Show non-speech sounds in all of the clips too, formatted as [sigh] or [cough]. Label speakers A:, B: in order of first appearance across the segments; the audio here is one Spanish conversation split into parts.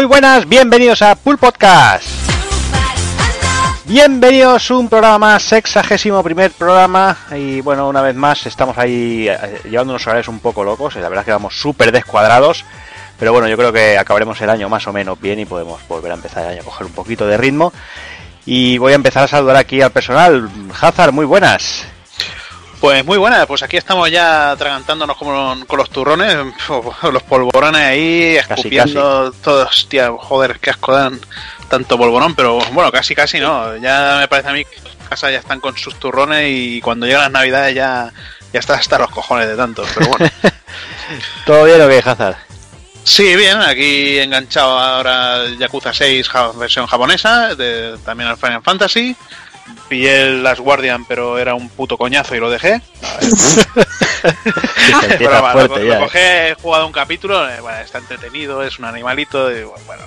A: Muy buenas, bienvenidos a Pool Podcast. Bienvenidos a un programa más, sexagésimo primer programa. Y bueno, una vez más estamos ahí eh, llevando unos horarios un poco locos. La verdad es que vamos súper descuadrados. Pero bueno, yo creo que acabaremos el año más o menos bien y podemos volver a empezar el año a coger un poquito de ritmo. Y voy a empezar a saludar aquí al personal. Hazard, muy buenas.
B: Pues muy buenas, pues aquí estamos ya atragantándonos como con los turrones, los polvorones ahí, escupiendo todos, hostia, joder, qué asco dan tanto polvorón, pero bueno, casi casi no, ya me parece a mí que las casas ya están con sus turrones y cuando llegan las navidades ya, ya está hasta los cojones de tanto, pero bueno. [laughs]
A: ¿Todo bien o qué, Hazard?
B: Sí, bien, aquí enganchado ahora Yakuza 6 versión japonesa, de, también al Final Fantasy, pillé el Last Guardian, pero era un puto coñazo y lo dejé. [laughs] [laughs] pero, bueno, lo, lo, cogí, he jugado un capítulo, eh, bueno, está entretenido, es un animalito, y bueno.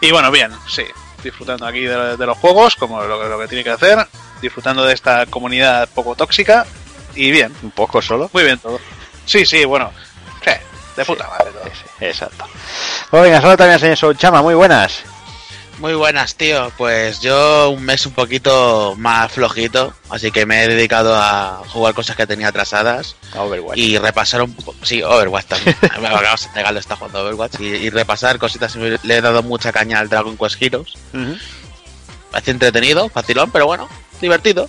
B: Y bueno, bien, sí, disfrutando aquí de, de los juegos, como lo, lo, que tiene que hacer, disfrutando de esta comunidad poco tóxica, y bien.
A: Un poco solo.
B: Muy bien todo. Sí, sí, bueno, sí, de puta sí, madre todo.
A: Sí, exacto. Bueno, venga, solo también señor Chama, muy buenas.
C: Muy buenas, tío. Pues yo un mes un poquito más flojito, así que me he dedicado a jugar cosas que tenía atrasadas.
A: Overwatch.
C: Y repasar un poco. Sí, Overwatch también. [laughs] me acabas de negarlo, está jugando Overwatch. Y, y, repasar cositas. Le he dado mucha caña al Dragon Quest Heroes. Uh -huh. Parece entretenido, facilón, pero bueno, divertido.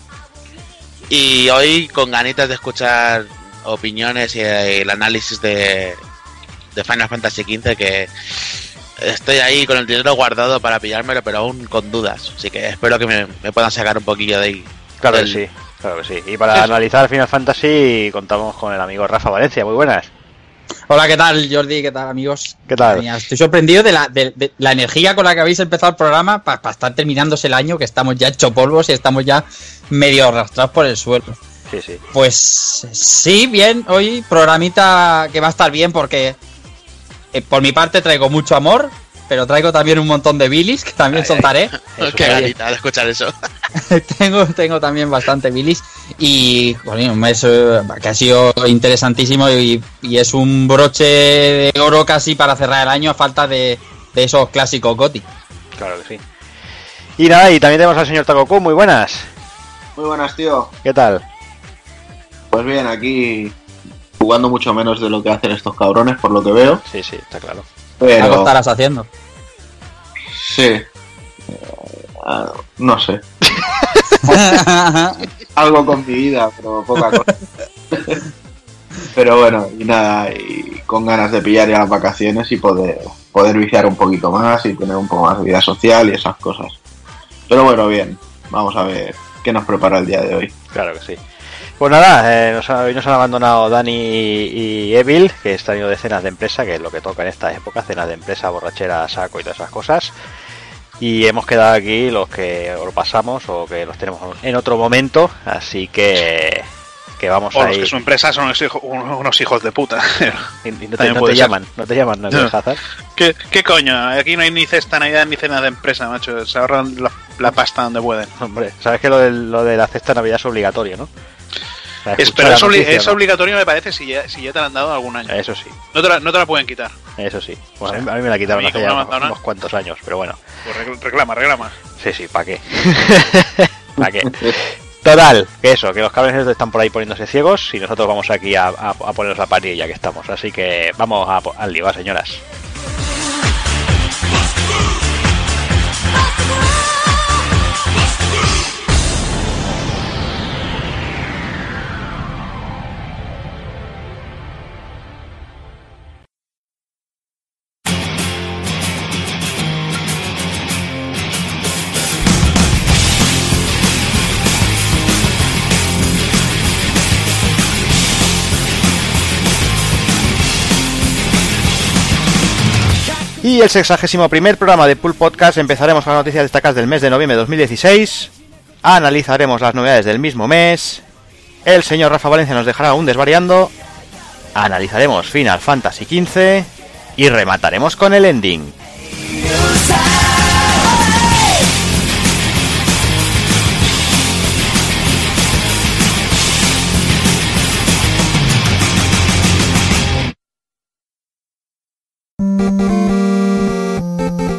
C: Y hoy con ganitas de escuchar opiniones y el análisis de, de Final Fantasy XV que estoy ahí con el dinero guardado para pillármelo, pero aún con dudas. Así que espero que me, me puedan sacar un poquillo de ahí.
A: Claro del... que sí, claro que sí. Y para analizar Final Fantasy contamos con el amigo Rafa Valencia. Muy buenas.
D: Hola, ¿qué tal, Jordi? ¿Qué tal, amigos?
A: ¿Qué tal?
D: Estoy sorprendido de la, de, de la, energía con la que habéis empezado el programa para pa estar terminándose el año, que estamos ya hecho polvos y estamos ya medio arrastrados por el suelo.
A: Sí, sí.
D: Pues sí, bien, hoy programita que va a estar bien porque eh, por mi parte traigo mucho amor, pero traigo también un montón de bilis que también ay, soltaré.
C: Ay, qué ganita de escuchar eso. [laughs]
D: tengo, tengo también bastante bilis y bueno, un mes eh, que ha sido interesantísimo y, y, es un broche de oro casi para cerrar el año a falta de, de esos clásicos Goti.
A: Claro que sí. Y nada, y también tenemos al señor Takoku, muy buenas.
E: Muy buenas, tío.
A: ¿Qué tal?
E: Pues bien, aquí jugando mucho menos de lo que hacen estos cabrones, por lo que veo.
A: Sí, sí, está claro.
D: Pero... Algo estarás haciendo.
E: Sí. Uh, no sé. [laughs] Algo con mi vida, pero poca cosa. pero bueno, y nada, y con ganas de pillar ya las vacaciones y poder, poder viciar un poquito más y tener un poco más de vida social y esas cosas. Pero bueno, bien, vamos a ver qué nos prepara el día de hoy.
A: Claro que sí. Pues nada, eh, nos, hoy nos han abandonado Dani y Evil, que están ido de cenas de empresa, que es lo que toca en esta época, cenas de empresa, borrachera, saco y todas esas cosas. Y hemos quedado aquí los que lo pasamos o que los tenemos en otro momento, así que que vamos
B: o
A: a
B: los
A: ir.
B: que su empresa son unos hijos, unos hijos de puta. [laughs]
A: y, y no te, no te llaman, no te llaman, no, no.
B: ¿Qué, ¿Qué, coño? Aquí no hay ni cesta navidad ni cena de empresa, macho. Se ahorran la, la pasta donde pueden.
A: Hombre, sabes que lo de, lo de la cesta navidad es obligatorio, ¿no?
B: Es, pero es, obli noticia, es ¿no? obligatorio, me parece, si ya, si ya te han dado algún año.
A: Eso sí.
B: No te la, no te la pueden quitar.
A: Eso sí. Bueno, o sea, a mí me la quitaron hace ya unos, unos, cuantos años, pero bueno.
B: Pues reclama, reclama.
A: Sí, sí, ¿para qué? [laughs] ¿Para qué? Total, que eso, que los cabrones están por ahí poniéndose ciegos y nosotros vamos aquí a, a, a ponernos la parilla que estamos. Así que vamos a, al lío, señoras. Y el sexagésimo primer programa de Pool Podcast empezaremos con las noticias destacadas del mes de noviembre de 2016. Analizaremos las novedades del mismo mes. El señor Rafa Valencia nos dejará un desvariando. Analizaremos Final Fantasy XV. Y remataremos con el ending.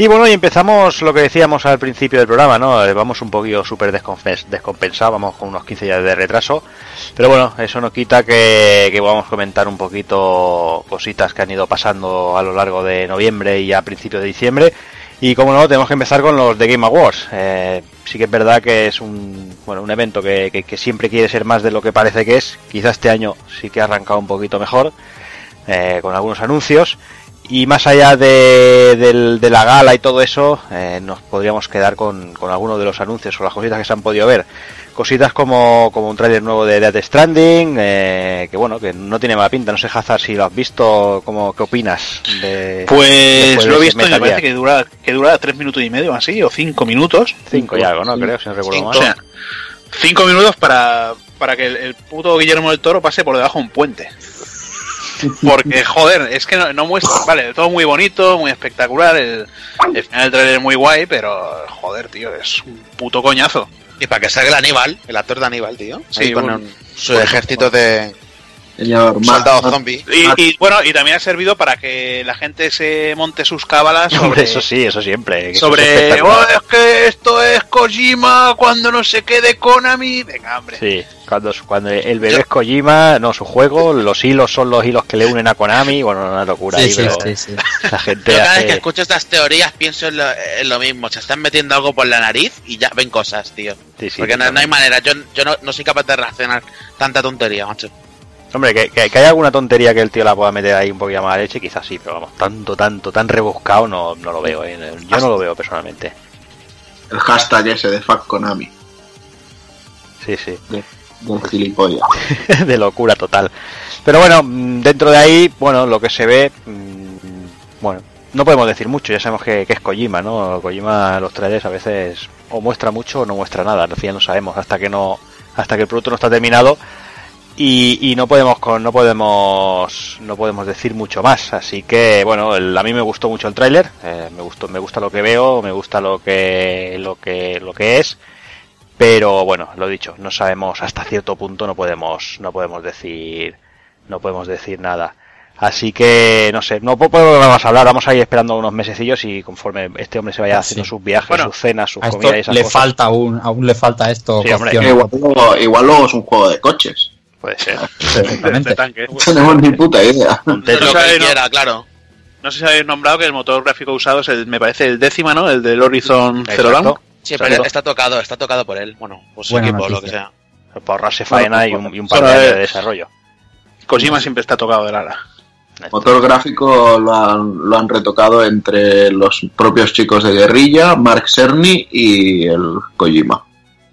A: Y bueno, y empezamos lo que decíamos al principio del programa, ¿no? Eh, vamos un poquito súper descompensados, vamos con unos 15 días de retraso. Pero bueno, eso no quita que, que a comentar un poquito cositas que han ido pasando a lo largo de noviembre y a principios de diciembre. Y como no, tenemos que empezar con los de Game Awards. Eh, sí que es verdad que es un, bueno, un evento que, que, que, siempre quiere ser más de lo que parece que es. Quizá este año sí que ha arrancado un poquito mejor, eh, con algunos anuncios. Y más allá de, de, de, la gala y todo eso, eh, nos podríamos quedar con, con algunos de los anuncios o las cositas que se han podido ver. Cositas como, como un trailer nuevo de Death Stranding, eh, que bueno, que no tiene mala pinta. No sé, Hazard, si lo has visto, ¿cómo, ¿qué opinas? De,
B: pues lo he visto y me parece que dura, que dura tres minutos y medio así, o cinco minutos.
A: Cinco y algo, ¿no? Creo, si no recuerdo
B: cinco,
A: mal.
B: O sea, cinco minutos para, para que el, el puto Guillermo del Toro pase por debajo de un puente. Porque, joder, es que no, no, muestra. Vale, todo muy bonito, muy espectacular. El, el final del trailer es muy guay, pero, joder, tío, es un puto coñazo.
C: Y para que salga el Aníbal, el actor de Aníbal, tío.
B: Sí,
C: con
B: bueno,
C: su ejército de
E: Señor,
C: soldados zombies.
B: Y, y, bueno, y también ha servido para que la gente se monte sus cábalas sobre.
A: Hombre, eso sí, eso siempre.
B: Sobre.
A: Eso es,
B: oh, es que esto es Kojima cuando no se quede Konami. Venga, hombre.
A: Sí. Cuando, cuando el bebé es Kojima, no su juego, los hilos son los hilos que le unen a Konami, bueno, una locura
D: sí,
A: ahí,
D: sí,
A: pero
D: sí, sí.
A: la gente
C: Yo cada
A: hace...
C: vez que escucho estas teorías pienso en lo, en lo, mismo, se están metiendo algo por la nariz y ya ven cosas, tío.
A: Sí, sí,
C: Porque no, no, hay manera, yo, yo no, no, soy capaz de reaccionar tanta tontería, macho.
A: Hombre, que, que, que haya alguna tontería que el tío la pueda meter ahí un poquito más leche, quizás sí, pero vamos, tanto, tanto, tan rebuscado no, no lo veo, ¿eh? yo no lo veo personalmente.
E: El hashtag ese de Fuck Konami.
A: Sí, sí.
E: De, de gilipollas. [laughs]
A: de locura total. Pero bueno, dentro de ahí, bueno, lo que se ve, bueno, no podemos decir mucho, ya sabemos que, que es Kojima, ¿no? Kojima, los trailers a veces o muestra mucho o no muestra nada, al final no sabemos, hasta que no, hasta que el producto no está terminado. Y, y, no podemos con, no podemos no podemos decir mucho más. Así que bueno el, a mí me gustó mucho el tráiler eh, me gustó me gusta lo que veo me gusta lo que lo que lo que es. Pero bueno lo dicho no sabemos hasta cierto punto no podemos no podemos decir no podemos decir nada. Así que no sé no podemos hablar. Vamos a ir esperando unos mesecillos y conforme este hombre se vaya haciendo sí. sus viajes bueno, sus cenas sus comidas y esas
D: le
A: cosas.
D: falta aún aún le falta esto
A: sí, hombre,
E: igual, igual luego es un juego de coches
A: Puede ser. [laughs]
B: de tanque.
E: No tenemos ni puta idea.
C: No, sé si quiera, claro.
B: No sé si habéis nombrado que el motor gráfico usado es el, me parece, el décima, ¿no? El del Horizon Zero Dawn.
C: Sí, pero está tocado, está tocado por él. Bueno, pues su equipo, lo que sea.
A: Para ahorrarse faena y un, y un par de años de desarrollo.
B: Kojima siempre está tocado del ala.
E: Motor gráfico lo han, lo han retocado entre los propios chicos de Guerrilla, Mark Cerny y el Kojima.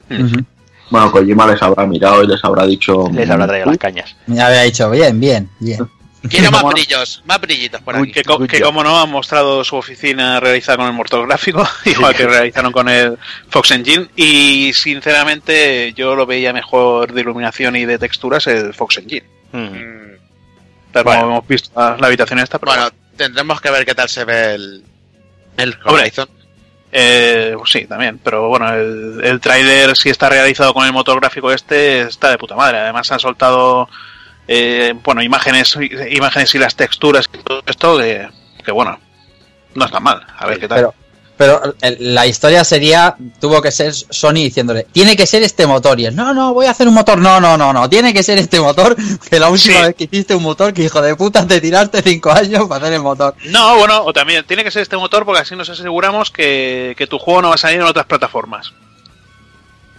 E: Uh -huh. Bueno, Kojima les habrá mirado y les habrá dicho.
A: Les habrá traído las cañas.
D: Me había dicho, bien, bien, bien.
C: Quiero más brillos, más brillitos por aquí.
B: Que, que, como no, han mostrado su oficina realizada con el motor gráfico, [laughs] igual que realizaron con el Fox Engine. Y sinceramente, yo lo veía mejor de iluminación y de texturas el Fox Engine. Mm. Pero bueno. como hemos visto la, la habitación esta.
C: Pero bueno, tendremos que ver qué tal se ve el, el Horizon.
B: Eh, sí, también, pero bueno, el, el tráiler si está realizado con el motor gráfico este está de puta madre. Además han soltado eh, bueno imágenes, imágenes y las texturas y todo esto que, que bueno, no está mal. A ver qué tal.
D: Pero, pero la historia sería, tuvo que ser Sony diciéndole, tiene que ser este motor. Y él, no, no, voy a hacer un motor. No, no, no, no, tiene que ser este motor. Que la última sí. vez que hiciste un motor, que hijo de puta, te tiraste cinco años para hacer el motor.
B: No, bueno, o también, tiene que ser este motor porque así nos aseguramos que, que tu juego no va a salir en otras plataformas.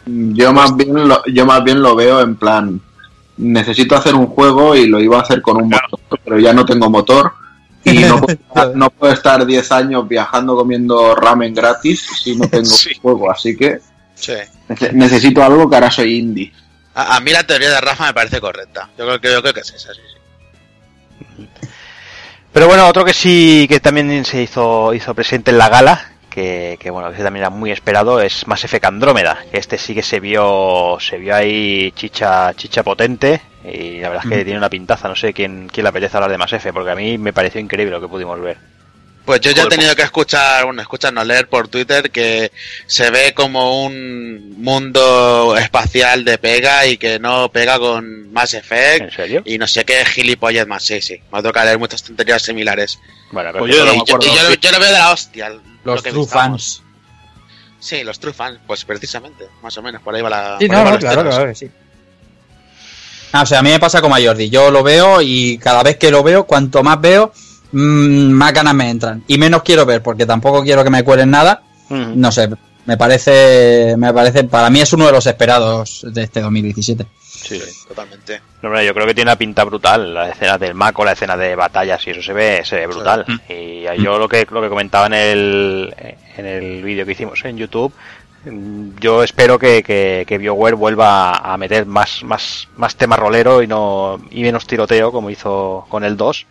E: Yo más bien lo, yo más bien lo veo en plan, necesito hacer un juego y lo iba a hacer con un claro. motor, pero ya no tengo motor y no puedo, [laughs] estar, no puedo estar 10 años viajando comiendo ramen gratis si no tengo [laughs] sí. juego, así que
C: sí.
E: necesito algo que ahora soy indie.
C: A, a, mí la teoría de Rafa me parece correcta. Yo creo que, yo creo que es esa, sí, sí.
A: Pero bueno, otro que sí que también se hizo hizo presente en la gala, que, que bueno, que también era muy esperado, es Mass Effect Andrómeda, que este sí que se vio se vio ahí chicha chicha potente y la verdad es que tiene una pintaza, no sé quién quién le apetece hablar de Mass Effect, porque a mí me pareció increíble lo que pudimos ver.
C: Pues yo ya he tenido que escuchar, bueno, escuchar, no leer por Twitter que se ve como un mundo espacial de pega y que no pega con Mass Effect.
A: ¿En serio?
C: Y no sé qué gilipollas más, sí, sí. Me ha tocado leer muchas tonterías similares.
A: Bueno, pero
B: Pues yo no me
C: Y yo, lo- yo lo veo de la hostia. Lo
D: Los
C: que
D: true fans.
C: Sí, los true fans, pues precisamente, más o menos, por ahí va la...
D: Sí, no, claro, claro que sí. Ah, o sea, a mí me pasa como a Jordi. Yo lo veo y cada vez que lo veo, cuanto más veo, mm, más ganas me entran. Y menos quiero ver, porque tampoco quiero que me cuelen nada. No sé, me parece, me parece, para mí es uno de los esperados de este 2017.
A: Sí, sí.
C: Totalmente.
A: No, hombre, yo creo que tiene una pinta brutal, la escena del Mako, la escena de batallas y eso se ve, se ve brutal. Y yo lo que lo que comentaba en el en el vídeo que hicimos en YouTube, yo espero que, que, que BioWare vuelva a meter más más más tema rolero y no y menos tiroteo como hizo con el 2.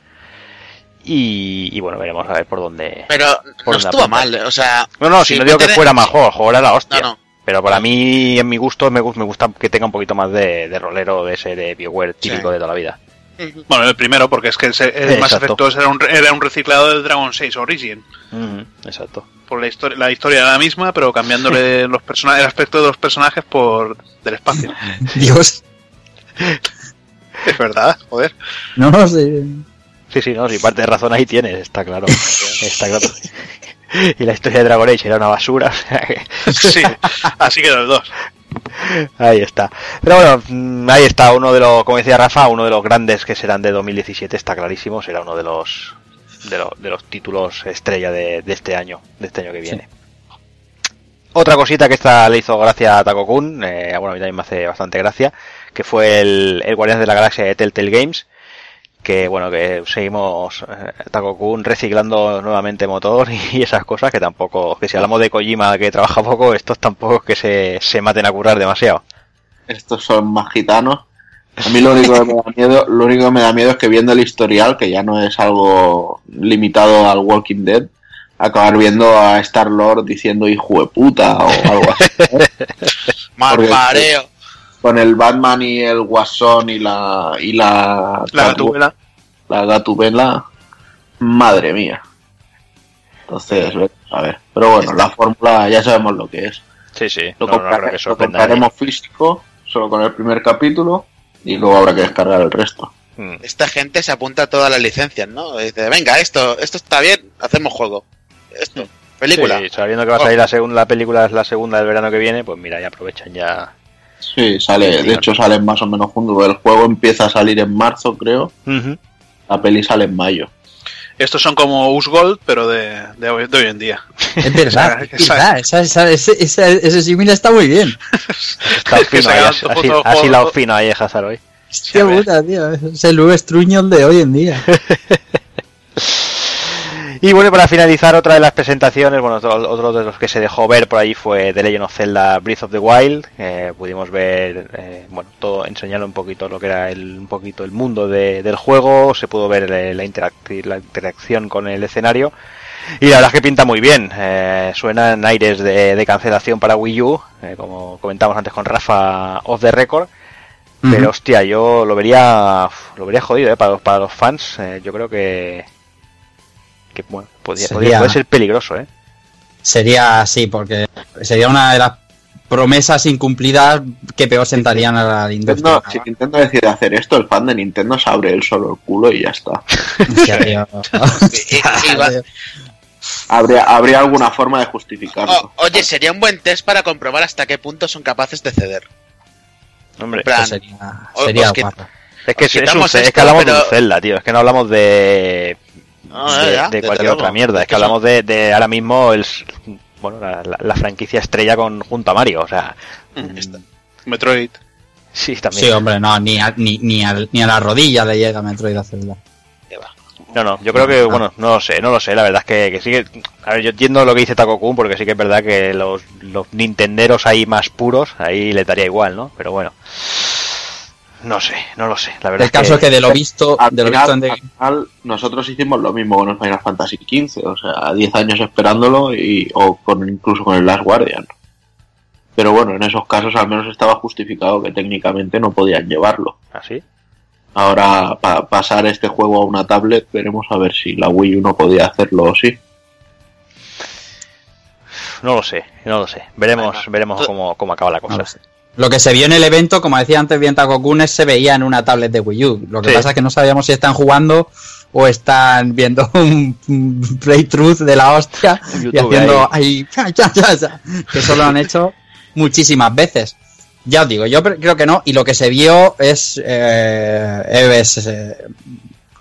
A: Y, y bueno, veremos a ver por dónde.
C: Pero
A: Por
C: no estuvo mal, o sea...
A: No, no, si no digo que fuera el juego era la hostia.
C: No, no.
A: Pero para mí, en mi gusto, me, me gusta que tenga un poquito más de, de rolero de ese de BioWare típico
C: Sí.
A: de toda la vida.
B: Bueno, el primero, porque es que el, se- el
A: Eh.
B: Effect 2 era un, era un reciclado del Dragon 6 Origin.
A: Exacto.
B: Por la historia, la historia era la misma, pero cambiándole [laughs] los personajes, el aspecto de los personajes por del espacio. [laughs]
D: Dios,
B: Es verdad, joder.
D: no, no sé.
A: Sí, sí, no, si parte de razón ahí tienes, está claro. [laughs] está claro. Y la historia de Dragon Age era una basura, o sea que [laughs]
B: Sí, así quedó el 2.
A: ahí está. Pero bueno, mm, ahí está uno de los, como decía Rafa, uno de los grandes que serán de 2017, está clarísimo, será uno de los de, lo- de los títulos estrella de, de este año, de este año que viene. Otra cosita que esta le hizo gracia a Takokun, eh, bueno, a mí también me hace bastante gracia, que fue el, el Guardianes de la Galaxia de Telltale Games, que bueno, que seguimos eh, Takokun reciclando nuevamente motor y esas cosas que tampoco, que si hablamos de Kojima que trabaja poco, estos tampoco es que se, se maten a currar demasiado.
E: Estos son más gitanos. A mí lo único que me da miedo, lo único que me da miedo es que viendo el historial, que ya no es algo limitado al Walking Dead, acabar viendo a Star Lord diciendo hijo de puta o algo así. [laughs]
C: Mal
E: Porque-
C: mareo.
E: Con el Batman y el Guasón y la y la
B: La gatubela.
E: la gatubela, madre mía. Entonces, a ver, pero bueno, la fórmula ya sabemos lo que es.
A: Sí, sí,
E: Lo,
A: no, no
E: comprare- lo compraremos físico, solo con el primer capítulo, y luego habrá que descargar el resto.
A: Mm.
C: Esta gente se apunta a todas las licencias, ¿no? Dice, venga, esto, esto está bien, hacemos juego. Esto, película.
A: Sí, sabiendo que va a salir la segunda la película es la segunda del verano que viene, pues mira, ya aprovechan ya.
E: Sí, sale, de hecho salen más o menos juntos. El juego empieza a salir en marzo, creo. La peli sale en mayo.
B: Estos son como Usgold, pero de, de, hoy, de hoy en día.
D: Es verdad, [laughs] es verdad. Esa, esa- ese, símil está muy bien. [laughs]
A: Está fino ahí, así, la fino ahí, Hazard hoy.
D: Hostia puta, tío. Es el Luis Truñol de hoy en día. [laughs]
A: Y bueno, para finalizar, otra de las presentaciones, bueno, otro, otro de los que se dejó ver por ahí fue The Legend of Zelda Breath of the Wild. Eh, pudimos ver, eh, bueno, todo, enseñar un poquito lo que era el, un poquito el mundo de- del juego, se pudo ver la, interac- la interacción con el escenario. Y la verdad es que pinta muy bien, eh, suenan aires de, de cancelación para Wii U, eh, como comentamos antes con Rafa off the record. Pero
D: Ujú.
A: hostia, yo lo vería lo vería jodido eh, para, los, para los fans. eh, yo creo que que bueno, podría,
D: Sería-
A: podría- puede ser peligroso, ¿eh?
D: Sería así, porque sería una de las promesas incumplidas que peor sentarían a la industria.
E: Nintendo, si Nintendo decide hacer esto, el fan de Nintendo se abre él solo el culo y ya está. [laughs] [laughs] Habría, habría alguna forma de justificarlo.
C: O- oye, sería un buen test para comprobar hasta qué punto son capaces de ceder.
A: Hombre,
C: plan,
D: Pues sería
C: os- os
A: es que es, es un es que hablamos de un Zelda, tío. Es que no hablamos de
C: No,
A: de,
C: ya,
A: de
C: desde
A: cualquier otra mierda. Es que hablamos de, de ahora mismo el bueno la, la- la franquicia estrella con junto a Mario, o sea,
B: Está. Metroid.
A: sí también.
D: Sí, hombre, no, ni a, ni, ni, al- ni a la rodilla le llega Metroid a Zelda.
A: No, no, yo creo que, bueno, no lo sé, no lo sé, la verdad es que, que sí que, a ver, yo entiendo lo que dice Taco Kun, porque sí que es verdad que los, los nintenderos ahí más puros, ahí le daría igual, ¿no? Pero bueno. No sé, no lo sé. La verdad
D: El caso es que de lo visto,
E: Al
D: de lo
E: final,
D: visto en
E: al final, nosotros hicimos lo mismo con el Final Fantasy XV, o sea, 10 años esperándolo y o con incluso con el Last Guardian. Pero bueno, en esos casos al menos estaba justificado que técnicamente no podían llevarlo.
A: ¿Así?
E: Ahora, para pasar este juego a una tablet, veremos a ver si la Wii U no podía hacerlo o sí.
A: No lo sé, no lo sé. Veremos,
C: Bueno,
A: veremos cómo, cómo acaba la cosa.
D: No lo que se vio en el evento, como decía antes bien Takokunes, se veía en una tablet de Wii U. Lo que
A: Sí.
D: pasa es que no sabíamos si están jugando o están viendo [laughs] un, playthrough de la hostia y haciendo ahí, ya, ya, ya, ya, que eso lo han hecho muchísimas veces. Ya os digo, yo creo que no. Y lo que se vio es, eh, es, eh,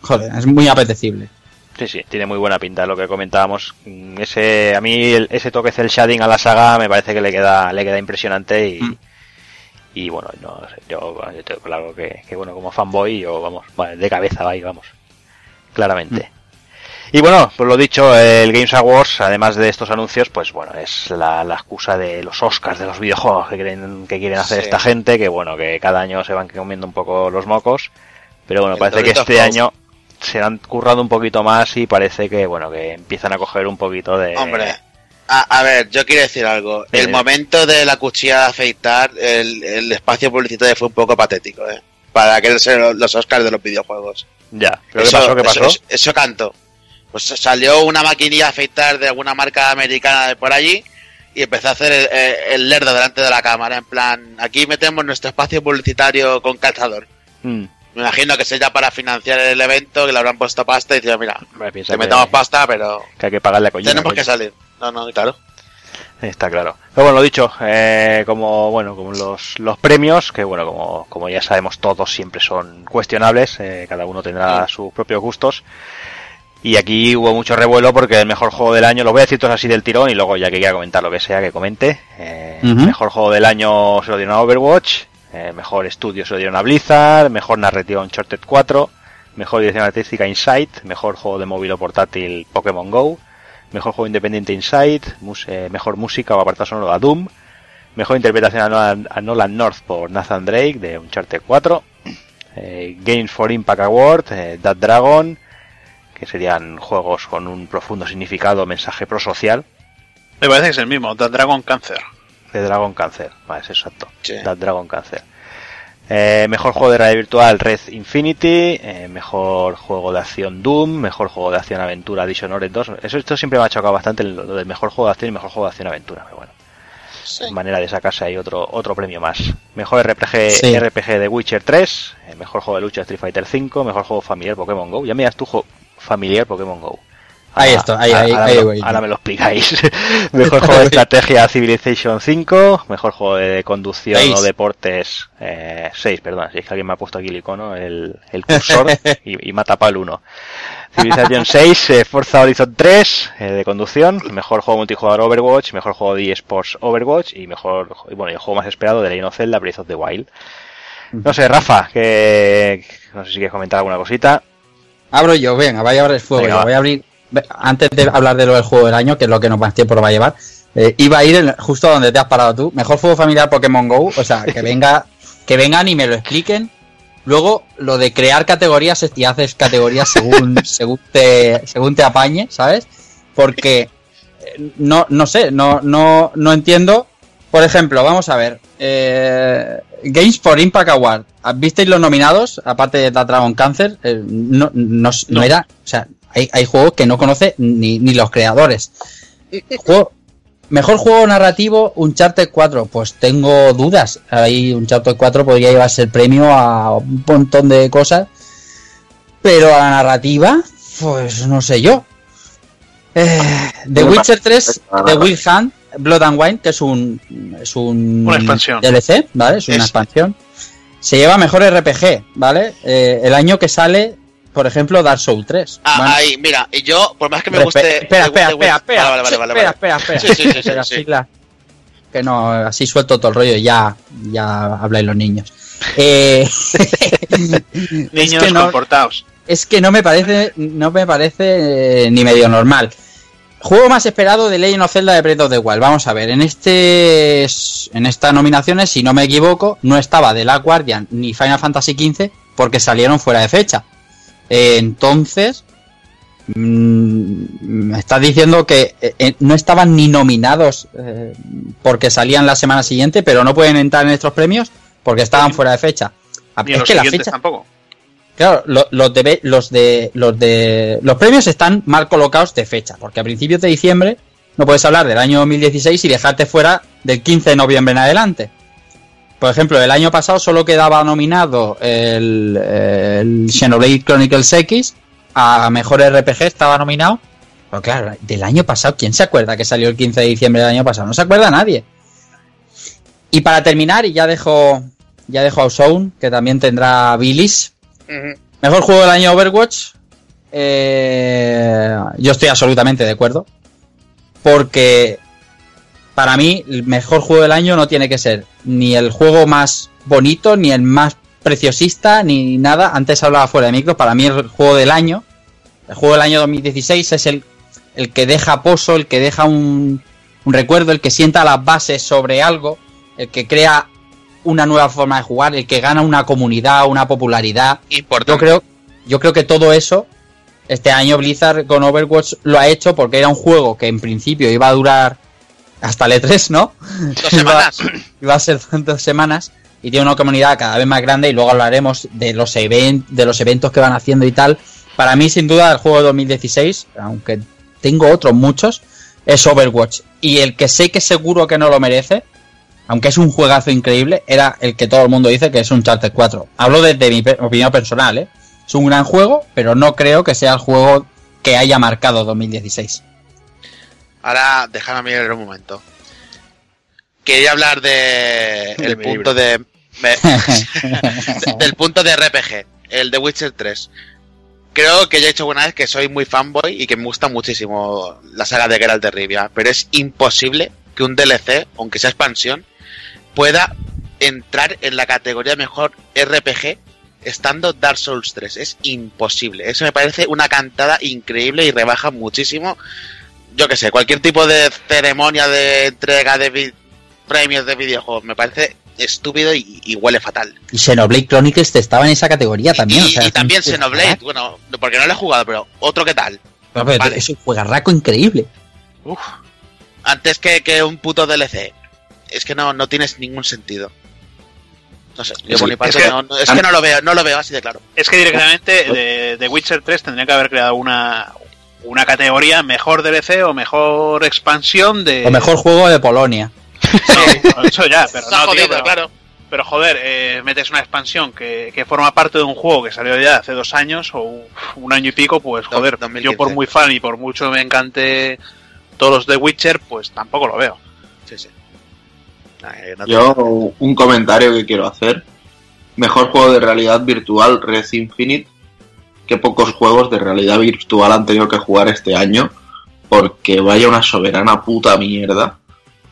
D: joder, es muy apetecible.
A: Sí, sí, tiene muy buena pinta lo que comentábamos. Mm, Ese, a mí el- ese toque cel shading a la saga me parece que le queda, le queda impresionante y,
D: Mm.
A: Y bueno, no yo, yo tengo claro que, que bueno, como fanboy, yo vamos, de cabeza va ahí, vamos, claramente. Y bueno, pues lo dicho, el Games Awards, además de estos anuncios, pues bueno, es la, la excusa de los Oscars de los videojuegos que quieren, que quieren hacer
C: Sí.
A: esta gente, que bueno, que cada año se van comiendo un poco los mocos, pero bueno,
C: El
A: parece que este año se han currado un poquito más y parece que bueno, que empiezan a coger un poquito de...
C: Hombre, a, a ver, yo quiero decir algo.
A: Sí.
C: El momento de la cuchilla de afeitar, el, el espacio publicitario fue un poco patético, ¿eh? Para ser los- Oscars de los videojuegos.
A: Ya, ¿pero
C: eso,
A: qué pasó? ¿Qué pasó?
C: Eso, eso- eso canto. Pues salió una maquinilla de afeitar de alguna marca americana de por allí y empezó a hacer el, el- lerdo delante de la cámara. En plan, aquí metemos nuestro espacio publicitario con calzador.
A: Mm,
C: Me imagino que sea para financiar el evento, que le habrán puesto pasta y decían, mira,
A: piensa
C: te
A: que-
C: metamos pasta, pero
A: que hay que pagarle a Kojima,
C: tenemos
A: coño.
C: que salir. No, no, claro.
A: Está claro. Pero bueno, lo dicho, eh, como bueno, como los, los premios, que bueno, como, como ya sabemos todos siempre son cuestionables, eh, cada uno tendrá sus propios gustos. Y aquí hubo mucho revuelo porque el mejor juego del año, lo voy a decir todos así del tirón y luego ya que quiera comentar lo que sea que comente. Eh. Mejor juego del año se lo dieron a Overwatch, eh, mejor estudio se lo dieron a Blizzard, mejor narrativa Uncharted 4, mejor dirección artística Insight, mejor juego de móvil o portátil Pokémon Go, mejor juego independiente Insight, mus- eh, mejor música o apartado sonoro a Doom, mejor interpretación a Nolan, a Nolan North por Nathan Drake de Uncharted 4, [clears throat] eh, Games for Impact Award, eh, That Dragon, que serían juegos con un profundo significado mensaje prosocial,
B: Me parece que es el mismo, The Dragon Cancer.
A: de Dragon Cancer, vale, es exacto,
C: Sí.
A: That Dragon Cancer. Eh, mejor juego de realidad virtual Red Infinity, eh, mejor juego de acción Doom, mejor juego de acción aventura Dishonored 2. Eso esto siempre me ha chocado bastante lo lo del mejor juego de acción y mejor juego de acción aventura, pero bueno. manera de sacarse ahí otro otro premio más. Mejor RPG
D: Sí.
A: RPG de Witcher 3, eh, mejor juego de lucha Street Fighter 5, mejor juego familiar Pokémon Go. Ya miras tu juego familiar Pokémon Go.
D: Ahí está, ahí,
A: ahora-
D: ahí,
A: ahora
D: ahí
A: me ahora me lo explicáis. [laughs] mejor juego de [laughs] estrategia Civilization 5, mejor juego de conducción o deportes 6, perdón, si es que alguien me ha puesto aquí el icono, el, el cursor [laughs] y, y me ha tapado el 1. Civilization 6, eh, Forza Horizon 3 eh, de conducción, mejor juego multijugador Overwatch, mejor juego de eSports Overwatch y mejor bueno, y el juego más esperado de Legend of Zelda Breath of the Wild. No sé, Rafa, que no sé si quieres comentar alguna cosita.
D: Abro yo, venga, voy a abrir el fuego.
A: Venga,
D: yo voy a abrir. Antes de hablar de lo del juego del año, que es lo que nos más tiempo lo va a llevar, eh, iba a ir en- justo donde te has parado tú. Mejor juego familiar Pokémon Go. O sea, que venga, que vengan y me lo expliquen. Luego, lo de crear categorías es- y haces categorías según, [laughs] según te, según te apañe, ¿sabes? Porque eh, no, no sé, no, no, no entiendo. Por ejemplo, vamos a ver. eh, Games for Impact Award. ¿Visteis los nominados? Aparte de la Dragon Cancer. eh, no, no, no era. O sea, hay, hay juegos que no conoce ni, ni los creadores. Juego- mejor juego narrativo, Uncharted 4. Pues tengo dudas. Ahí Uncharted 4 podría llevarse el premio a un montón de cosas. Pero a la narrativa, pues no sé yo. Eh, The Witcher 3,
E: para-
D: The Wild Hunt, Blood and Wine, que es un, es un
B: Una expansión.
D: DLC, ¿vale? Es una
C: Es-
D: expansión. Se lleva mejor RPG, ¿vale? Eh, el año que sale, por ejemplo, Dark Souls 3.
C: Ah,
D: Bueno,
C: ahí, mira, y yo, por más que me
D: respe-
C: guste.
D: Espera,
C: me guste
D: espera, espera, espera.
C: Vale, vale, vale,
D: espera,
C: vale.
D: espera, espera.
C: Sí, sí, sí, sí,
D: Espera,
C: sí.
D: la- Que no, así suelto todo el rollo y ya, ya habláis los niños. Eh, [laughs] es
B: Niños
D: que no-
B: comportados.
D: es que no me parece no me parece eh, ni medio normal Juego más esperado de Legend of Zelda de Breath of the Wild. Vamos a ver, en este en estas nominaciones, si no me equivoco, no estaba The Last Guardian ni Final Fantasy XV porque salieron fuera de fecha. Eh, entonces, mm, me estás diciendo que eh, eh, no estaban ni nominados eh, porque salían la semana siguiente, pero no pueden entrar en estos premios porque estaban fuera de fecha. Ah,
B: Ni
D: es
B: los
D: que la fecha,
B: tampoco.
D: Claro, lo- los de los de los de los premios están mal colocados de fecha, porque a principios de diciembre no puedes hablar del año 2016 y dejarte fuera del 15 de noviembre en adelante. Por ejemplo, el año pasado solo quedaba nominado el, el Xenoblade Chronicles X a mejor RPG estaba nominado. Pero claro, del año pasado, ¿quién se acuerda que salió el 15 de diciembre del año pasado? No se acuerda nadie. Y para terminar, y ya dejo ya dejo a Zone, que también tendrá Billis. Mejor juego del año Overwatch. eh, yo estoy absolutamente de acuerdo. Porque para mí el mejor juego del año no tiene que ser ni el juego más bonito, ni el más preciosista, ni nada. Antes hablaba fuera de micro. Para mí el juego del año, el juego del año 2016 es el, el que deja pozo, el que deja un, un recuerdo, el que sienta las bases sobre algo, el que crea una nueva forma de jugar, el que gana una comunidad, una popularidad.
C: Importante.
D: Yo creo, yo creo que todo eso, este año Blizzard con Overwatch lo ha hecho porque era un juego que en principio iba a durar hasta el E3, ¿no?
C: Dos semanas. [laughs]
D: Iba a ser [laughs] dos semanas y tiene una comunidad cada vez más grande y luego hablaremos de los, even- de los eventos que van haciendo y tal. Para mí, sin duda, el juego de 2016, aunque tengo otros muchos, es Overwatch. Y el que sé que seguro que no lo merece, aunque es un juegazo increíble, era el que todo el mundo dice que es un Charter 4. Hablo desde mi opinión personal, ¿eh? Es un gran juego, pero no creo que sea el juego que haya marcado 2016.
C: Ahora, déjame mirar un momento. Quería hablar de [laughs] el punto de, me- de- [laughs] [laughs] del punto de RPG, el de Witcher 3. Creo que ya he dicho una vez que soy muy fanboy y que me gusta muchísimo la saga de Geralt de Rivia, pero es imposible que un DLC, aunque sea expansión, pueda entrar en la categoría mejor RPG estando Dark Souls 3. Es imposible. Eso me parece una cantada increíble y rebaja muchísimo yo que sé, cualquier tipo de ceremonia de entrega de premios de videojuegos me parece estúpido y, y huele fatal.
D: Y Xenoblade Chronicles estaba en esa categoría también.
C: y,
D: o sea,
C: y también Xenoblade, bueno, porque no lo he jugado, pero otro que tal.
D: Pero, pero
C: Vale.
D: Es un juegarraco increíble.
C: Uf. Antes que, que un puto DLC. Es que no, no tienes ningún sentido. No sé, yo
E: Sí,
C: por mi parte
B: es que-
C: no, no- es que no lo veo, no lo veo así de claro.
B: Es que directamente de, de Witcher 3 tendría que haber creado una, una categoría mejor DLC o mejor expansión de.
D: O mejor juego de Polonia. [laughs]
B: No, eso ya, pero [laughs] no, tío,
C: jodido,
B: pero,
C: claro.
B: pero joder, eh, metes una expansión que, que forma parte de un juego que salió ya hace dos años o un- año y pico, pues joder,
C: 2015.
B: yo por muy fan y por mucho me encante todos los de Witcher, pues tampoco lo veo.
C: Sí, sí. Ay, no te-
E: Yo, un comentario que quiero hacer. Mejor juego de realidad virtual, Red Infinite. Qué pocos juegos de realidad virtual han tenido que jugar este año. Porque vaya una soberana puta mierda.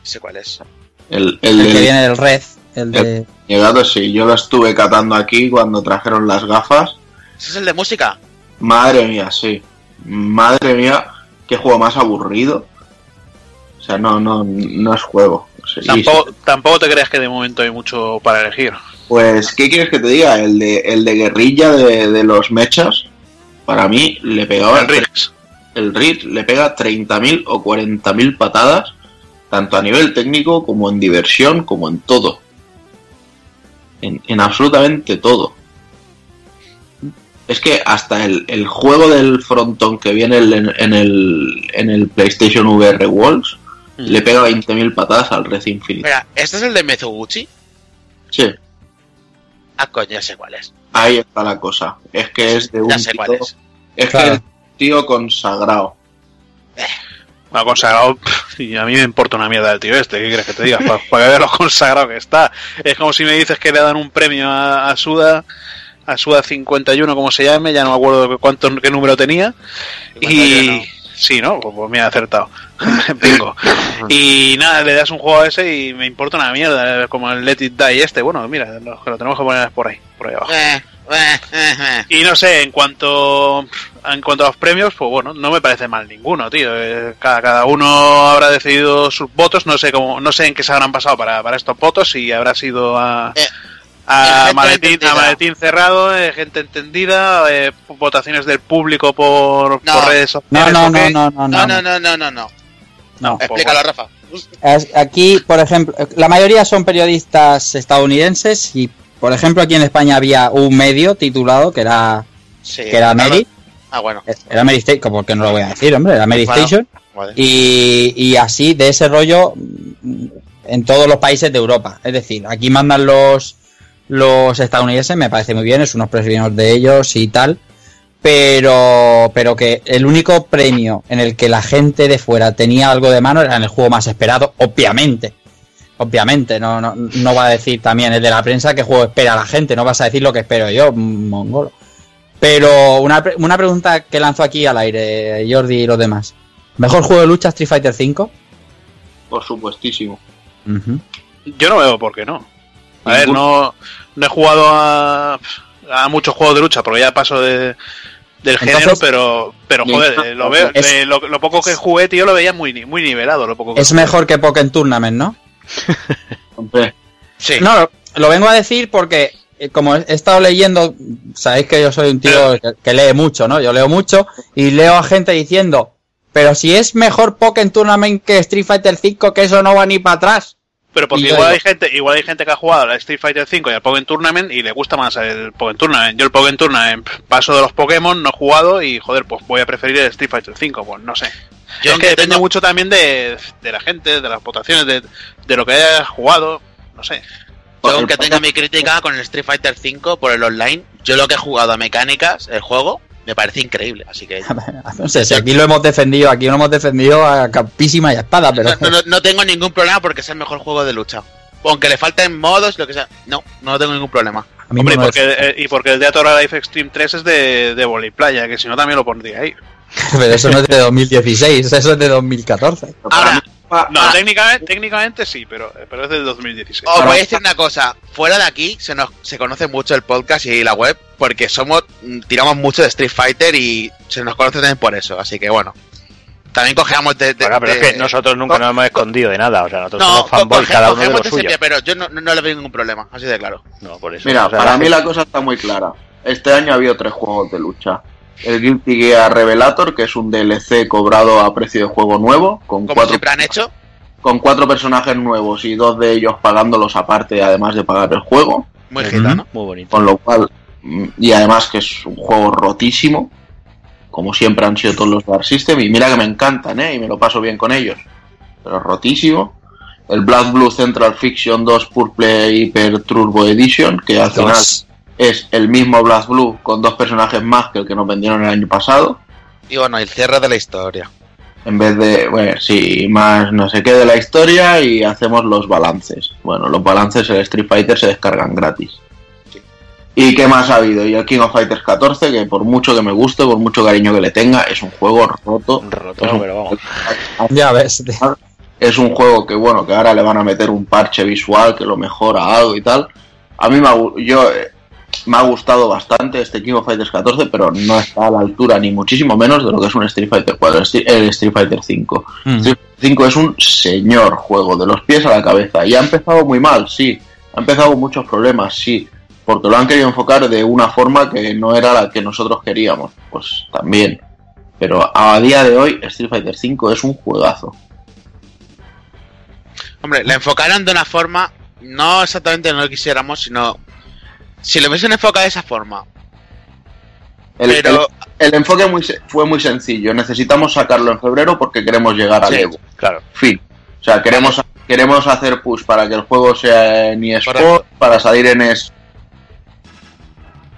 C: sé cuál es.
E: El, el,
D: El que
E: del
D: viene del Red. El de...
E: llegado, sí, yo lo estuve catando aquí cuando trajeron las gafas.
C: ¿Ese es el de música?
E: Madre mía, sí. Madre mía, qué juego más aburrido. O sea, no, no, no es juego. Sí,
B: Tampoco, tampoco te creas que de momento hay mucho para elegir.
E: Pues, ¿qué quieres que te diga? El de, el de guerrilla de, de los mechas, para mí le pegaba
B: El Riggs.
E: el RIT le pega 30.000 o 40.000 patadas, tanto a nivel técnico como en diversión, como en todo. En, en absolutamente todo. Es que hasta el, el juego del frontón que viene en, en el, en el PlayStation VR Walls le pega 20.000 patadas al Red Infinite.
C: Mira, ¿este es el de Mezuguchi?
E: Sí,
C: Ah, coño, ya sé cuál es.
E: Ahí está la cosa. Es que es de un
C: Ya sé cuál
E: tío-
C: es.
E: Es
D: Claro.
E: que es un tío consagrado.
B: Bueno, consagrado, pff, y a mí me importa una mierda el tío este, ¿qué quieres que te diga? Para, que veas lo consagrado que está. Es como si me dices que le dan un premio a, a Suda, a Suda 51, como se llame, ya no me acuerdo cuánto, qué número tenía, y, Sí, ¿no? Pues, pues me he acertado. [laughs] Bingo. Y nada, le das un juego a ese y me importa una mierda, como el Let It Die este. Bueno, mira, lo, lo tenemos que poner por ahí, por ahí abajo.
C: Eh, eh, eh, eh.
B: Y no sé, en cuanto en cuanto a los premios, pues bueno, no me parece mal ninguno, tío. Eh, Cada, cada uno habrá decidido sus votos, no sé cómo, no sé en qué se habrán pasado para, para estos votos, si habrá sido a,
C: Eh,
B: a, maletín, a
C: entendida.
B: maletín cerrado, eh, gente entendida, eh, votaciones del público por,
C: No.
B: por redes
D: No,
B: sociales.
D: no, no, no, no,
C: No,
D: no.
C: no, no, no, no, no.
D: no.
C: Explícalo, Rafa.
D: Aquí, por ejemplo, la mayoría son periodistas estadounidenses y, por ejemplo, aquí en España había un medio titulado que era,
C: Sí.
D: que era Mary,
C: Ah, bueno.
D: era Mary Station, como que no lo voy a decir, hombre, era Mary
C: Bueno.
D: Station,
C: Vale.
D: y, y así, de ese rollo, en todos los países de Europa. Es decir, aquí mandan los, los estadounidenses, me parece muy bien, es unos premios de ellos y tal, pero, pero que el único premio en el que la gente de fuera tenía algo de mano era en el juego más esperado, obviamente. Obviamente, no, no, no va a decir también el de la prensa qué juego espera la gente, no vas a decir lo que espero yo, mongolo. Pero una, pre- una pregunta que lanzo aquí al aire, Jordi y los demás. ¿Mejor juego de lucha Street Fighter V?
E: Por supuestísimo.
B: Yo no veo por qué no. A ver, no, no he jugado a, a muchos juegos de lucha porque ya paso de, del
D: Entonces-
B: género, pero, pero joder, eh, lo, veo,
D: Es-
B: eh, lo, lo poco que jugué, tío, lo veía muy, ni- muy nivelado. Lo poco que
D: Es
B: jugué.
D: mejor que Pokémon Tournament, ¿no? [laughs]
E: Hombre,
C: Sí.
D: No, lo, vengo a decir porque eh, como he estado leyendo, sabéis que yo soy un tío que, que lee mucho, ¿no? Yo leo mucho y leo a gente diciendo, pero si es mejor Pokémon Tournament que Street Fighter V, que eso no va ni para atrás.
B: Pero porque igual hay gente, igual hay gente que ha jugado al Street Fighter 5 y al Pokémon Tournament y le gusta más el Pokémon Tournament. Yo el Pokémon Tournament paso de los Pokémon, no he jugado y joder, pues voy a preferir el Street Fighter 5, pues no sé.
C: Yo
B: es que
C: aunque
B: depende
C: tengo-
B: mucho también de, de la gente, de las votaciones, de, de lo que hayas jugado, no sé.
C: Yo aunque tenga mi crítica con el Street Fighter 5 por el online, yo lo que he jugado a mecánicas, el juego, me parece increíble. Así que [laughs]
D: No sé, si aquí lo hemos defendido, aquí lo hemos defendido a capísima y a espada, pero
C: no, no- no tengo ningún problema porque es el mejor juego de lucha. Aunque le falten modos, lo que sea. No, no tengo ningún problema.
D: a mí
B: Hombre, y
D: no
B: porque, eh, y porque el de Atora Life Extreme 3 es de, de Volley Playa, que si no también lo pondría ahí. [laughs]
D: pero eso no es de 2016, eso es de 2014.
C: Ahora,
E: pa-
B: No,
C: Ah.
B: técnicamente, técnicamente sí, pero, pero es del 2016.
C: os voy a decir una cosa. Fuera de aquí se nos se conoce mucho el podcast y la web porque somos mm, tiramos mucho de Street Fighter y se nos conoce también por eso. Así que bueno. También cogemos de... de-
A: Bueno, pero es
C: de-
A: que nosotros nunca nos hemos escondido de nada, o sea, nosotros
C: No,
A: somos fanboy
C: coge-
A: cada uno de lo suyo.
C: pero yo no, no, no le veo ningún problema, así de claro.
A: No, por eso.
E: Mira,
A: o sea,
E: para
A: la
E: mí
A: gente-
E: la cosa está muy clara. Este año ha habido tres juegos de lucha. El Guilty Gear Revelator, que es un DLC cobrado a precio de juego nuevo, con
C: Como
E: cuatro,
C: siempre han hecho.
E: con cuatro personajes nuevos y dos de ellos pagándolos aparte, además de pagar el juego.
C: Muy gitano.
A: Muy bonito.
E: Con lo cual, mm, y además que es un juego rotísimo, como siempre han sido todos los Dark System, y mira que me encantan, ¿eh? Y me lo paso bien con ellos. Pero rotísimo. El Black Blue Central Fiction 2 Purple Hyper Turbo Edition, que al final
D: Dos.
E: Es el mismo Black Blue con dos personajes más que el que nos vendieron el año pasado.
C: Y bueno, el cierre de la historia.
E: En vez de, bueno, sí, más no sé qué de la historia y hacemos los balances. Bueno, los balances en Street Fighter se descargan gratis.
C: Sí.
E: ¿Y qué más ha habido? Y el King of Fighters 14, que por mucho que me guste, por mucho cariño que le tenga, es un juego roto.
A: Roto,
E: Es un-
A: pero vamos.
D: Ya ves.
E: Es un juego que, bueno, que ahora le van a meter un parche visual que lo mejora algo y tal. A mí me yo, me ha gustado bastante este King of Fighters 14, pero no está a la altura ni muchísimo menos de lo que es un Street Fighter 4, el Street- Fighter 5.
D: Mm.
E: Street Fighter 5 es un señor juego, de los pies a la cabeza. Y ha empezado muy mal, sí. Ha empezado con muchos problemas, sí. Porque lo han querido enfocar de una forma que no era la que nosotros queríamos. Pues también. Pero a día de hoy, Street Fighter 5 es un juegazo.
C: Hombre, la enfocaron de una forma, no exactamente no lo quisiéramos, sino si lo hubiesen enfocado de esa forma.
E: El,
C: Pero
E: el- el enfoque muy fue muy sencillo. Necesitamos sacarlo en febrero porque queremos llegar al
C: Sí.
E: Evo.
A: Claro.
E: Fin. O sea, queremos, queremos hacer push para que el juego sea en eSport, para salir en es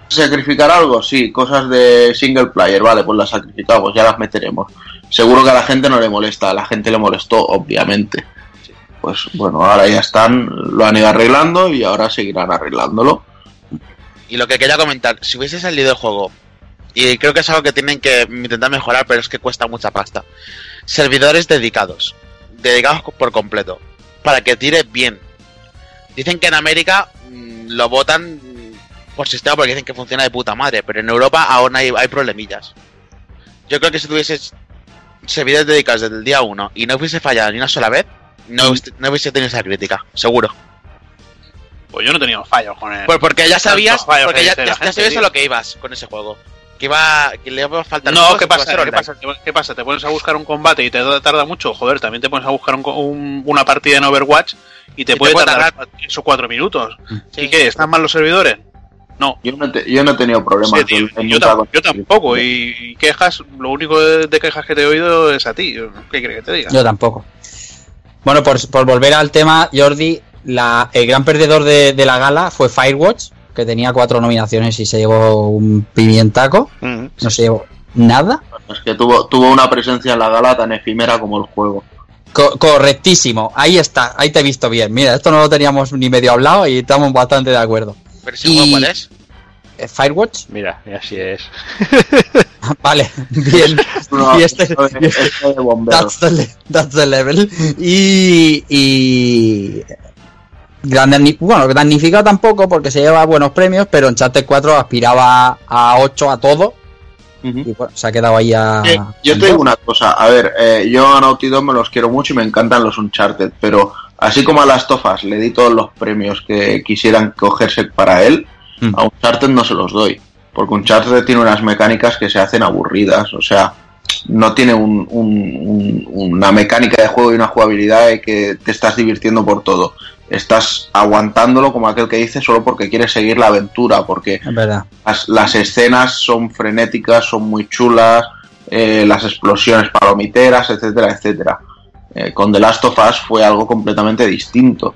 E: sacrificar algo, sí, cosas de single player, vale, pues las sacrificamos, ya las meteremos. Seguro que a la gente no le molesta, a la gente le molestó, obviamente. Pues bueno, ahora ya están, lo han ido arreglando y ahora seguirán arreglándolo.
C: Y lo que quería comentar, si hubiese salido el juego y creo que es algo que tienen que intentar mejorar, pero es que cuesta mucha pasta. Servidores dedicados, dedicados por completo, para que tire bien. Dicen que en América mm, lo votan por sistema porque dicen que funciona de puta madre, pero en Europa aún hay, hay problemillas. Yo creo que si tuvieses servidores dedicados desde el día 1 y no hubiese fallado ni una sola vez, no, hubiese- no hubiese tenido esa crítica, seguro.
B: Pues yo no he tenido fallos con él.
C: Pues porque ya sabías, porque ya, ya- sabías a lo que ibas con ese juego. Que iba, que le iba a faltar
B: No,
C: cosas,
B: ¿qué pasa?
C: ser
B: ¿Qué
C: online.
B: pasa? ¿Qué pasa? Te pones a buscar un combate y te da- tarda mucho. Joder, también te pones a buscar un un- una partida en Overwatch y te puede
C: puede
B: tardar tres o cuatro minutos.
C: Sí.
B: ¿Y qué? ¿Están mal los servidores? No.
E: Yo no, te- yo no he tenido problemas.
B: Sí, tío,
E: en-
B: yo, tampoco. Y, y quejas, lo único de, de quejas que te he oído es a ti. ¿Qué crees que te diga?
D: Yo tampoco. Bueno, por, por volver al tema, Jordi, la, el gran perdedor de, de la gala fue Firewatch, que tenía cuatro nominaciones y se llevó un pimientaco.
A: Mm.
D: No se llevó nada.
E: Es que tuvo, tuvo una presencia en la gala tan efímera como el juego.
D: Co- correctísimo, ahí está, ahí te he visto bien. Mira, esto no lo teníamos ni medio hablado y estamos bastante de acuerdo.
C: Pero ese
D: Y-
C: ¿cuál es?
D: Eh, Firewatch,
A: Mira, así es. [laughs]
D: vale, bien. [laughs]
E: No,
D: y este,
E: de bomberos.
D: That's the, that's the level. Y. y gran damni- bueno, damnificado tampoco porque se lleva buenos premios, pero Uncharted 4 aspiraba a 8 a todo y bueno, se ha quedado ahí a.
E: Eh, yo te digo una cosa, a ver, eh, yo a Naughty Dog me los quiero mucho y me encantan los Uncharted, pero así como a las tofas le di todos los premios que quisieran cogerse para él,
D: Mm.
E: a Uncharted no se los doy, porque Uncharted tiene unas mecánicas que se hacen aburridas, o sea, no tiene un- un- un- una mecánica de juego y una jugabilidad de que te estás divirtiendo por todo. Estás aguantándolo como aquel que dice solo porque quieres seguir la aventura, porque las, las escenas son frenéticas, son muy chulas, eh, las explosiones palomiteras, etcétera, etcétera. Eh, con The Last of Us fue algo completamente distinto.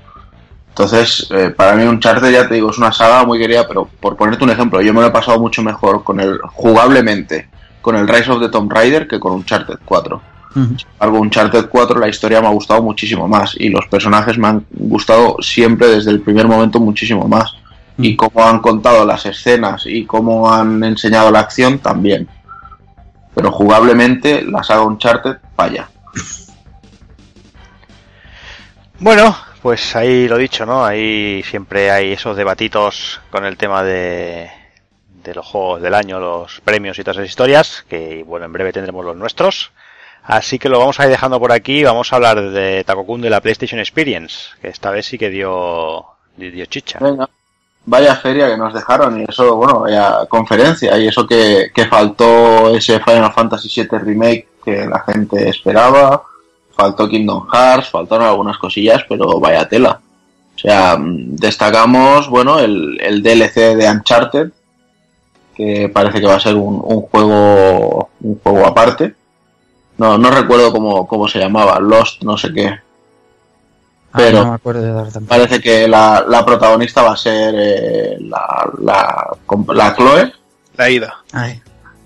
E: Entonces, eh, para mí Uncharted, ya te digo, es una saga muy querida, pero por ponerte un ejemplo, yo me lo he pasado mucho mejor con el, jugablemente, con el Rise of the Tomb Raider que con Uncharted 4.
D: Ujú.
E: Algo Uncharted 4, la historia me ha gustado muchísimo más y los personajes me han gustado siempre desde el primer momento muchísimo más. Y cómo han contado las escenas y cómo han enseñado la acción también. Pero jugablemente la saga Uncharted falla.
A: Bueno, pues ahí lo dicho, ¿no? Ahí siempre hay esos debatitos con el tema de, de los juegos del año, los premios y todas esas historias, que bueno, en breve tendremos los nuestros. Así que lo vamos a ir dejando por aquí. Vamos a hablar de Takokun de la PlayStation Experience, que esta vez sí que dio, chicha.
E: Venga. Vaya feria que nos dejaron y eso, bueno, vaya conferencia y eso que, que faltó ese Final Fantasy VII Remake que la gente esperaba, faltó Kingdom Hearts, faltaron algunas cosillas, pero vaya tela. O sea, mm, destacamos, bueno, el, el DLC de Uncharted, que parece que va a ser un, un juego un juego aparte. No, no recuerdo cómo, cómo se llamaba, Lost no sé qué.
D: Ah,
E: Pero-
D: no me acuerdo de dar tampoco.
E: Parece que la, la protagonista va a ser eh, la, la, la Chloe
B: La ida.
D: Ay,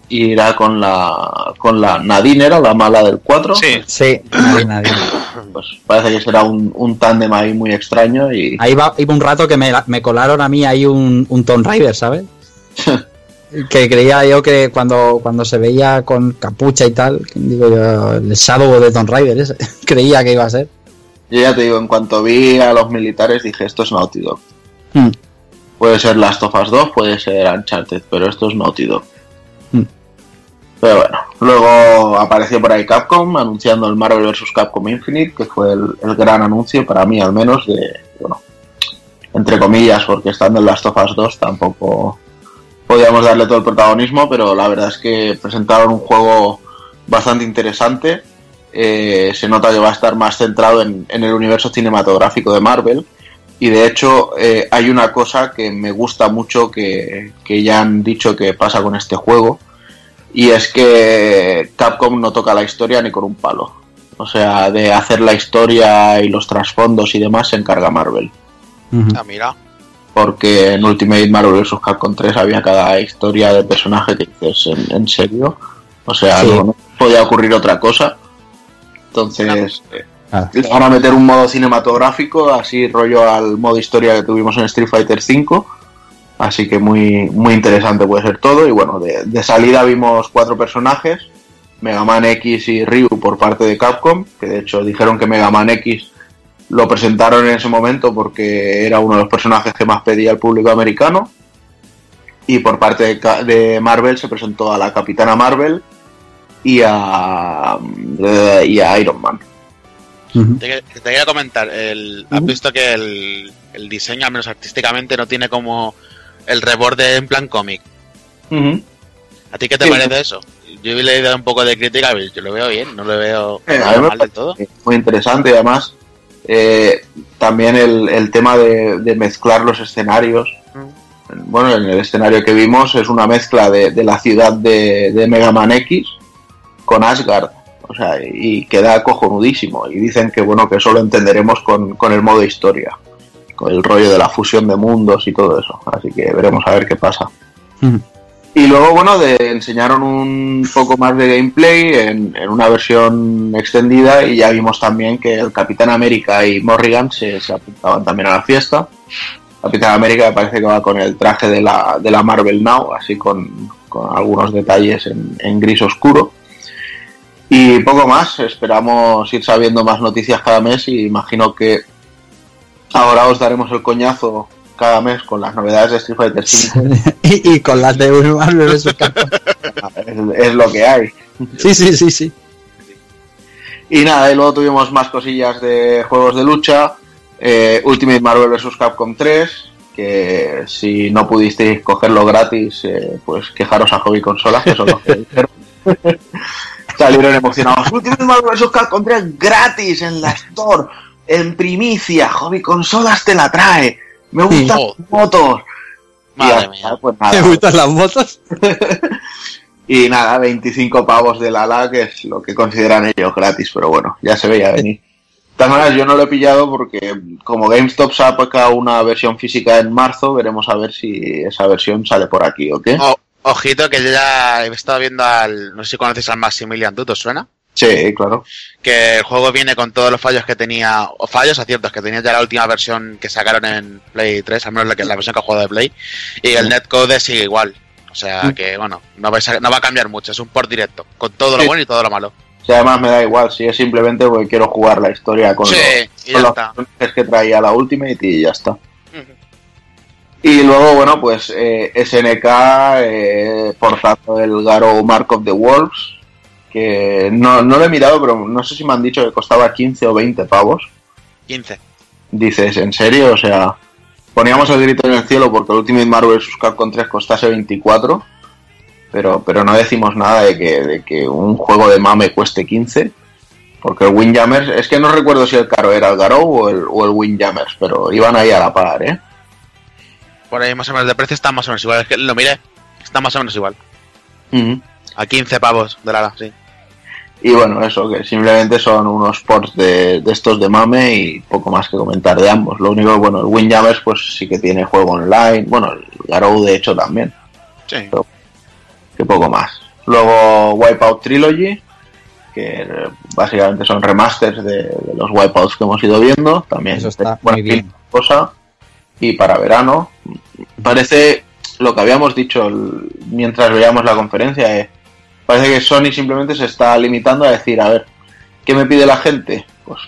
E: y irá con la con la Nadine era la mala del 4
B: Sí.
D: sí, nadie. [coughs]
E: pues parece que será un, un tándem ahí muy extraño y
D: Ahí va, iba un rato que me, me colaron a mí ahí un, un Tomb Raider, ¿sabes? [laughs] que creía yo que cuando, cuando se veía con capucha y tal, digo yo, el Shadow de Tomb Raider ese, [laughs] creía que iba a ser.
E: yo ya te digo en cuanto vi a los militares dije esto es Naughty Dog
D: Hmm.
E: puede ser Last of Us 2 puede ser Uncharted pero esto es Naughty Dog
D: Hmm.
E: pero bueno luego apareció por ahí Capcom anunciando el Marvel vs Capcom Infinite que fue el, el gran anuncio para mí al menos de bueno entre comillas porque estando en Last of Us 2 tampoco podíamos darle todo el protagonismo pero la verdad es que presentaron un juego bastante interesante eh, se nota que va a estar más centrado en, en el universo cinematográfico de Marvel. Y de hecho eh, hay una cosa que me gusta mucho que, que ya han dicho que pasa con este juego. Y es que Capcom no toca la historia ni con un palo. O sea, de hacer la historia y los trasfondos y demás se encarga Marvel.
C: Ah, mira.
E: Porque en Ultimate Marvel vs. Capcom 3 había cada historia de personaje que dices, ¿en, en serio? O sea,
D: Sí.
E: no, no podía ocurrir otra cosa. Entonces, eh,
D: Ah.
E: le van a meter un modo cinematográfico, así rollo al modo historia que tuvimos en Street Fighter V. Así que muy, muy interesante puede ser todo. Y bueno, de, de salida vimos cuatro personajes. Mega Man X y Ryu por parte de Capcom, que de hecho dijeron que Mega Man X lo presentaron en ese momento porque era uno de los personajes que más pedía el público americano. Y por parte de, Ca- de Marvel se presentó a la Capitana Marvel y a, y a Iron Man.
C: Te, te quería comentar, el, has visto que el, el diseño, al menos artísticamente, no tiene como el reborde en plan cómic. ¿A ti qué te
E: Sí.
C: parece eso? Yo he leído un poco de crítica, pero yo lo veo bien, no lo veo
E: Eh,
C: mal del todo.
E: Muy interesante y además eh, también el, el tema de, de mezclar los escenarios. Bueno, en el escenario que vimos es una mezcla de, de la ciudad de, de Mega Man X con Asgard. O sea, y queda cojonudísimo. Y dicen que bueno, que eso lo entenderemos con, con el modo historia. Con el rollo de la fusión de mundos y todo eso. Así que veremos a ver qué pasa.
D: Ujú.
E: Y luego, bueno, de, enseñaron un poco más de gameplay en, una versión extendida y ya vimos también que el Capitán América y Morrigan se, se apuntaban también a la fiesta. Capitán América me parece que va con el traje de la, de la Marvel Now, así con, con algunos detalles en, en gris oscuro. Y poco más, esperamos ir sabiendo más noticias cada mes y imagino que ahora os daremos el coñazo cada mes con las novedades de Street Fighter V. [laughs]
D: y, y con las de Marvel vs. Capcom.
E: es, es lo que hay.
D: Sí, sí, sí, sí.
E: Y nada, y luego tuvimos más cosillas de juegos de lucha. eh, Ultimate Marvel vs. Capcom 3, que si no pudisteis cogerlo gratis, eh, pues quejaros a Hobby Consolas, que son los que dijeron. Salieron emocionados. Ultimate Marvel vs. Capcom 3 gratis en la Store, en primicia. Hobby Consolas te la trae. Me gustan
C: Oh.
E: las motos. Y
C: Madre mía.
E: pues
D: ¿Te
E: nada,
D: gustan las motos? [laughs]
E: y nada, 25 pavos de la la, que es lo que consideran ellos gratis, pero bueno, ya se veía venir. De todas maneras, yo no lo he pillado porque como GameStop saca una versión física en marzo, veremos a ver si esa versión sale por aquí o qué.
C: O- ojito que yo ya he estado viendo al, no sé si conoces al Maximilian Duto, ¿suena?
E: Sí, claro.
C: Que el juego viene con todos los fallos que tenía, o fallos aciertos que tenía ya la última versión que sacaron en Play 3, al menos la, que, la versión que he jugado de Play, y el netcode sigue igual. O sea que, bueno, no, vais a- no va a cambiar mucho, es un port directo, con todo lo
E: Sí.
C: bueno y todo lo malo.
E: Si además me da igual, si es simplemente porque quiero jugar la historia con
C: Sí,
E: los,
C: y
E: con los personajes que traía la Ultimate y ya está. Y luego, bueno, pues eh, SNK eh, portando el Garo Mark of the Wolves, que no, no lo he mirado, pero no sé si me han dicho que costaba 15 o 20 pavos.
C: 15.
E: Dices, ¿en serio? O sea, poníamos el grito en el cielo porque el Ultimate Marvel vs. Capcom 3 costase 24, pero, pero no decimos nada de que, de que un juego de mame cueste 15. Porque el Windjammers, es que no recuerdo si el caro era el Garou o el, o el Windjammers, pero iban ahí a la par, ¿eh?
C: Por ahí más o menos de precio está más o menos igual. Es que lo miré, está más o menos igual. A 15 pavos de la sí.
E: Y bueno, eso, que simplemente son unos ports de, de estos de mame y poco más que comentar de ambos. Lo único, bueno, el Windjammers pues sí que tiene juego online, bueno, el Garou de hecho también,
C: Sí.
E: que poco más. Luego Wipeout Trilogy, que básicamente son remasters de, de los Wipeouts que hemos ido viendo, también
D: Eso está muy bien.
E: cosa. Y para verano, parece lo que habíamos dicho el- mientras veíamos la conferencia, eh, parece que Sony simplemente se está limitando a decir, a ver, ¿qué me pide la gente? Pues,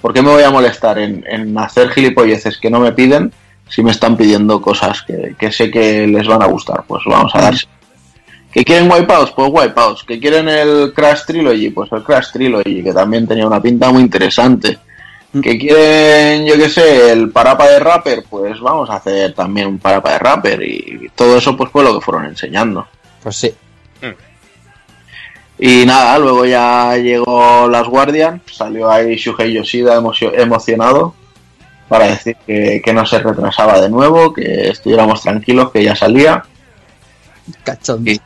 E: ¿por qué me voy a molestar en, en hacer gilipolleces que no me piden si me están pidiendo cosas que, que sé que les van a gustar? Pues vamos a darse. ¿Que quieren Wipeouts? Pues Wipeouts. ¿Que quieren el Crash Trilogy? Pues el Crash Trilogy, que también tenía una pinta muy interesante. ¿Que quieren, yo qué sé, el parapa de rapper? Pues vamos a hacer también un parapa de rapper. Y todo eso pues fue lo que fueron enseñando.
D: Pues sí.
E: Y nada, luego ya llegó Las Guardian, salió ahí Shuhei Yoshida emocio- emocionado para decir que, que no se retrasaba de nuevo, que estuviéramos tranquilos, que ya salía.
D: Cachondo.
E: Sí.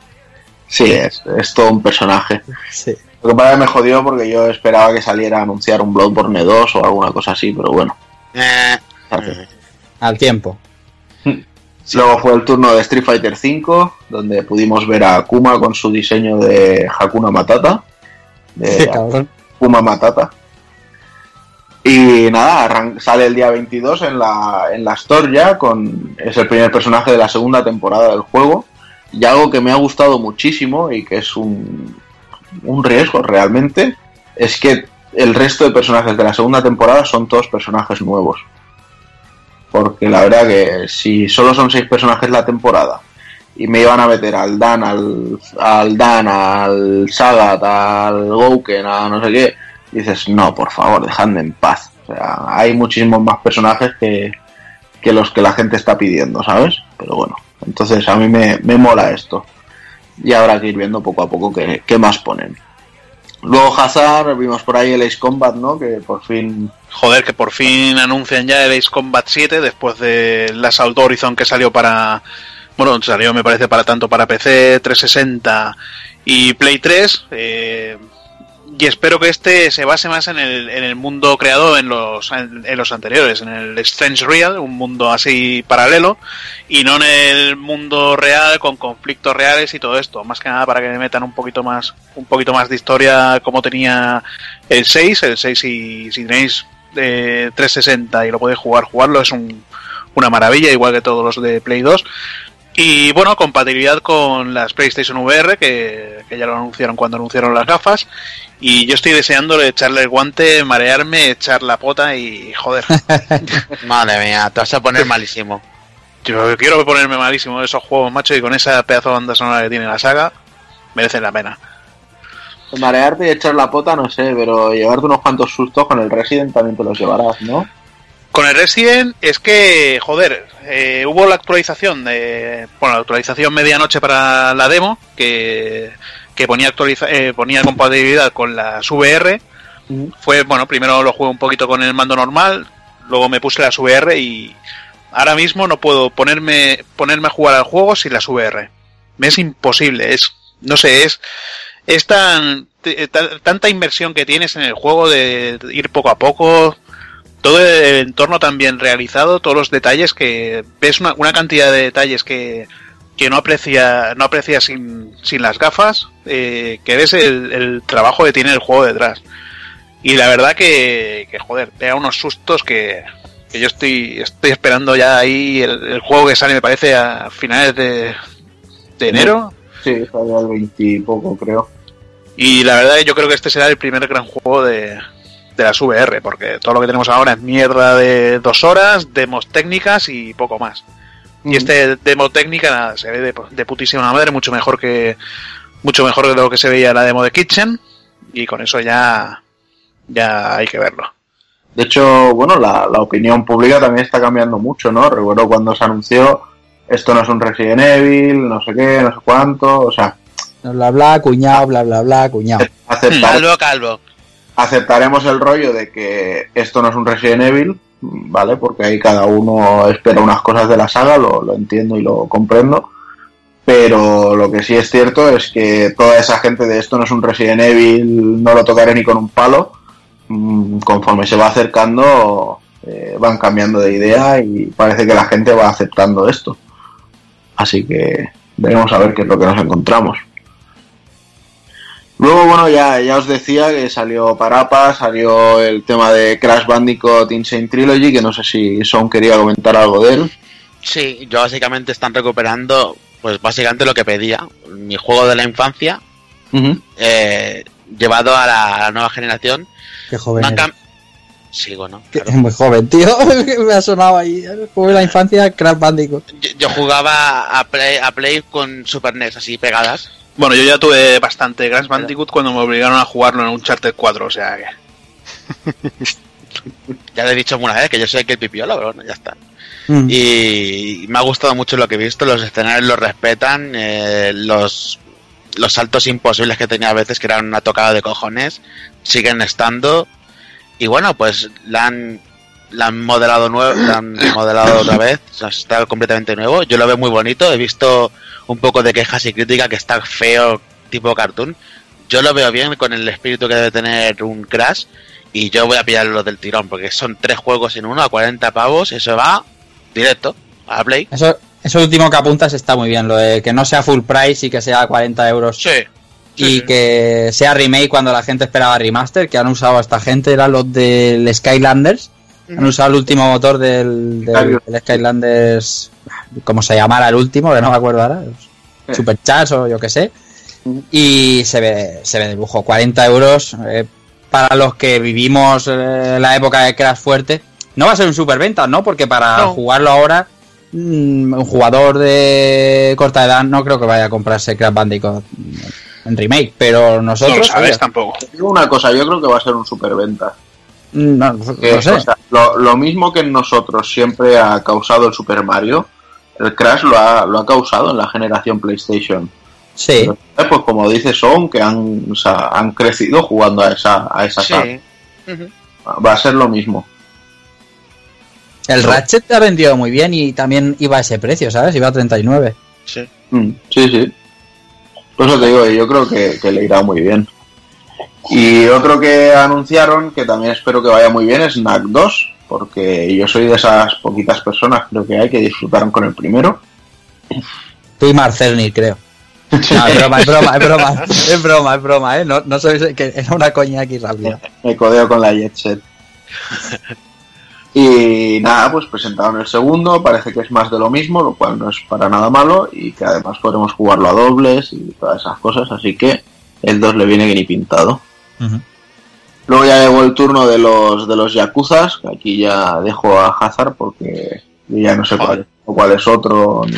E: Sí, es, es todo un personaje.
D: Sí.
E: Lo que pasa es que me jodió porque yo esperaba que saliera a anunciar un Bloodborne 2 o alguna cosa así, pero bueno.
C: Eh.
D: Al tiempo.
E: Luego fue el turno de Street Fighter V, donde pudimos ver a Akuma con su diseño de Hakuna Matata. De. [laughs] Akuma Matata. Y nada, sale el día 22 en la, en la Store ya, con, es el primer personaje de la segunda temporada del juego. Y algo que me ha gustado muchísimo y que es un, un riesgo realmente, es que el resto de personajes de la segunda temporada son todos personajes nuevos. Porque la verdad que si solo son seis personajes la temporada y me iban a meter al Dan, al, al Dan, al Sagat, al Gouken, a no sé qué, dices, no, por favor, dejadme en paz. O sea, hay muchísimos más personajes que, que los que la gente está pidiendo, ¿sabes? Pero bueno, entonces a mí me, me mola esto. Y habrá que ir viendo poco a poco qué, qué más ponen. Luego Hazard, vimos por ahí el Ace Combat, ¿no? Que por fin...
B: Joder, que por fin anuncian ya el Ace Combat 7 después del Assault Horizon que salió para. Bueno, salió me parece para tanto para PC, 360 y Play 3. eh, y espero que este se base más en el, en el mundo creado en los, en, en los anteriores, en el Strange Real, un mundo así paralelo, y no en el mundo real con conflictos reales y todo esto. Más que nada para que me metan un poquito más, un poquito más de historia como tenía el 6, el 6 si, si tenéis eh, 360 y lo podéis jugar, jugarlo es un- una maravilla, igual que todos los de Play 2. Y bueno, compatibilidad con las PlayStation VR, que, que ya lo anunciaron cuando anunciaron las gafas. Y yo estoy deseando echarle el guante, marearme, echar la pota y joder. [laughs]
C: Madre mía, te vas a poner [laughs] malísimo.
B: Yo quiero ponerme malísimo de esos juegos, macho, y con esa pedazo de banda sonora que tiene la saga, merecen la pena.
E: Marearte y echar la pota, no sé, pero llevarte unos cuantos sustos con el Resident también te los llevarás, ¿no?
B: Con el Resident es que, joder, eh, hubo la actualización de. Bueno, la actualización medianoche para la demo, que, que ponía, actualiza, eh, ponía compatibilidad con las VR. Fue, bueno, primero lo jugué un poquito con el mando normal, luego me puse las VR y ahora mismo no puedo ponerme, ponerme a jugar al juego sin las VR. Me es imposible, es. No sé, es. Es tan, t- tanta inversión que tienes en el juego de ir poco a poco, todo el entorno tan bien realizado, todos los detalles que ves una, una cantidad de detalles que, que no aprecia no aprecia sin, sin las gafas, eh, que ves el, el trabajo que tiene el juego detrás. Y la verdad que, que joder, pega unos sustos que, que yo estoy, estoy esperando ya ahí el, el juego que sale, me parece, a finales de, de enero.
E: Sí, salió el 20 y poco, creo.
B: Y la verdad yo creo que este será el primer gran juego de, de las VR, porque todo lo que tenemos ahora es mierda de dos horas, demos técnicas y poco más. Y este demo técnica nada, se ve de, de putísima madre, mucho mejor que mucho mejor de lo que se veía en la demo de Kitchen, y con eso ya ya hay que verlo.
E: De hecho, bueno, la, la opinión pública también está cambiando mucho, ¿no? Recuerdo cuando se anunció esto no es un Resident Evil, no sé qué, no sé cuánto, o sea,
D: Bla, bla, cuñado, bla, bla, bla, cuñado.
E: aceptar-
C: Calvo, calvo.
E: aceptaremos el rollo de que esto no es un Resident Evil, ¿vale? Porque ahí cada uno espera unas cosas de la saga, lo, lo entiendo y lo comprendo. Pero lo que sí es cierto es que toda esa gente de esto no es un Resident Evil, no lo tocaré ni con un palo, mm, conforme se va acercando eh, van cambiando de idea y parece que la gente va aceptando esto. Así que veremos a ver qué es lo que nos encontramos. Luego, bueno, ya, ya os decía que salió Parapa, salió el tema de Crash Bandicoot Insane Trilogy, que no sé si Son quería comentar algo de él.
C: Sí, yo básicamente están recuperando, pues básicamente lo que pedía. Mi juego de la infancia, eh, llevado a la nueva generación.
D: Qué joven.
C: No han
D: eres.
C: cam- Sigo, ¿no?
D: Que
C: Claro.
D: Es muy joven, tío. [laughs] Me ha sonado ahí. Jugué la infancia, Crash Bandicoot.
C: Yo, yo jugaba a Play, a Play con Super NES así pegadas.
B: Bueno, yo ya tuve bastante Crash Bandicoot cuando me obligaron a jugarlo en un Charter 4, o sea que... [laughs]
C: Ya le he dicho alguna vez que yo soy que el pipiolo, pero bueno, ya está.
D: Mm.
C: Y me ha gustado mucho lo que he visto, los escenarios los respetan, eh, los, los saltos imposibles que tenía a veces, que eran una tocada de cojones, siguen estando. Y bueno, pues la han, la han modelado nuevo, la han [coughs] modelado otra vez, o sea, está completamente nuevo. Yo lo veo muy bonito, he visto un poco de quejas y crítica que está feo tipo cartoon. Yo lo veo bien con el espíritu que debe tener un Crash y yo voy a pillarlo del tirón porque son tres juegos en uno a 40 pavos, eso va directo a Play.
D: Eso, eso último que apuntas está muy bien, lo de que no sea full price y que sea 40 euros.
B: Sí,
D: y que sea remake cuando la gente esperaba remaster, que han usado a esta gente, eran los del Skylanders. Han usado el último motor del, del, del Skylanders, como se llamara el último, que no me acuerdo ahora, Supercharge o yo que sé. Y se ve, se ve de lujo, 40 euros eh, para los que vivimos eh, la época de Crash fuerte. No va a ser un superventa, ¿no? Porque para
B: No.
D: jugarlo ahora, mm, un jugador de corta edad no creo que vaya a comprarse Crash Bandicoot en remake, pero
B: No
D: nosotros...
B: lo sabes
D: oye,
B: tampoco.
E: Te digo una cosa, yo creo que va a ser un superventa.
D: No, no
E: Que,
D: sé.
E: o sea, lo, lo mismo que en nosotros siempre ha causado el Super Mario, el Crash lo ha, lo ha causado en la generación PlayStation.
D: Sí.
E: Pero, eh, pues como dice Son, que han, o sea, han crecido jugando a esa, a esa saga.
C: Sí.
E: Va a ser lo mismo.
D: El Ratchet te ha vendido muy bien y también iba a ese precio, ¿sabes? Iba a 39.
C: Sí.
E: Mm, sí, sí. Por eso te digo, yo creo que, que le irá muy bien. Y otro que anunciaron, que también espero que vaya muy bien, es Knack 2, porque yo soy de esas poquitas personas, creo que hay, que disfrutaron con el primero.
D: Tú y Marcelni, creo. No, es broma, es broma, es broma, es broma, es broma, ¿eh? No, no sois que era una coña aquí rápida.
E: Me codeo con la Jet Set. Y nada, pues presentaron el segundo, parece que es más de lo mismo, lo cual no es para nada malo, y que además podremos jugarlo a dobles y todas esas cosas, así que el 2 le viene y pintado. Luego ya llegó el turno de los de los Yakuzas, aquí ya dejo a Hazard porque yo ya no sé cuál, cuál es otro ni,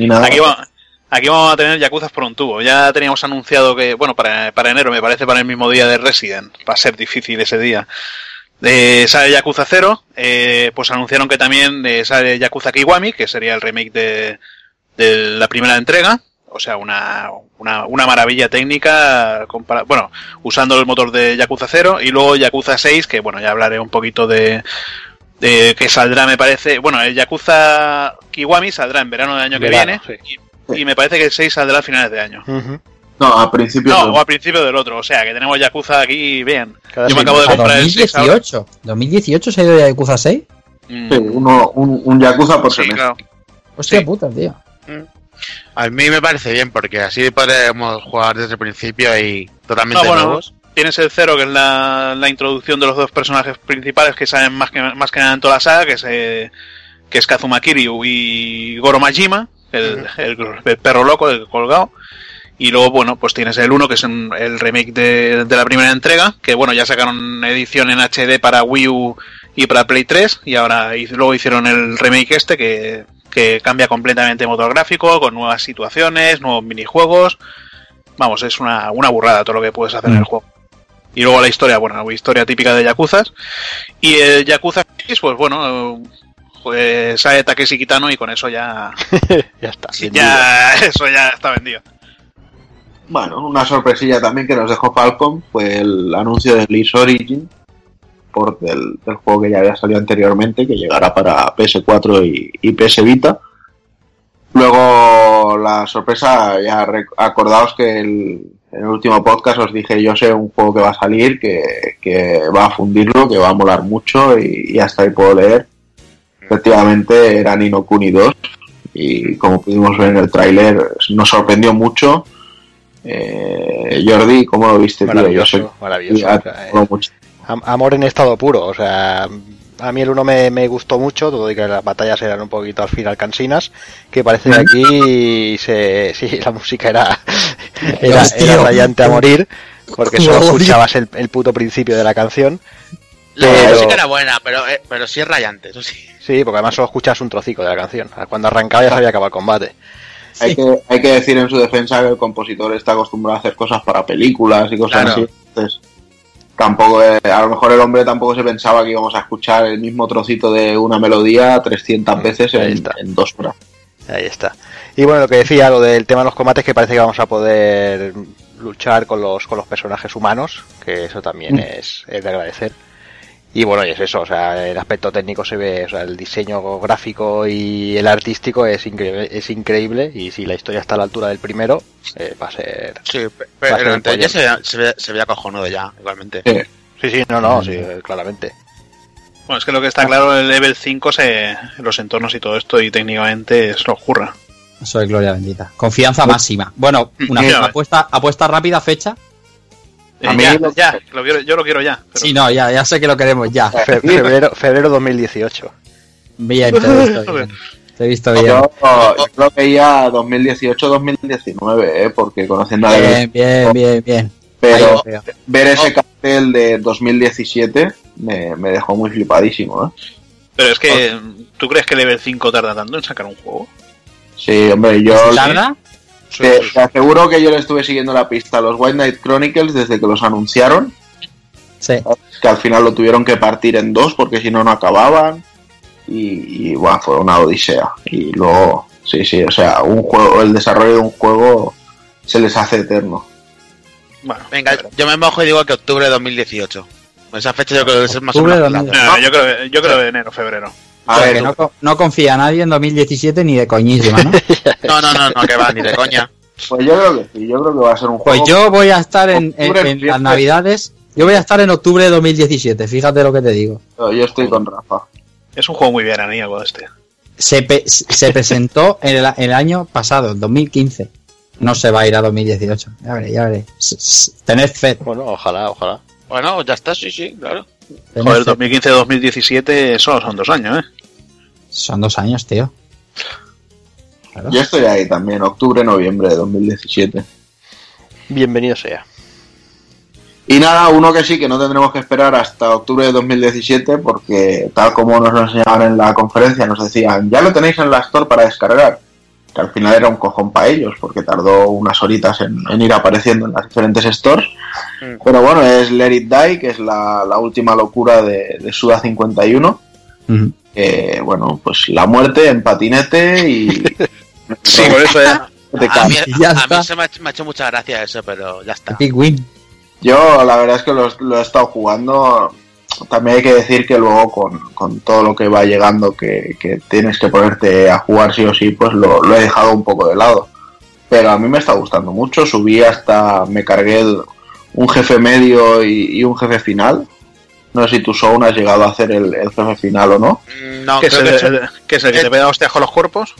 E: ni nada.
B: Aquí, va- aquí vamos a tener Yakuzas por un tubo. Ya teníamos anunciado que, bueno, para, para enero, me parece para el mismo día de Resident. Va a ser difícil ese día. Eh, sale Yakuza 0, eh, pues anunciaron que también eh, sale Yakuza Kiwami, que sería el remake de, de la primera entrega. O sea, una, una, una maravilla técnica, compara- bueno, usando el motor de Yakuza 0 y luego Yakuza 6, que bueno, ya hablaré un poquito de, de que saldrá, me parece. Bueno, el Yakuza Kiwami saldrá en verano del año que
A: Verano,
B: viene y, y me parece que el 6 saldrá a finales de año.
A: Ujú.
E: No, a principios
B: No,
E: del-
B: o a principio del otro, o sea que tenemos Yakuza aquí bien.
A: Cada
B: Yo me acabo de comprar el 6 ahora.
D: 2018. 2018 se ha ido ya Yakuza 6.
B: Mm,
E: sí, uno, un, un Yakuza por
B: sí,
E: semestre.
B: claro.
D: Hostia
B: Sí.
D: puta, tío.
C: A mí me parece bien porque así podremos jugar desde el principio y totalmente
B: No, bueno,
C: nuevos.
B: Tienes el cero, que es la, la introducción de los dos personajes principales que salen más que, más que nada en toda la saga, que es, eh, que es Kazuma Kiryu y Goro Majima, el, el, el perro loco, el colgado. Y luego, bueno, pues tienes el 1, que es un- el remake de, de la primera entrega, que bueno, ya sacaron edición en HD para Wii U y para Play 3, y ahora y luego hicieron el remake este, que, que cambia completamente el motor gráfico, con nuevas situaciones, nuevos minijuegos. Vamos, es una, una burrada todo lo que puedes hacer en el juego. Y luego la historia, bueno, la historia típica de Yakuzas. Y el Yakuza 6, pues bueno, pues sale Takeshi Kitano y con eso ya, [laughs]
A: ya está.
B: ya [laughs] eso ya está vendido.
E: Bueno, una sorpresilla también que nos dejó Falcon fue el anuncio de League Origin por del, del juego que ya había salido anteriormente, que llegará para PS4 y, y PS Vita. Luego la sorpresa, ya acordaos que el, en el último podcast os dije yo sé un juego que va a salir, que, que va a fundirlo, que va a molar mucho y, y hasta ahí puedo leer. Efectivamente era Nino Kuni 2 y como pudimos ver en el tráiler nos sorprendió mucho. Eh, Jordi, ¿cómo lo viste, tío? Yo
A: Maravilloso,
E: sé
A: maravilloso. o sea, eh,
E: mucho.
A: Am- amor en estado puro, o sea, a mí el uno me, me gustó mucho, todo y que las batallas eran un poquito al final cansinas, que parece que aquí se, sí, [laughs] la música era, [laughs] era, rayante a morir, porque solo escuchabas el, el puto principio de la canción.
C: La
A: Pero-
C: música era buena, pero, eh, pero sí es rayante, eso sí.
A: Sí, porque además solo escuchas un trocico de la canción. Cuando arrancaba ya se había acabado el combate.
E: Hay, que, hay que decir en su defensa que el compositor está acostumbrado a hacer cosas para películas y cosas
C: Claro.
E: así. Entonces, tampoco, eh, a lo mejor el hombre tampoco se pensaba que íbamos a escuchar el mismo trocito de una melodía 300 veces en, dos horas.
A: Ahí está. Y bueno, lo que decía, lo del tema de los combates, que parece que vamos a poder luchar con los, con los personajes humanos, que eso también es, es de agradecer. Y bueno, y es eso, o sea, el aspecto técnico se ve, o sea, el diseño gráfico y el artístico es increíble, es increíble y si la historia está a la altura del primero, eh, va a ser...
C: Sí, pero anterior ya se, veía- se, veía cojonudo ya, igualmente.
E: Sí.
A: Sí, sí, no, no, sí, claramente.
B: Bueno, es que lo que está claro, el level 5, se, los entornos y todo esto, y técnicamente es lo ocurra.
D: Eso es gloria bendita. Confianza máxima. Bueno, una
B: Sí,
D: apuesta, apuesta rápida, fecha.
B: Eh,
E: A mí
B: ya,
E: lo-
B: ya, lo quiero- yo lo quiero ya. pero-
D: Sí, no, ya, ya sé que lo queremos ya.
A: Fe- febrero, febrero 2018.
D: Bien, te he visto [laughs] bien. Te he visto bien.
E: Yo, yo lo veía 2018-2019, ¿eh? porque conociendo a
D: Bien, bien, bien, bien.
E: pero ver ese cartel de 2017 me, me dejó muy flipadísimo. ¿eh?
B: Pero es que, ¿tú crees que Level 5 tarda tanto en sacar un juego?
E: Sí, hombre, yo
D: ¿Tarda?
E: Te, te aseguro que yo le estuve siguiendo la pista a los White Knight Chronicles desde que los anunciaron,
D: Sí.
E: que al final lo tuvieron que partir en dos porque si no, no acababan. Y, y bueno, fue una odisea. Y luego, sí, sí, o sea, un juego, el desarrollo de un juego se les hace eterno.
B: Bueno,
C: Venga,
B: pero-
C: yo me mojo y digo que octubre de 2018. Esa fecha yo creo que es más o menos.
D: de
C: la-
D: 2018.
B: No, yo creo, yo creo enero, febrero.
E: A ver,
D: que no, co- no confía nadie en 2017 ni de coñísima, ¿no? [laughs]
C: No, no, no, no, que va, ni de coña.
E: pues yo creo que sí, yo creo que va a ser un
D: Pues
E: juego.
D: yo voy a estar en, en-
E: Octubre,
D: en las navidades. Yo voy a estar en octubre de 2017, fíjate lo que te digo.
E: Yo estoy con Rafa.
B: Es un juego muy veraniego este.
D: Se, pe- se presentó [laughs] en el, en el año pasado, en 2015. No se va a ir a 2018. Ya veré, ya veré. S- Tened fe.
A: Bueno, ojalá, ojalá.
C: Bueno, ya está, sí, sí, claro.
D: tened
B: Joder,
D: fe.
B: 2015-2017 solo son dos años, ¿eh?
D: Son dos años, tío. Claro.
E: Yo estoy ahí también, octubre, noviembre de 2017.
A: Bienvenido sea.
E: Y nada, uno que sí, que no tendremos que esperar hasta octubre de 2017, porque tal como nos lo enseñaban en la conferencia, nos decían, ya lo tenéis en la Store para descargar. Que al final era un cojón para ellos, porque tardó unas horitas en, en ir apareciendo en las diferentes stores.
C: Mm.
E: Pero bueno, es Let It Die, que es la, la última locura de, de Suda 51.
D: Ujú.
E: Bueno, pues la muerte en patinete y... [laughs]
B: Sí, por eso ya. [laughs]
E: te
C: A mí,
D: ya
C: a mí se me ha, hecho- me ha hecho mucha gracia eso, pero ya está.
D: Big win.
E: Yo la verdad es que lo, lo he estado jugando. También hay que decir que luego con, con todo lo que va llegando que, que tienes que ponerte a jugar sí o sí, pues lo, lo he dejado un poco de lado. Pero a mí me está gustando mucho. Subí hasta, me cargué el- un jefe medio y, y un jefe final. No sé si tú, Soun, has llegado a hacer el, el jefe final o no.
C: Mm, No,
B: ¿Qué es, el,
C: que
B: el- es el que te pega hostias con los cuerpos?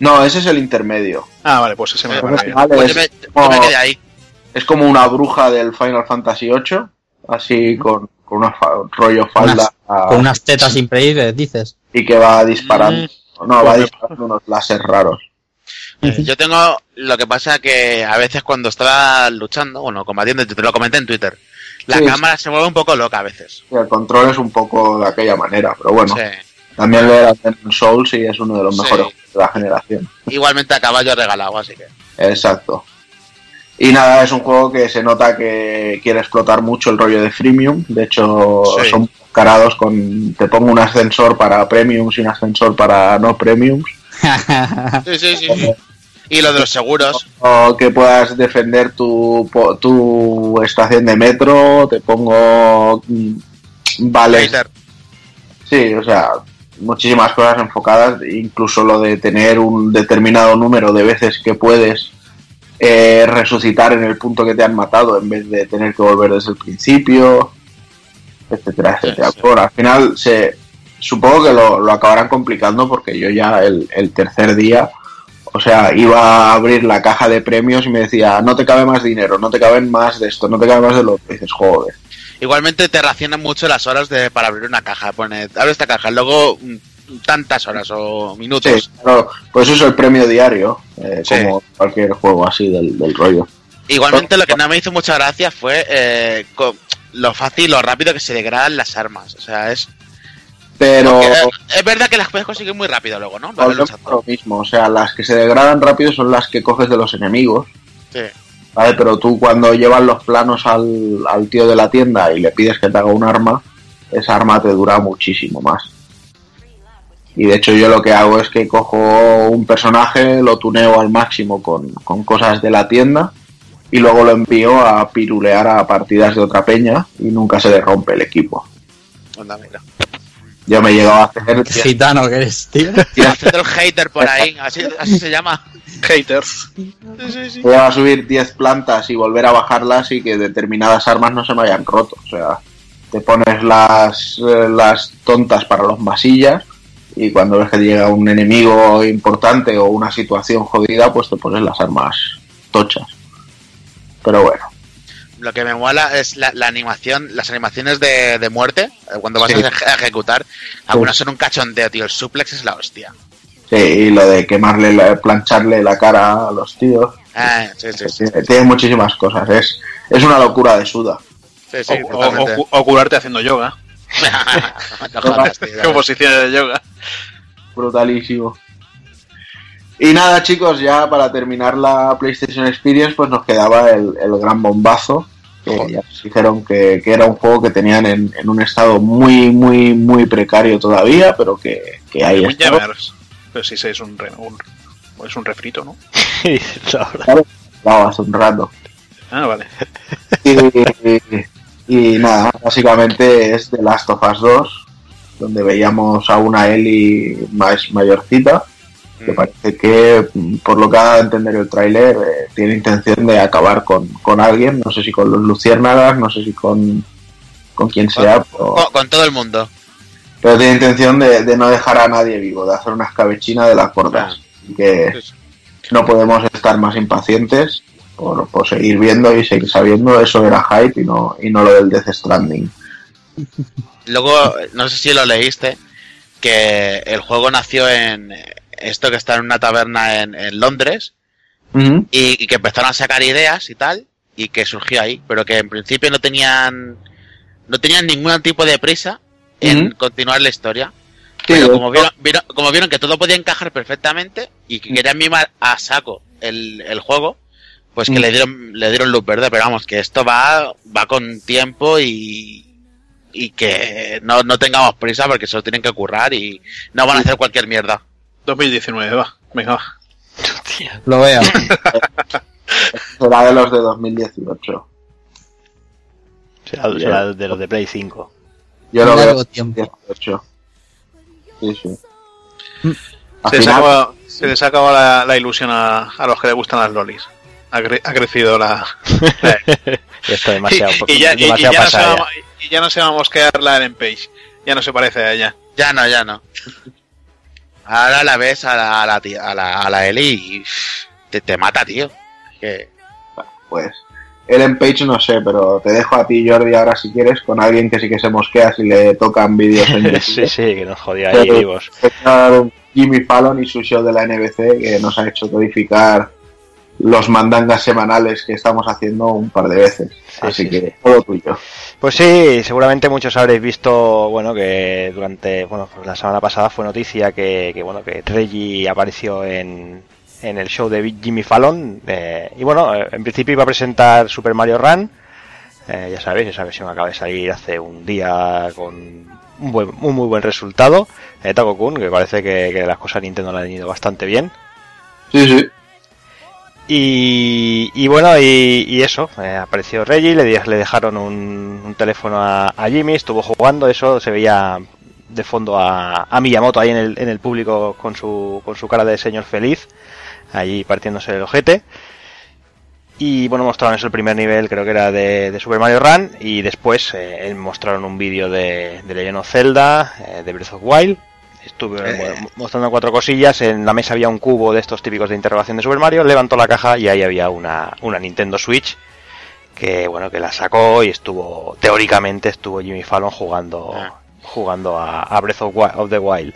E: No, ese es el intermedio.
B: Ah, vale, pues ese me
C: Eh, pues yo
E: es,
C: me, yo me
E: como,
C: quedé ahí.
E: es como una bruja del Final Fantasy VIII, así con, con una fa- rollo falda. a-
D: Con unas tetas increíbles, dices.
E: y que va disparando. No, va disparando unos láser raros.
C: Yo tengo lo que pasa que a veces cuando estaba luchando, bueno, combatiendo, te lo comenté en Twitter, la
E: Sí,
C: cámara se mueve un poco loca a veces.
E: El control es un poco de aquella manera, pero bueno, también lo era en Souls y es uno de los mejores juegos de la generación.
C: Igualmente a caballo regalado, así que.
E: Exacto. Y nada, es un juego que se nota que quiere explotar mucho el rollo de freemium. De hecho,
C: Sí.
E: son carados con. Te pongo un ascensor para premiums y un ascensor para no premiums. [laughs]
C: Sí, sí, sí. Y lo de los seguros.
E: O que puedas defender tu, tu estación de metro. Te pongo. mm,
C: Hater.
E: Sí, o sea, muchísimas cosas enfocadas, incluso lo de tener un determinado número de veces que puedes eh, resucitar en el punto que te han matado en vez de tener que volver desde el principio, etcétera, etcétera.
C: Sí, sí.
E: Bueno, al final se supongo que lo, lo acabarán complicando porque yo ya el, el tercer día, o sea, iba a abrir la caja de premios y me decía, no te cabe más dinero, no te caben más de esto, no te cabe más de lo que dices, joder.
C: Igualmente te racionan mucho las horas de, para abrir una caja. Pone, abre esta caja, luego mm, tantas horas o minutos.
E: Sí, claro, pues eso es el premio diario, eh,
C: Sí.
E: como cualquier juego así del, del rollo.
C: Igualmente lo que no me hizo mucha gracia fue eh, co- lo fácil, lo rápido que se degradan las armas. O sea, es...
E: Pero
C: porque, eh, es verdad que las puedes conseguir muy rápido luego, ¿no?
E: Lo mismo, o sea, las que se degradan rápido son las que coges de los enemigos,
C: Sí.
E: ¿vale? Pero tú cuando llevas los planos al, al tío de la tienda y le pides que te haga un arma, esa arma te dura muchísimo más. Y de hecho yo lo que hago es que cojo un personaje, lo tuneo al máximo con, con cosas de la tienda y luego lo envío a pirulear a partidas de otra peña y nunca se le rompe el equipo.
C: Anda, mira.
E: Yo me he llegado a hacer
D: Qué gitano que eres, tío. [laughs]
C: Haciendo el hater por ahí, así, así se llama.
B: Haters.
C: Sí, sí, sí.
E: Voy a subir 10 plantas y volver a bajarlas y que determinadas armas no se me hayan roto. O sea, te pones las, eh, las tontas para los masillas y cuando ves que llega un enemigo importante o una situación jodida, pues te pones las armas tochas. Pero bueno.
C: Lo que me mola es la, animación, las animaciones de, de muerte, eh, cuando vas a ejecutar. Algunas son un cachondeo, tío. El suplex es la hostia.
E: Sí, y lo de quemarle, plancharle la cara a los tíos.
C: Ah, sí, sí,
E: Tiene, muchísimas cosas. Es, es una locura de suda.
B: o, curarte haciendo yoga. [laughs] [laughs] no, [laughs] posiciones de yoga.
E: Brutalísimo. Y nada, chicos, ya para terminar la PlayStation Experience, pues nos quedaba el, gran bombazo. Que ya dijeron que, era un juego que tenían en, un estado muy, muy, muy precario todavía, pero que, que hay.
B: Pero si es un, un, es un refrito, ¿no? [laughs]
E: claro, hace un rato.
B: Ah, vale.
E: Y, nada, básicamente es The Last of Us 2, donde veíamos a una Ellie más mayorcita que mm. parece que, por lo que ha de entender el tráiler, eh, tiene intención de acabar con, con, alguien, no sé si con los luciérnagas, no sé si con, con quien sea.
C: Con, todo el mundo.
E: Pero tiene intención de, no dejar a nadie vivo, de hacer una escabechina de las cordas. Ah. que no podemos estar más impacientes por, por, seguir viendo y seguir sabiendo. Eso era hype y no, y no lo del Death Stranding.
C: Luego, no sé si lo leíste, que el juego nació en, esto que está en una taberna en, Londres y, que empezaron a sacar ideas y tal y que surgió ahí, pero que en principio no tenían no tenían ningún tipo de prisa en continuar la historia. pero como vieron, como vieron que todo podía encajar perfectamente y que querían mimar a saco el, el juego, pues que le dieron le dieron luz verde, pero vamos, que esto va va con tiempo y y que no, no tengamos prisa porque se lo tienen que currar y no van a hacer cualquier mierda.
B: 2019, va. Venga, va.
D: Lo veo. [laughs]
E: será de los de 2018.
A: Será, de los de Play 5.
E: Yo lo veo tiempo. 18. Sí, sí.
B: Se, les acaba, se les acaba la, ilusión a, a, los que les gustan las lolis. Ha, ha crecido la. [laughs]
A: Esto demasiado,
B: y, ya, y, ya no se va, y, ya no se va a mosquear la Ellen Page. Ya no se parece a ella.
C: Ya no, ya no. Ahora la ves a la, a la, a la, a la Ellie y te, te mata, tío. Que...
E: Pues Ellen Page no sé, pero te dejo a ti, Jordi, ahora si quieres, con alguien que sí que se mosquea si le tocan vídeos en [laughs]
A: Sí, sí, que nos jodía ahí vivos.
E: Jimmy Fallon y su show de la NBC que nos ha hecho codificar los mandangas semanales que estamos haciendo un par de veces. Así que todo tuyo.
A: Pues sí, seguramente muchos habréis visto, bueno, que durante, bueno, la semana pasada fue noticia que, que bueno, que Reggie apareció en, en el show de Jimmy Fallon. Eh, y bueno, eh, en principio iba a presentar Super Mario Run. Eh, ya sabéis, esa versión acaba de salir hace un día con un, buen, un muy buen resultado. Eh, Taco Kun, que parece que, que las cosas Nintendo le han ido bastante bien.
E: Sí, sí.
A: Y, bueno, y, eso, eh, apareció Reggie, le, le dejaron un, teléfono a, Jimmy, estuvo jugando, eso se veía de fondo a, a Miyamoto ahí en el, en el público con su, con su cara de señor feliz, allí partiéndose el ojete. Y bueno, mostraron eso el primer nivel, creo que era de, Super Mario Run, y después eh, mostraron un vídeo de, de Legend of Zelda, eh, de Breath of Wild, Estuve eh. mostrando cuatro cosillas. En la mesa había un cubo de estos típicos de interrogación de Super Mario. Levantó la caja y ahí había una, una Nintendo Switch que bueno que la sacó y estuvo teóricamente estuvo Jimmy Fallon jugando ah. jugando a, Breath of, the Wild.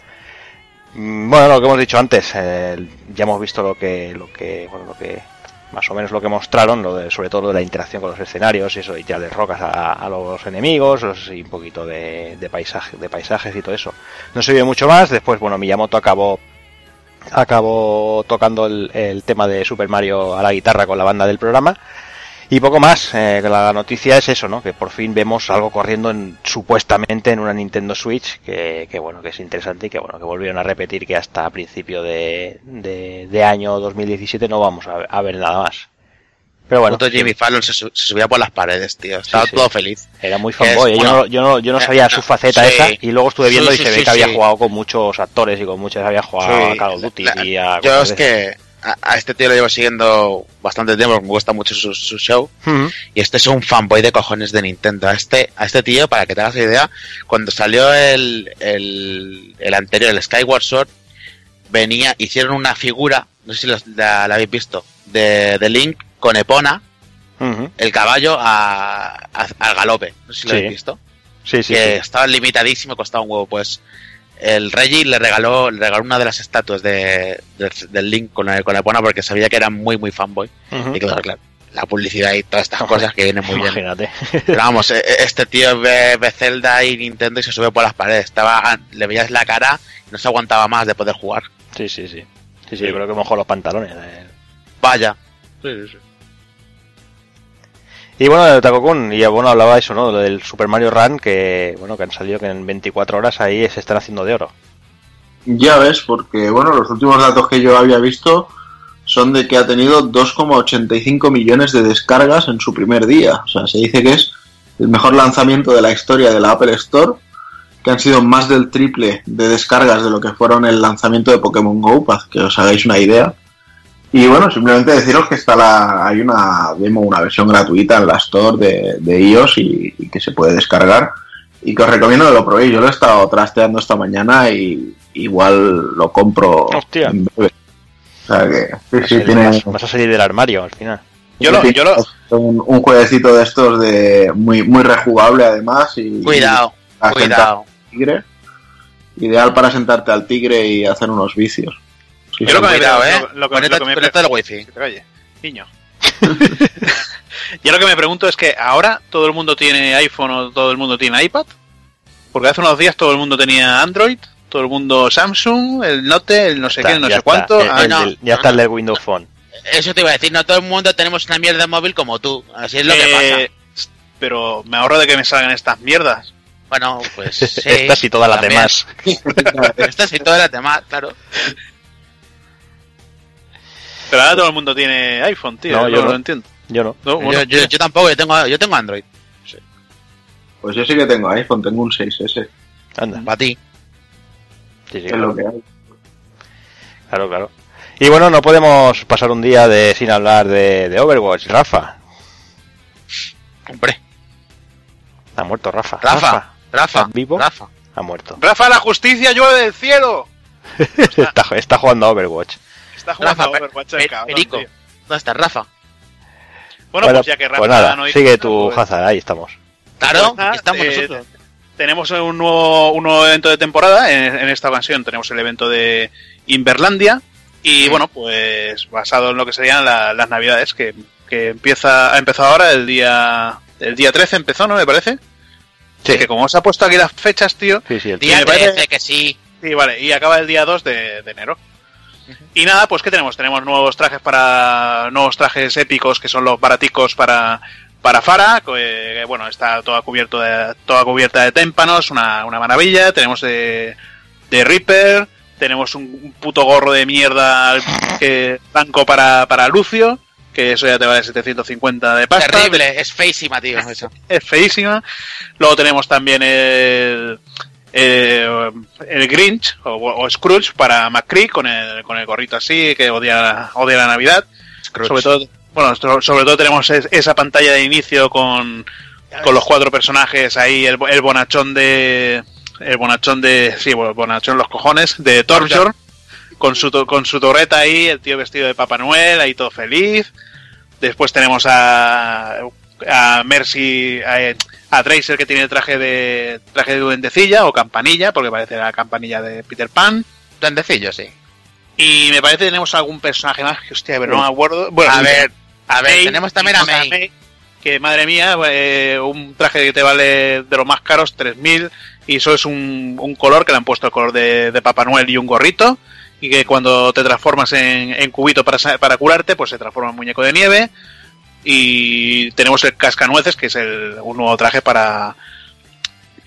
A: Mm, bueno, lo que hemos dicho antes, eh, ya hemos visto lo que lo que bueno, lo que más o menos lo que mostraron, lo de, sobre todo lo de la interacción con los escenarios y eso, y de rocas a, los enemigos, y un poquito de, paisaje, de paisajes y todo eso. No se vio mucho más, después, bueno, Miyamoto acabó acabó tocando el tema de Super Mario a la guitarra con la banda del programa y poco más, eh, la noticia es eso, ¿no? Que por fin vemos algo corriendo en, supuestamente en una Nintendo Switch, que, que, bueno, que es interesante y que bueno, que volvieron a repetir que hasta principio de, de, año 2017 no vamos a, ver nada más.
C: Pero bueno. Jimmy Fallon se, subía por las paredes, tío. Estaba todo feliz.
A: Era muy fanboy. yo, no, yo, no, yo no sabía su faceta esa y luego estuve viendo y se ve que había jugado con muchos actores y con muchos había jugado a Call of Duty y a
C: Yo es que a, este tío lo llevo siguiendo bastante tiempo, me gusta mucho su, show. Y este es un fanboy de cojones de Nintendo. A este, a este tío, para que te hagas idea, cuando salió el, el, anterior, el Skyward Sword, venía, hicieron una figura, no sé si la, habéis visto, de, de, Link con Epona, el caballo a, al galope. No sé si lo habéis visto.
A: Sí, sí.
C: Que estaba limitadísimo, costaba un huevo. Pues el Reggie le regaló, le regaló una de las estatuas de, del Link con, con Epona porque sabía que era muy, muy fanboy. Y claro, claro, la publicidad y todas estas cosas que vienen muy
A: Imagínate.
C: bien. Pero vamos, e, e, este tío ve, ve, Zelda y Nintendo y se sube por las paredes. Estaba, le veías la cara y no se aguantaba más de poder jugar.
A: Sí, sí, sí. Sí, sí, yo creo que mojó los pantalones.
C: Vaya.
B: Sí, sí, sí.
A: Y bueno, de Takokun, y bueno, hablaba eso, ¿no? Del Super Mario Run, que bueno, que han salido que en 24 horas ahí se están haciendo de oro.
E: Ya ves, porque bueno, los últimos datos que yo había visto son de que ha tenido 2,85 millones de descargas en su primer día. O sea, se dice que es el mejor lanzamiento de la historia de la Apple Store, que han sido más del triple de descargas de lo que fueron el lanzamiento de Pokémon Go, para que os hagáis una idea. Y bueno, simplemente deciros que está la, hay una demo, una versión gratuita en la Store de, de iOS y, que se puede descargar. Y que os recomiendo que lo probéis. Yo lo he estado trasteando esta mañana y igual lo compro
A: Hostia.
E: en breve. O sea que sí, sí,
A: Vas-
E: tiene
A: Vas a salir del armario al final.
B: Yo lo, yo lo,
E: un, un jueguecito de estos de muy muy rejugable además y
C: Cuidado,
E: sentar
C: cuidado.
E: al tigre. Ideal para sentarte al tigre y hacer unos vicios.
B: Yo lo que me-
C: Cuidado, eh.
B: lo- lo
C: Conecta,
B: lo que me-
C: conecta el wifi.
B: Que te calle, niño. [laughs] Yo lo que me pregunto es que ahora todo el mundo tiene iPhone o todo el mundo tiene iPad. Porque hace unos días todo el mundo tenía Android, todo el mundo Samsung, el Note, el no sé
A: Está,
B: qué, el no sé
A: está.
B: cuánto.
A: El-
B: Ah,
A: el
C: no.
A: ya está el del Windows Phone.
C: Eso te iba a decir, no todo el mundo tenemos una mierda móvil como tú. Así es lo que
B: eh, Pero me ahorro de que me salgan estas mierdas.
C: pasa. Bueno, pues [laughs] sí.
A: Estas y todas las demás. [laughs]
C: Estas y todas las demás, claro.
B: Pero ahora todo el mundo tiene iPhone, tío.
A: No, yo no.
B: lo entiendo.
A: Yo no.
B: No, bueno,
C: yo, yo, yo tampoco, yo tengo, yo tengo Android.
E: Pues yo sí que tengo iPhone, tengo un 6S.
A: Anda.
C: Para ti.
A: Sí, sí,
E: Es
A: claro.
E: lo que hay.
A: Claro, claro. Y bueno, no podemos pasar un día de sin hablar de, de Overwatch, Rafa.
C: Hombre,
A: Ha muerto Rafa.
C: Rafa, Rafa,
A: ¿Estás vivo?
C: Rafa.
A: Ha muerto.
B: Rafa, la justicia llueve del cielo. [laughs]
A: está, está jugando a Overwatch.
B: Está jugando
C: Rafa,
B: a Overwatch el
C: Pe-
B: cabrón,
C: Perico.
B: tío.
C: ¿Dónde está Rafa?
B: Bueno,
A: Bueno,
B: pues ya que Rafa
A: pues nada,
B: no dice
A: sigue tu
B: pues-
A: Hazard, ahí estamos.
C: Claro,
B: Pues nada,
C: estamos
B: eh,
C: nosotros.
B: tenemos un nuevo, un nuevo evento de temporada. En, en esta ocasión tenemos el evento de Inverlandia. Y bueno, pues basado en lo que serían la- las navidades, que, que empieza, ha empezado ahora el día, el día 13 empezó, ¿no? Me parece.
A: Sí.
B: Que como os ha puesto aquí las fechas, tío.
A: Sí, sí, el
C: Día
B: me parece-
C: 13, que sí.
B: Sí, vale, y acaba el día 2 de, de enero. Y nada, pues ¿qué tenemos? Tenemos nuevos trajes para. nuevos trajes épicos que son los baraticos para. Para Fara, que bueno, está toda cubierto de, toda cubierta de témpanos, una, una maravilla. Tenemos de, de Reaper, tenemos un, un puto gorro de mierda que blanco para, para Lucio, que eso ya te vale 750 de pasta.
C: Terrible, es feísima, tío. Eso.
B: Es feísima. Luego tenemos también el, eh, el Grinch o, o Scrooge para McCree con el, con el gorrito así que odia, odia la Navidad. Sobre todo, bueno, so- sobre todo tenemos es- esa pantalla de inicio con, con los cuatro personajes ahí, el, el bonachón de. El bonachón de. Sí, bueno, bonachón los cojones, de Torbjorn, con su, con su torreta ahí, el tío vestido de Papá Noel, ahí todo feliz. Después tenemos a, a Mercy, a, a Tracer que tiene traje de traje de duendecilla o campanilla, porque parece la campanilla de Peter Pan.
C: Duendecillo, sí.
B: Y me parece que tenemos algún personaje más que, hostia, pero no me acuerdo. Bueno,
C: A ver, a ver,
B: May,
C: tenemos también a May.
B: Que madre mía, eh, un traje que te vale de los más caros, 3.000, y eso es un, un color que le han puesto el color de, de Papá Noel y un gorrito, y que cuando te transformas en, en cubito para, para curarte, pues se transforma en muñeco de nieve. Y tenemos el cascanueces, que es el, un nuevo traje para.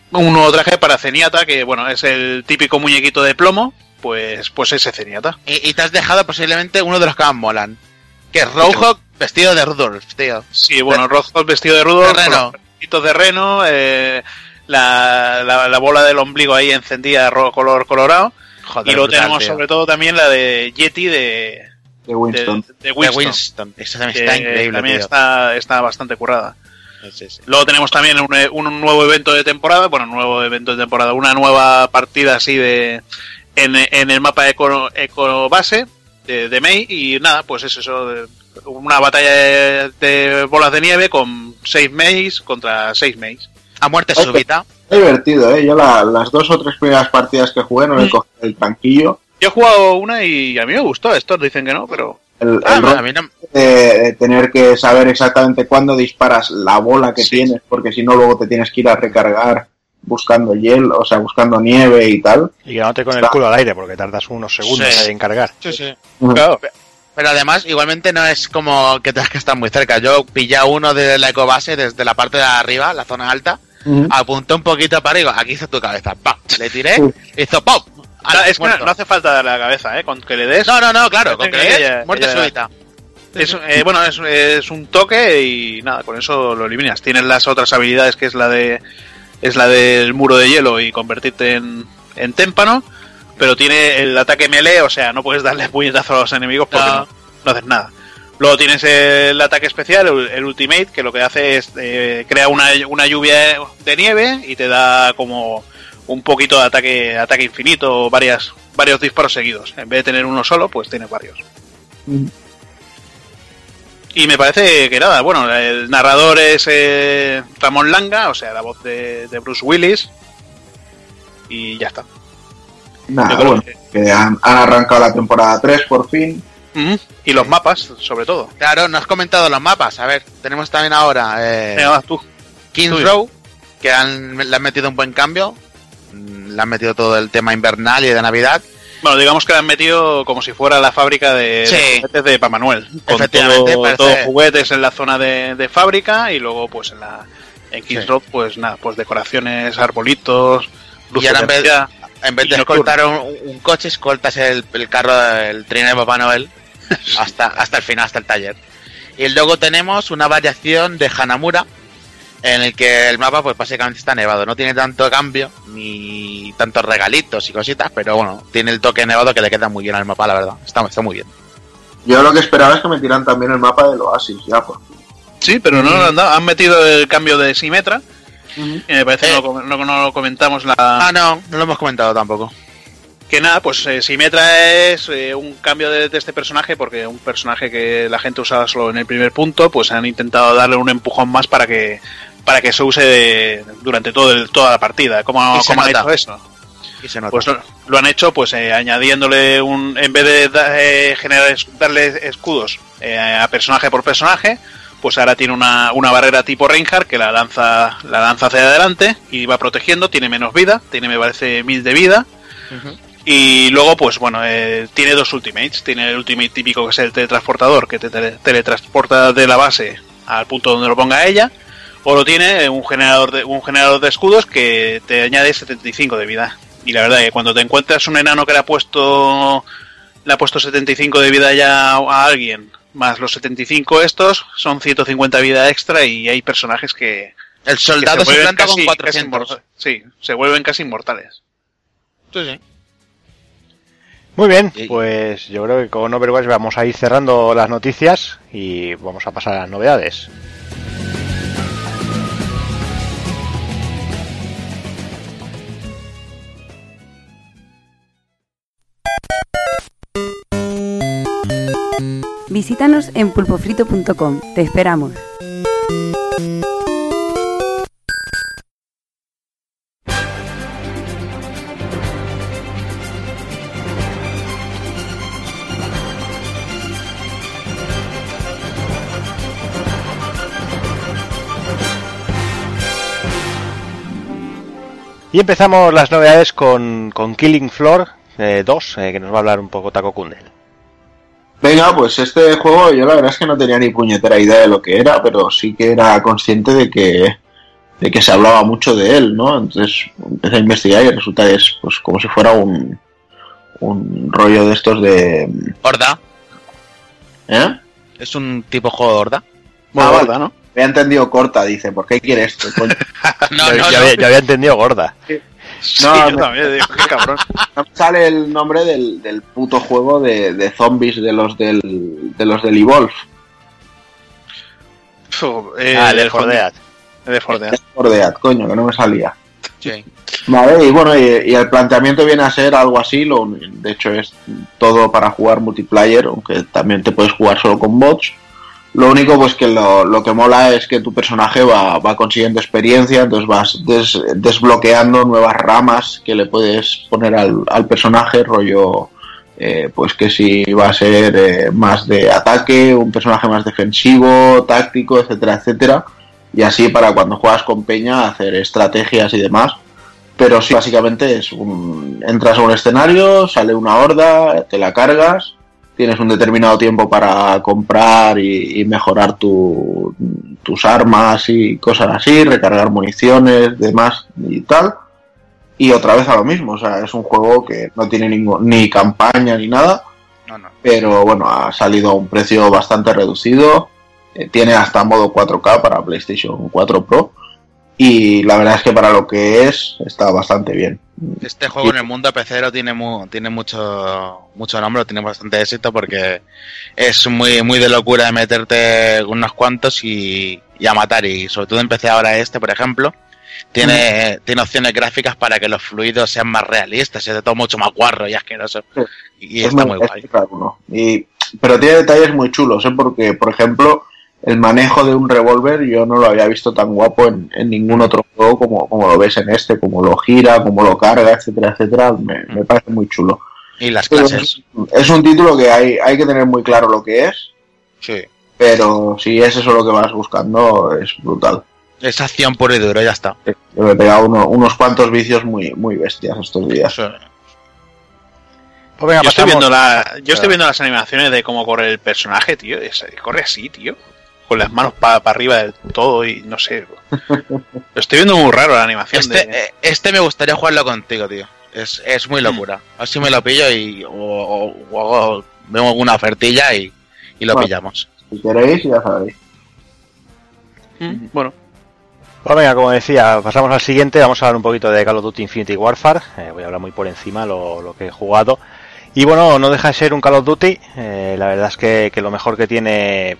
B: Un nuevo traje para Zenyatta, que bueno, es el típico muñequito de plomo, pues, pues ese Zenyatta.
C: Y, y te has dejado posiblemente uno de los que más molan. Que es Roadhog vestido de Rudolph, tío.
B: Sí, bueno, Rocco vestido de rudo,
C: De reno.
B: los de reno, eh, la, la, la bola del ombligo ahí encendida ro- color colorado.
C: Joder,
B: y luego
C: brutal,
B: tenemos
C: tío.
B: sobre todo también la de Yeti de,
E: De Winston.
B: De, de
C: De
B: Winston.
C: Winston. Está increíble,
B: también está, está bastante currada.
C: Sí, sí.
B: Luego tenemos también un, un nuevo evento de temporada, bueno, un nuevo evento de temporada, una nueva partida así de en, en el mapa eco, eco base de, de Mei y nada, pues es eso, de- una batalla de, de bolas de nieve con seis Meis contra seis Meis.
C: A muerte súbita.
E: Es divertido, ¿eh? Yo la- las dos o tres primeras partidas que jugué no le
B: Mm.
E: cogí el tranquillo.
B: Yo he jugado una y a mí me gustó, estos dicen que no, pero
E: El,
C: Ah,
E: el
C: no,
E: rollo
C: a mí no.
E: de, tener que saber exactamente cuándo disparas la bola que
B: Sí.
E: tienes, porque si no luego te tienes que ir a recargar buscando hielo, o sea, buscando nieve y tal.
A: Y que no te con el culo al aire, porque tardas unos segundos
C: Sí.
A: en cargar.
C: Sí, sí.
B: claro,
C: Pero además, igualmente no es como que tengas que estar muy cerca. Yo pillé a uno de la ecobase desde la parte de arriba, la zona alta, apunté un poquito para arriba, aquí hizo tu cabeza, ¡pam! Le tiré,
E: Sí.
C: hizo ¡pum!
B: No,
C: Ala,
B: es que no, hace falta darle la cabeza, ¿eh? Con que le des.
C: No, no, no, claro, con que le des,
B: ella-
C: muerte
B: ella-
C: súbita.
B: Es, eh, bueno, es, es un toque y nada, con eso lo eliminas. Tienes las otras habilidades que es la de es la del muro de hielo y convertirte en, en témpano, pero tiene el ataque melee, o sea, no puedes darle puñetazo a los enemigos porque
C: No.
B: no, no haces nada. Luego tienes el ataque especial, el, el ultimate, que lo que hace es eh, crea una, una lluvia de nieve y te da como un poquito de ataque ataque infinito varias varios disparos seguidos. En vez de tener uno solo, pues tienes varios. Y me parece que nada, bueno, el narrador es eh, Ramón Langa, o sea, la voz de, de Bruce Willis. Y ya está.
E: Nada, bueno,
B: que-
E: que han, han arrancado la temporada 3 por fin.
B: Y los mapas, sobre todo.
C: Claro, no has comentado los mapas. A ver, tenemos también ahora eh,
B: Venga, vas tú.
C: Kings. Row, que han, le han metido un buen cambio. Mm, Le han metido todo el tema invernal y de Navidad.
B: Bueno, digamos que la han metido como si fuera la fábrica de,
C: Sí.
B: de juguetes de Papá Noel. Con
C: Efectivamente,
B: todo-
C: parece-
B: todos juguetes en la zona de, de fábrica y luego pues en la en Kings
C: Sí.
B: Road pues nada, pues decoraciones, arbolitos, luces
C: ahora
B: de
C: en vez-
B: Navidad.
C: En vez
B: Y
C: de escoltar un, un coche, escoltas el, el carro, el trineo de Papá Noel [laughs] hasta, hasta el final, hasta el taller. Y luego tenemos una variación de Hanamura, en el que el mapa pues básicamente está nevado. No tiene tanto cambio, ni tantos regalitos y cositas, pero bueno, tiene el toque nevado que le queda muy bien al mapa, la verdad. Está, está muy bien.
E: Yo lo que esperaba es que me tiran también el mapa del Oasis, ya por fin.
B: Sí, pero no lo han dado. Han metido el cambio de Simetra. Y me parece que
C: Eh.
B: no, lo com- no- no lo comentamos la,
C: Ah, no, no lo hemos comentado tampoco.
B: Que nada, pues eh, Simetra es eh, un cambio de, de este personaje, porque un personaje que la gente usaba solo en el primer punto, pues han intentado darle un empujón más para que para que se use de- durante todo el- toda la partida. ¿Cómo,
C: Y se
B: cómo han hecho eso?
C: Y se nota.
B: Pues lo, lo han hecho pues eh, añadiéndole un en vez de da- eh, generar darle escudos eh, a personaje por personaje pues ahora tiene una, una barrera tipo Reinhardt que la lanza la lanza hacia adelante y va protegiendo tiene menos vida tiene me parece mil de vida y luego pues bueno eh, tiene dos ultimates tiene el ultimate típico que es el teletransportador que te tele- teletransporta de la base al punto donde lo ponga ella o lo tiene un generador de un generador de escudos que te añade 75 de vida y la verdad es que cuando te encuentras un enano que le ha puesto le ha puesto 75 de vida ya a alguien más los 75 estos son 150 vida extra y hay personajes que,
C: el
B: que
C: soldado se,
B: vuelven
C: planta con
B: casi-
C: 400.
B: casi inmortales. sí se vuelven casi inmortales
C: Sí, sí.
A: Muy bien, pues yo creo que con Overwatch vamos a ir cerrando las noticias y vamos a pasar a las novedades.
F: Visítanos en pulpofrito.com. Te esperamos.
A: Y empezamos las novedades con, Killing Floor eh, 2, eh, que nos va a hablar un poco Taco Kundel.
E: Venga, pues este juego yo la verdad es que no tenía ni puñetera idea de lo que era, pero sí que era consciente de que de que se hablaba mucho de él, ¿no? Entonces empecé a investigar y resulta que es pues como si fuera un un rollo de estos de
C: Horda.
E: ¿eh?
C: Es un tipo juego de horda.
B: Bueno,
E: Ah,
B: verdad, ¿no?
E: Me ha entendido corta, dice, ¿por qué quiere esto? coño? [laughs]
C: No,
A: yo,
C: no,
A: yo
C: no.
A: había, yo había entendido gorda.
B: No, yo también digo, qué cabrón.
E: No [laughs] sale el nombre del, del puto juego de, de, zombies de los del, de los del Evolve.
B: eh,
A: ah, del Fordeat.
B: De Fordeat.
E: Fordeat, coño, que no me salía.
C: Sí.
E: Vale, y bueno, y, y, el planteamiento viene a ser algo así, lo, de hecho es todo para jugar multiplayer, aunque también te puedes jugar solo con bots. Lo único pues que lo, lo que mola es que tu personaje va, va consiguiendo experiencia, entonces vas des, desbloqueando nuevas ramas que le puedes poner al, al personaje, rollo eh, pues que si va a ser eh, más de ataque, un personaje más defensivo, táctico, etcétera, etcétera. Y así para cuando juegas con Peña hacer estrategias y demás. Pero sí, básicamente es un, entras a un escenario, sale una horda, te la cargas, tienes un determinado tiempo para comprar y, y mejorar tu, tus armas y cosas así, recargar municiones, demás y tal. Y otra vez a lo mismo, o sea, es un juego que no tiene ningún, ni campaña ni nada,
B: No, no.
E: pero bueno, ha salido a un precio bastante reducido. Eh, tiene hasta modo 4K para PlayStation 4 Pro. Y la verdad es que para lo que es, está bastante bien.
C: Este juego en el mundo pecero tiene mu tiene mucho mucho nombre, tiene bastante éxito porque es muy muy de locura de meterte unos cuantos y, y a matar. Y sobre todo en PC ahora este, por ejemplo, tiene, mm. tiene opciones gráficas para que los fluidos sean más realistas, es de todo mucho más guarro y asqueroso.
E: Sí.
C: Y
E: Es
C: está muy guay.
E: Uno. Y, pero tiene detalles muy chulos, ¿eh? porque, por ejemplo, el manejo de un revólver yo no lo había visto tan guapo en, en, ningún otro juego como, como lo ves en este, como lo gira, como lo carga, etcétera, etcétera. Me, me parece muy chulo.
C: Y las clases.
E: Es, es un título que hay, hay que tener muy claro lo que es,
C: Sí.
E: pero si es eso lo que vas buscando, es brutal.
C: Es acción puro y duro, ya está.
E: Yo me he pegado uno- unos cuantos vicios muy, muy bestias estos días.
C: Eso.
A: Pues venga,
B: Yo estoy, viendo la, yo estoy viendo las animaciones de cómo corre el personaje, tío. corre así, tío. Con las manos para arriba del todo y no sé. [laughs] Lo estoy viendo muy raro la animación.
C: Este,
B: de...
C: eh, este me gustaría jugarlo contigo, tío. Es, es muy locura. A ver si me lo pillo y o, o- o veo alguna ofertilla y, y lo
E: Bueno.
C: pillamos.
E: Si queréis, ya sabéis.
B: Mm, Bueno,
A: Pues venga, como decía, pasamos al siguiente. Vamos a hablar un poquito de Call of Duty Infinity Warfare. Eh, voy a hablar muy por encima lo, lo que he jugado. Y bueno, no deja de ser un Call of Duty. Eh, la verdad es que, que lo mejor que tiene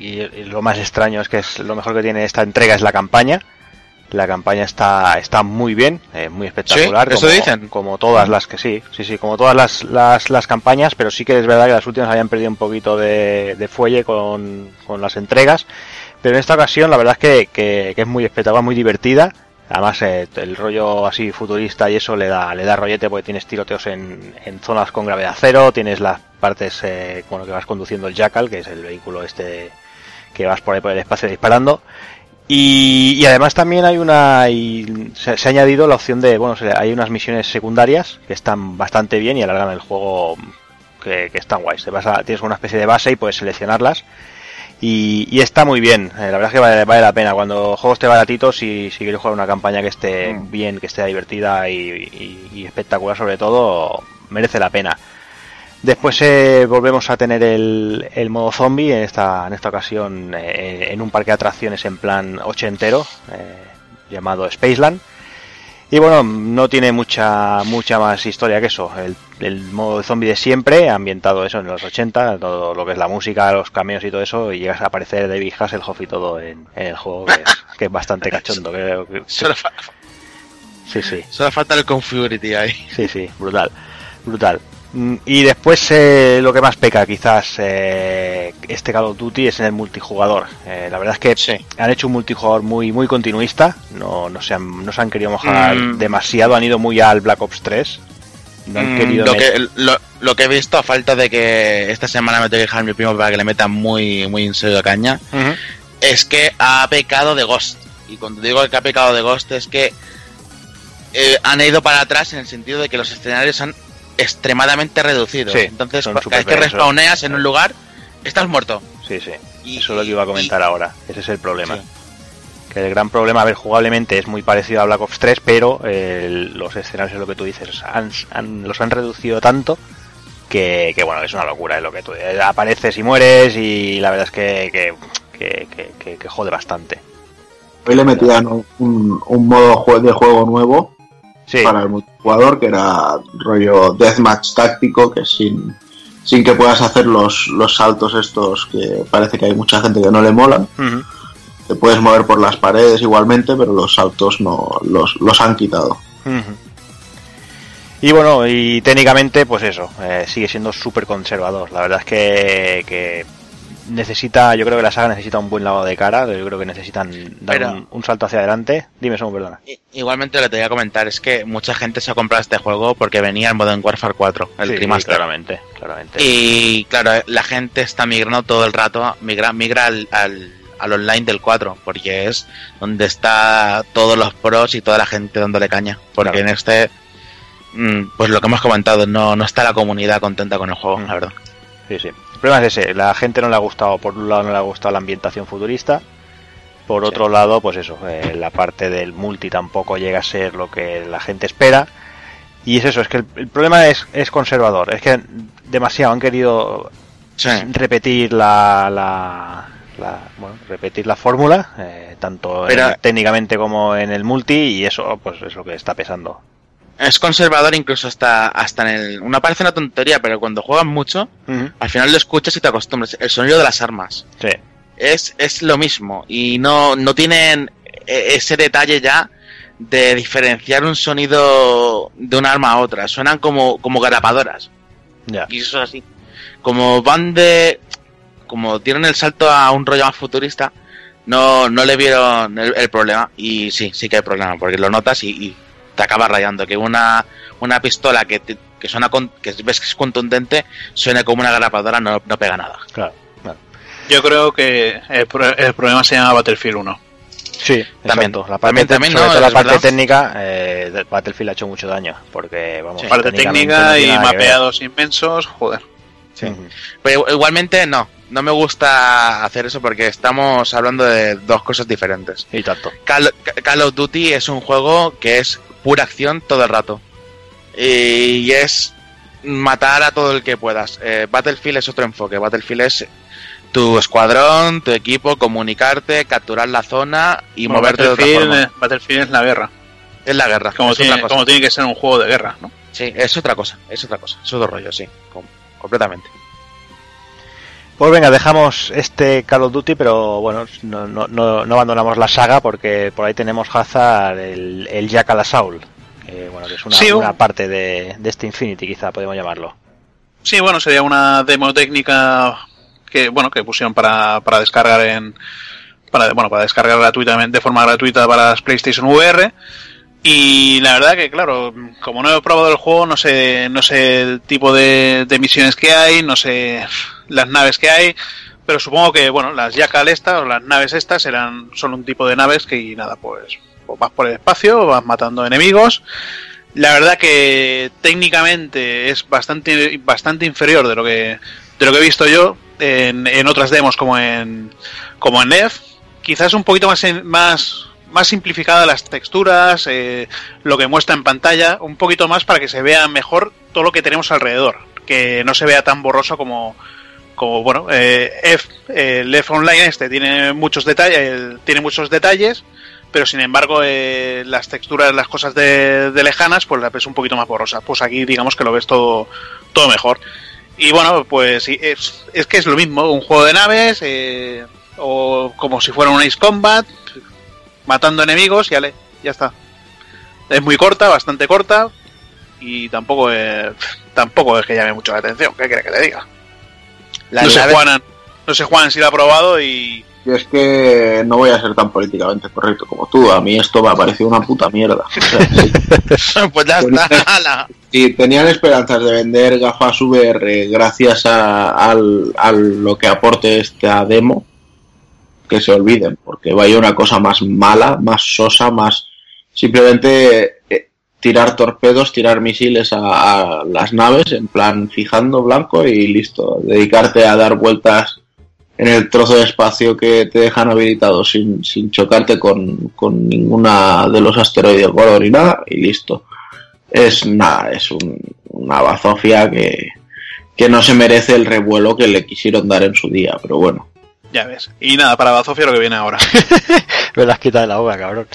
A: y, y lo más extraño es que es lo mejor que tiene esta entrega es la campaña. La campaña está, está muy bien, eh, muy espectacular.
C: ¿Sí? ¿Eso
A: como,
C: dicen?
A: Como todas las que sí, sí, sí, como todas las, las, las campañas, pero sí que es verdad que las últimas habían perdido un poquito de, de fuelle con, con las entregas. Pero en esta ocasión la verdad es que, que, que es muy espectacular, muy divertida. Además eh, el rollo así futurista y eso le da, le da rollete porque tienes tiroteos en, en zonas con gravedad cero, tienes las partes eh, bueno, que vas conduciendo el Jackal, que es el vehículo este que vas por ahí por el espacio disparando. Y, y además también hay una y se, se ha añadido la opción de bueno hay unas misiones secundarias que están bastante bien y alargan el juego que, que están guays te vas a, tienes una especie de base y puedes seleccionarlas. Y, y está muy bien. Eh, la verdad es que vale, vale la pena. Cuando juegos te baratitos y si quieres jugar una campaña que esté
E: Mm.
A: bien que esté divertida y, y- y espectacular sobre todo merece la pena Después eh, volvemos a tener el, el modo zombie, en esta, en esta ocasión eh, en un parque de atracciones en plan ochentero, eh, llamado Spaceland. Y bueno, no tiene mucha mucha más historia que eso. El, el modo zombie de siempre, ambientado eso en los 80, todo lo que es la música, los cameos y todo eso, y llegas a aparecer David Hasselhoff y todo en, en el juego, que es, [laughs] que es bastante cachondo. que- que-
C: Solo, fa-
A: sí, sí.
C: solo falta el Configurity ahí.
A: Sí, sí, brutal, brutal. Mm, Y después eh, lo que más peca quizás eh, este Call of Duty es en el multijugador. Eh, la verdad es que
C: Sí.
A: han hecho un multijugador muy muy continuista, no, no, se, han, no se han querido mojar
C: Mm.
A: demasiado, han ido muy al Black Ops 3. No han
C: Mm,
A: querido
C: lo, que, lo, lo que he visto, a falta de que esta semana me tengo que dejar a mi primo para que le meta muy, muy en serio caña,
A: Ujú.
C: es que ha pecado de Ghost. Y cuando digo que ha pecado de Ghost es que eh, han ido para atrás en el sentido de que los escenarios son extremadamente reducidos.
A: Sí,
C: Entonces, cada vez que respawneas en un lugar, estás muerto.
A: Sí, sí.
C: Y-
A: Eso es lo que iba a comentar ahora. Ese es el problema.
C: Sí.
A: Que el gran problema, a ver, jugablemente es muy parecido a Black Ops 3, pero eh, los escenarios, es lo que tú dices, han- han- los han reducido tanto que, que, bueno, es una locura, es lo que tú eh, apareces y mueres y la verdad es que, que, que, que- que- que jode bastante.
E: Hoy le metían un, un modo de juego nuevo para el multijugador, que era rollo deathmatch táctico, que sin, sin que puedas hacer los, los saltos estos que parece que hay mucha gente que no le molan. Te puedes mover por las paredes igualmente, pero los saltos no los, los han quitado.
A: Y bueno, y técnicamente, pues eso, eh, sigue siendo súper conservador. La verdad es que, que, necesita, yo creo que la saga necesita un buen lavado de cara, yo creo que necesitan dar un, salto hacia adelante. Dime eso, perdona.
C: Igualmente lo que te voy a comentar es que mucha gente se ha comprado este juego porque venía en Modern Warfare 4, el
A: sí, claramente, claramente.
C: Y claro, la gente está migrando todo el rato, migra, migra al, al, online del 4, porque es donde está todos los pros y toda la gente dándole caña. Porque en este Mm, pues lo que hemos comentado, no, no está la comunidad contenta con el juego, la verdad.
A: Sí, sí. El problema es ese, la gente no le ha gustado, por un lado no le ha gustado la ambientación futurista, por otro lado, pues eso, eh, la parte del multi tampoco llega a ser lo que la gente espera. Y es eso, es que el, problema es, es, conservador, es que demasiado han querido repetir la, la, bueno, repetir la fórmula, eh, tanto técnicamente como en el multi, y eso pues es lo que está pesando
C: es conservador incluso hasta, hasta en el... Una parece una tontería, pero cuando juegas mucho, al final lo escuchas y te acostumbras. El sonido de las armas.
A: Sí.
C: Es, es lo mismo. Y no, no tienen e, ese detalle ya de diferenciar un sonido de un arma a otra. Suenan como, como garapadoras.
A: Ya.
C: Y eso es así. Como van de... Como tienen el salto a un rollo más futurista, no, no le vieron el, problema. Y sí, sí que hay problema, porque lo notas y te acaba rayando. Que una, una pistola que, que suena con, que ves que es contundente suene como una grapadora no, no pega nada.
A: Claro,
B: Yo creo que el, problema se llama Battlefield 1.
A: Sí, también. La parte, también, la parte técnica, eh, Battlefield ha hecho mucho daño. Porque, vamos,
B: parte técnica y mapeados inmensos, joder.
C: Pero igualmente no, no me gusta hacer eso porque estamos hablando de dos cosas diferentes.
A: Y tanto.
C: Call of Duty es un juego que es pura acción todo el rato. Y es matar a todo el que puedas. Eh, Battlefield es otro enfoque. Battlefield es tu escuadrón, tu equipo, comunicarte, capturar la zona y moverte de otra forma.
B: Battlefield es la guerra.
C: Es la guerra.
B: Como, tiene, como tiene que ser un juego de guerra, ¿no?
C: Sí, es otra cosa, es otra cosa, es otro rollo, sí, completamente.
A: Pues venga, dejamos este Call of Duty, pero bueno, no, no, no, abandonamos la saga porque por ahí tenemos Hazard, el, el Jack a la Saul, que, bueno, que es una, parte de, este Infinity, quizá podemos llamarlo.
B: Sí, bueno, sería una demo técnica que bueno que pusieron para, para descargar en para bueno para descargar gratuitamente de forma gratuita para las PlayStation VR y la verdad que claro como no he probado el juego no sé no sé el tipo de, de misiones que hay no sé las naves que hay, pero supongo que, bueno, las Yakal estas o las naves estas eran, son un tipo de naves que, y nada, pues, pues, vas por el espacio, vas matando enemigos. La verdad que técnicamente es bastante, bastante inferior de lo que, de lo que he visto yo en, en otras demos como en, como en NEF. Quizás un poquito más, más, más simplificada las texturas, eh, lo que muestra en pantalla, un poquito más para que se vea mejor todo lo que tenemos alrededor, que no se vea tan borroso como, como bueno, eh, F, el F Online este tiene muchos detalles, tiene muchos detalles, pero sin embargo eh, las texturas, las cosas de, lejanas, pues la ves un poquito más borrosa. Pues aquí digamos que lo ves todo, todo mejor. Y bueno, pues es, es que es lo mismo, un juego de naves, eh, o como si fuera un Ace Combat, matando enemigos y ale, ya está. Es muy corta, bastante corta, y tampoco es, tampoco es que llame mucho la atención, ¿qué quiere que le diga? no, sé Juan, no sé Juan si lo ha probado y...
E: Es que no voy a ser tan políticamente correcto como tú. A mí esto me ha parecido una puta mierda. [laughs]
C: pues ya está.
E: Si tenían esperanzas de vender gafas VR gracias a, lo que aporte esta demo, que se olviden, porque vaya una cosa más mala, más sosa, más simplemente eh, tirar torpedos, tirar misiles a, las naves, en plan fijando blanco y listo. Dedicarte a dar vueltas en el trozo de espacio que te dejan habilitado sin, sin chocarte con, con ninguna de los asteroides gordos ni nada y listo. Es nada, es una bazofia que, que no se merece el revuelo que le quisieron dar en su día, pero bueno.
B: Ya ves. Y nada, para Bazofia lo que viene ahora. [laughs]
A: Me lo has quitado de la boca, cabrón.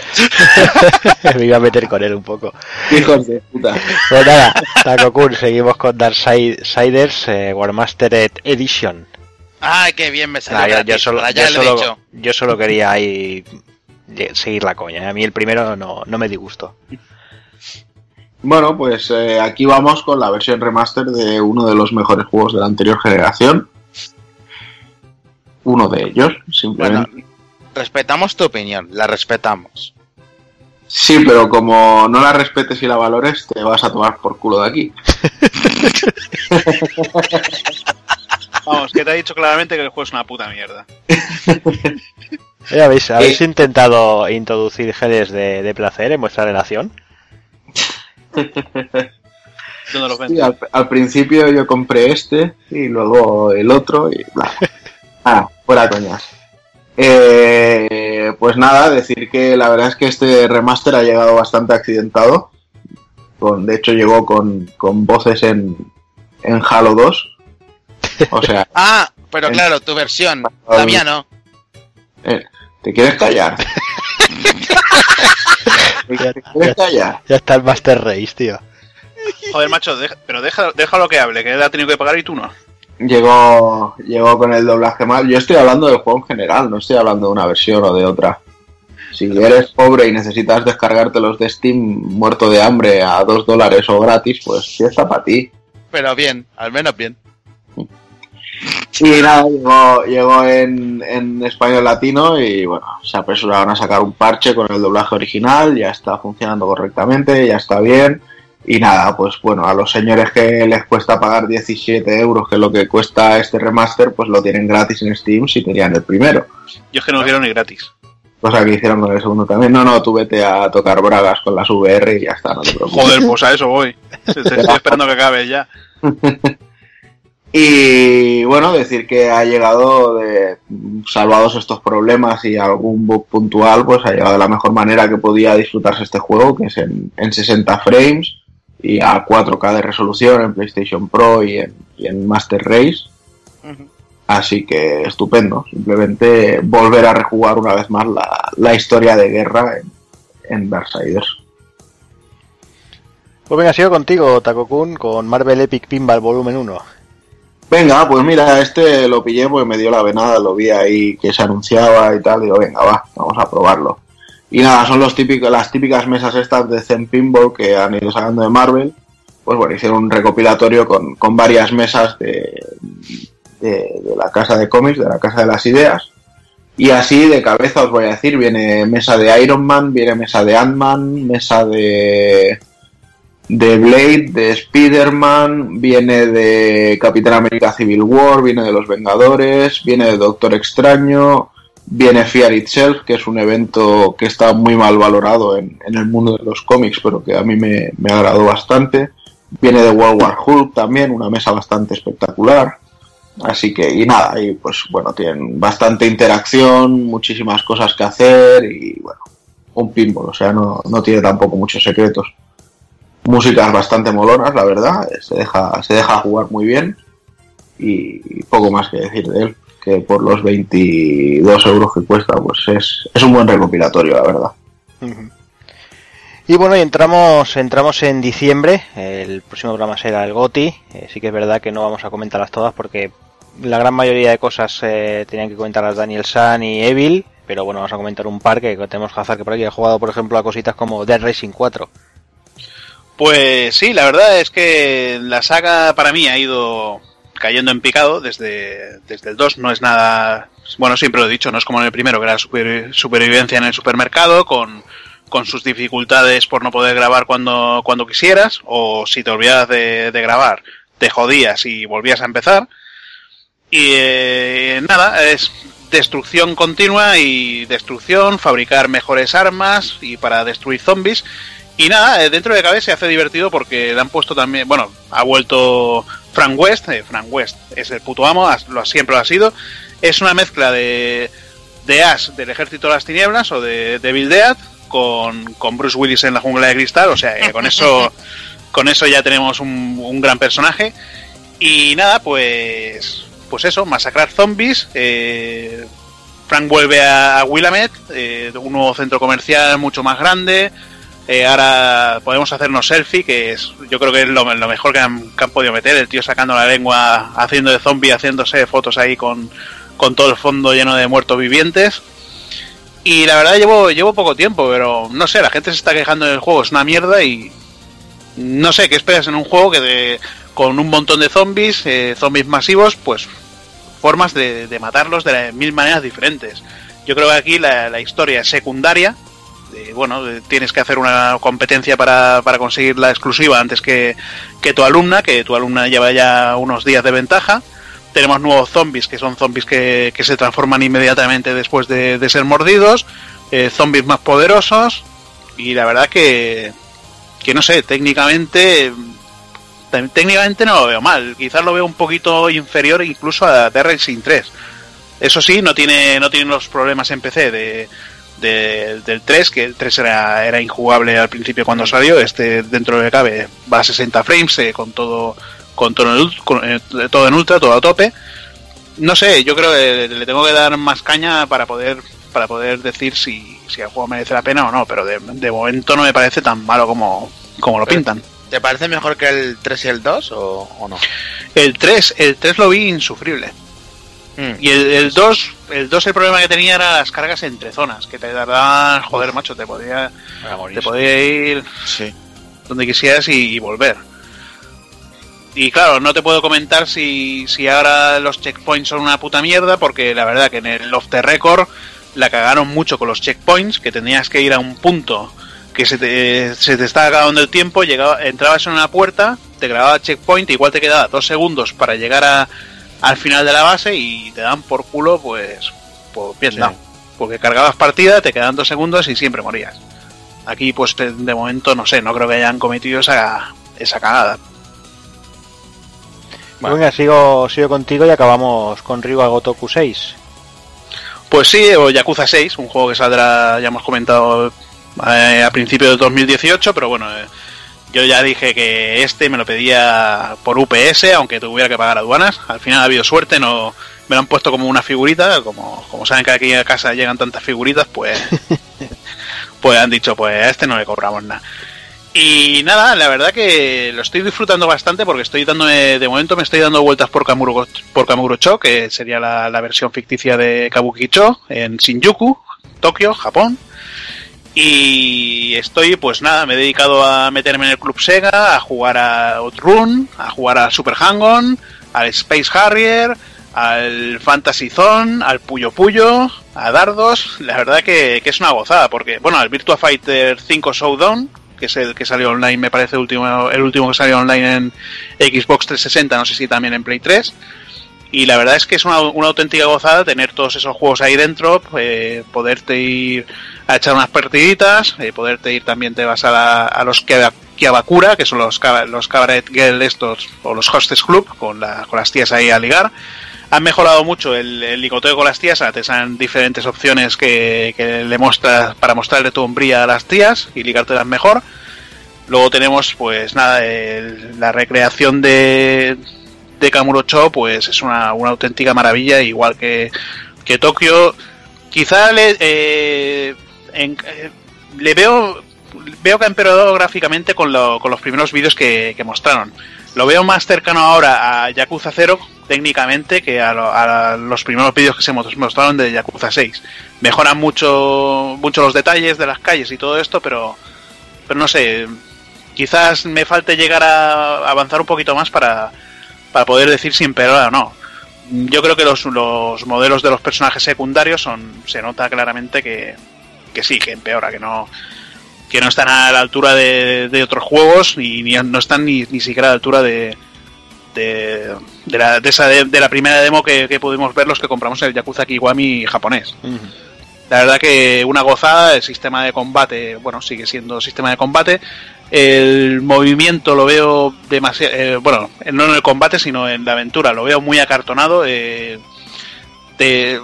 A: [laughs] Me iba a meter con él un poco.
E: Hijos de puta.
A: Pues nada, Takokun, seguimos con Darksiders eh, Warmastered Edition.
C: Ay, qué bien me salió.
A: Nah, yo, yo solo, yo solo quería ahí seguir la coña. A mí el primero no, no me disgustó.
E: Bueno, pues eh, aquí vamos con la versión remaster de uno de los mejores juegos de la anterior generación. Uno de ellos, simplemente.
C: Respetamos tu opinión, la respetamos.
E: Sí, pero como no la respetes y la valores, te vas a tomar por culo de aquí. [laughs]
B: Vamos, que te ha dicho claramente que el juego es una puta mierda. [laughs]
A: Eh, ¿Habéis, habéis intentado introducir genes de, de placer en vuestra relación? [laughs]
B: ¿Dónde los
E: Sí, al principio yo compré este y luego el otro y bla. Ah, fuera coñas. Eh, pues nada, decir que la verdad es que este remaster ha llegado bastante accidentado. Con, de hecho llegó con, con voces en, en Halo 2. O sea, [laughs]
C: Ah, pero
E: En-
C: claro, tu versión. La mía no.
E: eh, ¿te quieres callar? [laughs] ¿Te quieres callar?
A: Ya está el Master Race, tío.
B: Joder, macho, deja- pero deja, déjalo que hable, que él ha tenido que pagar y tú no.
E: Llegó, llegó con el doblaje mal. Yo estoy hablando del juego en general, no estoy hablando de una versión o de otra. Si eres pobre y necesitas descargártelos de Steam muerto de hambre a dos dólares o gratis, pues fiesta para ti.
C: Pero bien, al menos bien.
E: Y nada, llegó, llegó en, en español latino y bueno, se apresuraron a sacar un parche con el doblaje original, ya está funcionando correctamente, ya está bien. Y nada, pues bueno, a los señores que les cuesta pagar 17 euros, que es lo que cuesta este remaster, pues lo tienen gratis en Steam si tenían el primero.
B: Yo es que no lo quiero ni gratis.
E: Cosa que hicieron con el segundo también. No, no, tú vete a tocar bragas con las VR y ya está, no te preocupes.
B: Joder, pues a eso voy. [laughs] Estoy esperando que acabe ya. [laughs]
E: Y bueno, decir que ha llegado de salvados estos problemas y algún bug puntual, pues ha llegado de la mejor manera que podía disfrutarse este juego, que es en, en 60 frames y a 4K de resolución en PlayStation Pro y en, y en Master Race. Así que estupendo, simplemente volver a rejugar una vez más la, la historia de guerra en, en Darksiders.
A: Pues venga, sigo contigo, Takokun, con Marvel Epic Pinball Volumen 1.
E: Venga, pues mira, este lo pillé porque me dio la venada, lo vi ahí que se anunciaba y tal, digo, venga, va, vamos a probarlo. Y nada, son los típicos, las típicas mesas estas de Zen Pinball que han ido sacando de Marvel. Pues bueno, hicieron un recopilatorio con, con varias mesas de, de, de la casa de cómics, de la casa de las ideas. Y así de cabeza os voy a decir, viene mesa de Iron Man, viene mesa de Ant-Man, mesa de de Blade, de Spider-Man, viene de Capitán América Civil War, viene de Los Vengadores, viene de Doctor Extraño, viene Fear Itself, que es un evento que está muy mal valorado en, el mundo de los cómics, pero que a mí me, me agradó bastante. Viene de World War Hulk también, una mesa bastante espectacular. Así que, y nada, y pues bueno, tienen bastante interacción, muchísimas cosas que hacer y bueno, un pinball, o sea, no, no tiene tampoco muchos secretos músicas bastante molonas, la verdad. Se deja, se deja jugar muy bien. Y poco más que decir de él. Que por los 22 euros que cuesta, pues es, es un buen recopilatorio, la verdad.
A: Y bueno, y entramos, entramos en diciembre. El próximo programa será el GOTI. Eh, sí que es verdad que no vamos a comentarlas todas porque la gran mayoría de cosas eh, tenían que comentarlas Daniel San y Evil. Pero bueno, vamos a comentar un par que tenemos que hacer que por aquí he jugado, por ejemplo, a cositas como Dead Racing 4.
B: Pues sí, la verdad es que la saga para mí ha ido cayendo en picado desde, desde el 2. No es nada. Bueno, siempre lo he dicho, no es como en el primero, que era super- supervivencia en el supermercado, con, con sus dificultades por no poder grabar cuando, cuando quisieras, o si te olvidabas de, de grabar, te jodías y volvías a empezar. Y eh, nada, es destrucción continua y destrucción, fabricar mejores armas y para destruir zombies. Y nada, eh, dentro de cabe se hace divertido porque le han puesto también, bueno, ha vuelto Frank West, eh, Frank West es el puto amo, lo, siempre lo ha sido. Es una mezcla de, de Ash del Ejército de las Tinieblas o de Devil Dead con, con Bruce Willis en la jungla de cristal, o sea, que con eso, [laughs] con eso ya tenemos un, un gran personaje. Y nada, pues pues eso, masacrar zombies. Eh, Frank vuelve a, Willamette, eh, un nuevo centro comercial mucho más grande. Eh, ahora podemos hacernos selfie, que es yo creo que es lo, mejor que han, podido meter. El tío sacando la lengua, haciendo de zombie, haciéndose fotos ahí con, con todo el fondo lleno de muertos vivientes. Y la verdad llevo, llevo poco tiempo, pero no sé, la gente se está quejando del juego, es una mierda y no sé qué esperas en un juego que de, con un montón de zombies, eh, zombies masivos, pues formas de, matarlos de mil maneras diferentes. Yo creo que aquí la, historia es secundaria. Bueno, tienes que hacer una competencia para, para conseguir la exclusiva antes que, que tu alumna, que tu alumna lleva ya unos días de ventaja tenemos nuevos zombies, que son zombies que, se transforman inmediatamente después de, ser mordidos. Eh, zombies más poderosos. Y la verdad que, que no sé, técnicamente técnicamente no lo veo mal. Quizás lo veo un poquito inferior incluso a The Racing 3. Eso sí, no tiene, no tiene los problemas en PC de, del 3, que el 3 era, era injugable al principio cuando salió. Este, dentro de cabe, va a 60 frames eh, con todo con todo, en, eh, todo en ultra, todo a tope. No sé, yo creo que le tengo que dar más caña para poder para poder decir si, si el juego merece la pena o no, pero de, momento no me parece tan malo como, como lo pintan.
C: ¿Te parece mejor que el 3 y el 2 o, no?
B: El 3, el 3 lo vi insufrible. Hmm. Y el, 2, el 2 el problema que tenía era las cargas entre zonas, que te daban, joder macho, te podía, te podía ir sí. donde quisieras y volver y claro, no te puedo comentar si, si ahora los checkpoints son una puta mierda, porque la verdad que en el Off the Record la cagaron mucho con los checkpoints, que tenías que ir a un punto que se te, se te estaba acabando el tiempo, llegaba, entrabas en una puerta, te grababa checkpoint, igual te quedaba dos segundos para llegar a, al final de la base y te dan por culo, pues, pues bien Porque cargabas partida, te quedan dos segundos y siempre morías. Aquí, pues de momento, no sé, no creo que hayan cometido esa, esa cagada.
A: Venga, sigo, sigo contigo y acabamos con Ryuga Gotoku 6.
B: Pues sí, o Yakuza 6, un juego que saldrá, ya hemos comentado, eh, a principios de 2018, pero bueno, eh, yo ya dije que este me lo pedía por UPS, aunque tuviera que pagar aduanas. Al final ha habido suerte, no me lo han puesto como una figurita, como, como saben que aquí a casa llegan tantas figuritas, pues, [laughs] pues han dicho, pues a este no le cobramos nada. Y nada, la verdad que lo estoy disfrutando bastante porque estoy dando de momento me estoy dando vueltas por Kamuro, por Kamurocho, que sería la, versión ficticia de Kabukicho en Shinjuku, Tokio, Japón. Y estoy, pues nada, me he dedicado a meterme en el Club Sega, a jugar a Outrun, a jugar a Super Hang-On, al Space Harrier, al Fantasy Zone, al Puyo Puyo, a Dardos. La verdad que, es una gozada, porque, bueno, al Virtua Fighter 5 Showdown, que es el que salió online, me parece el último, el último que salió online en Xbox 360, no sé si también en Play 3. Y la verdad es que es una, auténtica gozada tener todos esos juegos ahí dentro, eh, poderte ir a echar unas partiditas, eh, poderte ir también te vas a, a los Kiabakura, que son los, los Cabaret Girl estos, o los Hostess Club, con, la, con las tías ahí a ligar han mejorado mucho el, el licoteo con las tías, te salen diferentes opciones que, le muestras para mostrarle tu hombría a las tías y ligártelas mejor. Luego tenemos, pues nada, la recreación de, de Kamurocho, pues es una, auténtica maravilla, igual que, que Tokio. Quizá le, eh, eh, le veo veo que ha empeorado gráficamente con, con los primeros vídeos que, que mostraron. Lo veo más cercano ahora a Yakuza 0 técnicamente que a, los primeros vídeos que se mostraron de Yakuza 6. Mejoran mucho, mucho los detalles de las calles y todo esto, pero, pero no sé, quizás me falte llegar a avanzar un poquito más para, para poder decir si empeora o no. Yo creo que los, los modelos de los personajes secundarios son se nota claramente que, que sí, que empeora, que no que no están a la altura de, de otros juegos ni, no están ni, ni siquiera a la altura de, de, la, de, esa, de, la primera demo que, pudimos ver los que compramos el Yakuza Kiwami japonés. La verdad que una gozada, el sistema de combate, bueno, sigue siendo sistema de combate. El movimiento lo veo demasiado, eh, bueno, no en el combate, sino en la aventura, lo veo muy acartonado. Eh, te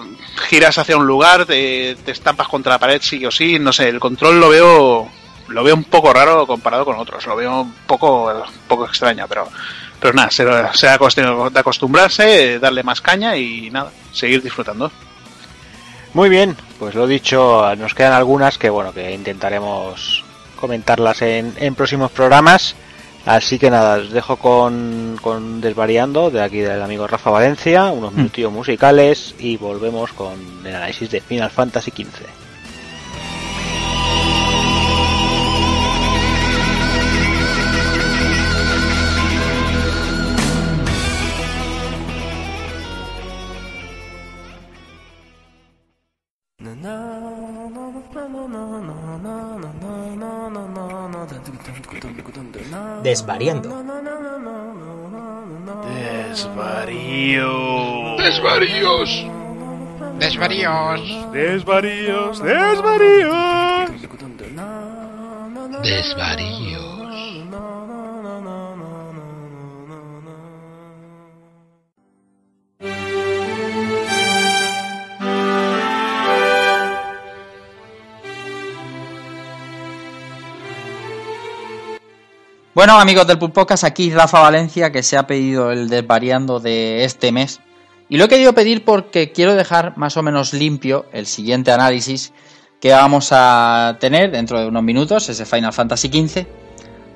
B: giras hacia un lugar, te, te, estampas contra la pared sí o sí, no sé, el control lo veo lo veo un poco raro comparado con otros, lo veo un poco, un poco extraño, pero pero nada, será, cuestión de acostumbrarse, darle más caña y nada, seguir disfrutando.
A: Muy bien, pues lo dicho, nos quedan algunas que bueno, que intentaremos comentarlas en, en próximos programas. Así que nada, os dejo con, con Desvariando de aquí del amigo Rafa Valencia, unos mm. minutos musicales y volvemos con el análisis de Final Fantasy XV.
G: Desvariando.
B: Desvarío.
H: Desvaríos.
I: Desvaríos.
B: Desvaríos. Desvaríos.
H: Desvaríos.
D: Bueno, amigos del Pulpocas, aquí Rafa Valencia, que se ha pedido el desvariando de este mes. Y lo he querido pedir porque quiero dejar más o menos limpio el siguiente análisis que vamos a tener dentro de unos minutos, ese Final Fantasy XV.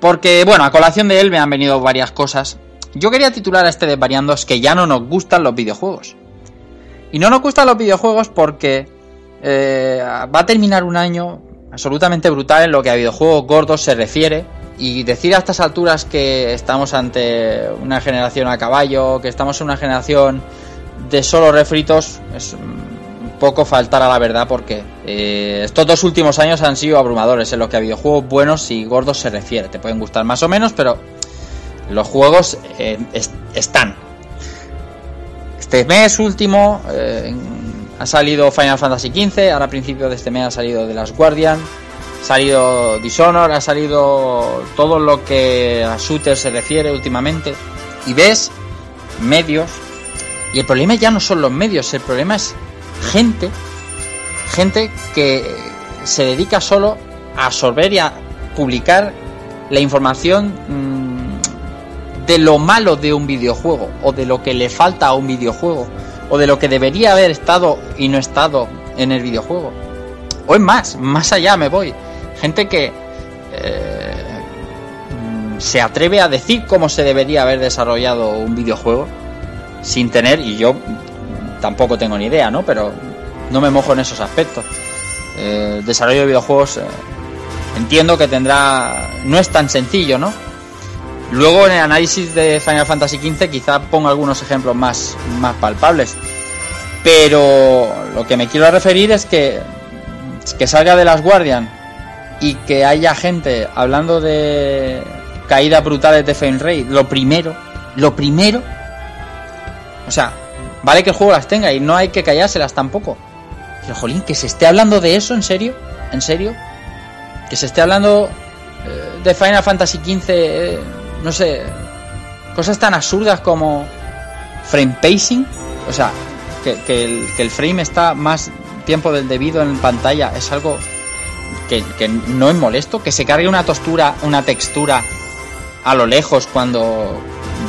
D: Porque, bueno, a colación de él me han venido varias cosas. Yo quería titular a este desvariando es que ya no nos gustan los videojuegos. Y no nos gustan los videojuegos porque eh, va a terminar un año absolutamente brutal en lo que a videojuegos gordos se refiere y decir a estas alturas que estamos ante una generación a caballo, que estamos en una generación de solo refritos, es un poco faltar a la verdad porque eh, estos dos últimos años han sido abrumadores en lo que a videojuegos buenos y gordos se refiere. Te pueden gustar más o menos, pero los juegos eh, están. Este mes último eh, ha salido Final Fantasy XV, ahora a principios de este mes ha salido The Last Guardian, salido Dishonor, ha salido todo lo que a Shooter se refiere últimamente. Y ves medios. Y el problema ya no son los medios, el problema es gente. Gente que se dedica solo a absorber y a publicar la información mm, de lo malo de un videojuego. O de lo que le falta a un videojuego. O de lo que debería haber estado y no estado en el videojuego. O es más, más allá me voy gente que eh, se atreve a decir cómo se debería haber desarrollado un videojuego sin tener, y yo tampoco tengo ni idea, ¿no? Pero no me mojo en esos aspectos. Eh, desarrollo de videojuegos eh, entiendo que tendrá, no es tan sencillo, ¿no? Luego en el análisis de Final Fantasy XV quizá ponga algunos ejemplos más, más palpables. Pero lo que me quiero referir es que, que salga de las Guardian y que haya gente hablando de caídas brutales de frame rate, lo primero, lo primero, o sea, vale que el juego las tenga y no hay que callárselas tampoco. Pero jolín, que se esté hablando de eso, ¿en serio? ¿En serio? Que se esté hablando eh, de Final Fantasy XV, eh, no sé, cosas tan absurdas como frame pacing, o sea, que el frame está más tiempo del debido en pantalla, es algo que, no es molesto, que se cargue una textura, una textura a lo lejos cuando,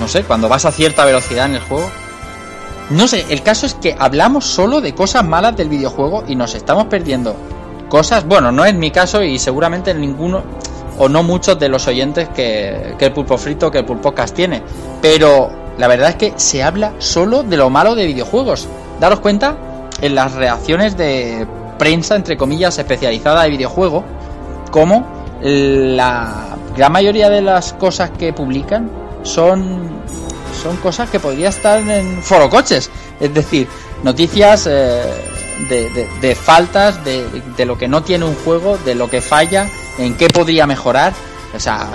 D: no sé, cuando vas a cierta velocidad en el juego. No sé, el caso es que hablamos solo de cosas malas del videojuego y nos estamos perdiendo cosas, bueno, no es mi caso y seguramente ninguno o no muchos de los oyentes que, que el pulpo frito, que el pulpocast tiene, pero la verdad es que se habla solo de lo malo de videojuegos. Daros cuenta en las reacciones de prensa, entre comillas, especializada de videojuego, como la gran mayoría de las cosas que publican son, son cosas que podría estar en foro coches. Es decir, noticias eh, de, faltas, de, de, lo que no tiene un juego, de lo que falla, en qué podría mejorar. O sea,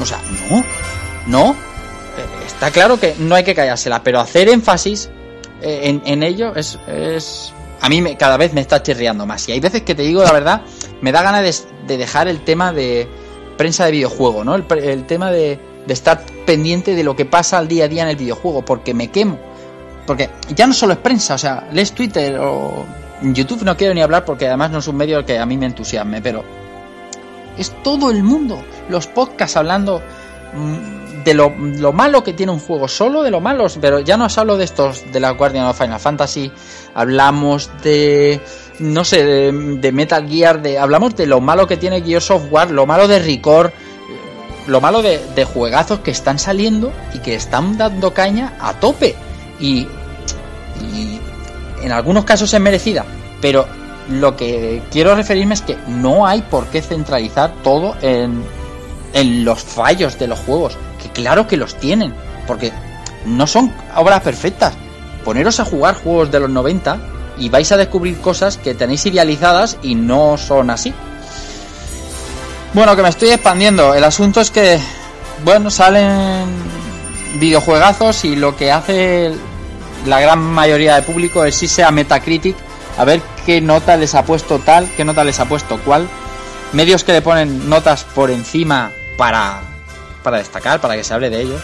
D: o sea no, no. Está claro que no hay que callársela, pero hacer énfasis eh, en, en ello es, es a mí me, cada vez me está chirriando más. Y hay veces que te digo la verdad, me da ganas de, dejar el tema de prensa de videojuego, ¿no? El, tema de, estar pendiente de lo que pasa al día a día en el videojuego, porque me quemo. Porque ya no solo es prensa, o sea, lees Twitter o YouTube no quiero ni hablar porque además no es un medio que a mí me entusiasme, pero es todo el mundo, los podcasts hablando mm, de lo, lo malo que tiene un juego, solo de lo malos, pero ya no os hablo de estos de la Guardian of Final Fantasy, hablamos de no sé, de, Metal Gear, de hablamos de lo malo que tiene Gears of War, lo malo de Record, lo malo de, de juegazos que están saliendo y que están dando caña a tope. Y, y en algunos casos es merecida, pero lo que quiero referirme es que no hay por qué centralizar todo en, en los fallos de los juegos, que claro que los tienen, porque no son obras perfectas. Poneros a jugar juegos de los 90 y vais a descubrir cosas que tenéis idealizadas y no son así. Bueno, que me estoy expandiendo. El asunto es que, bueno, salen videojuegazos y lo que hace la gran mayoría del público es irse a Metacritic a ver qué nota les ha puesto tal, qué nota les ha puesto cual. Medios que le ponen notas por encima para, para destacar, para que se hable de ellos.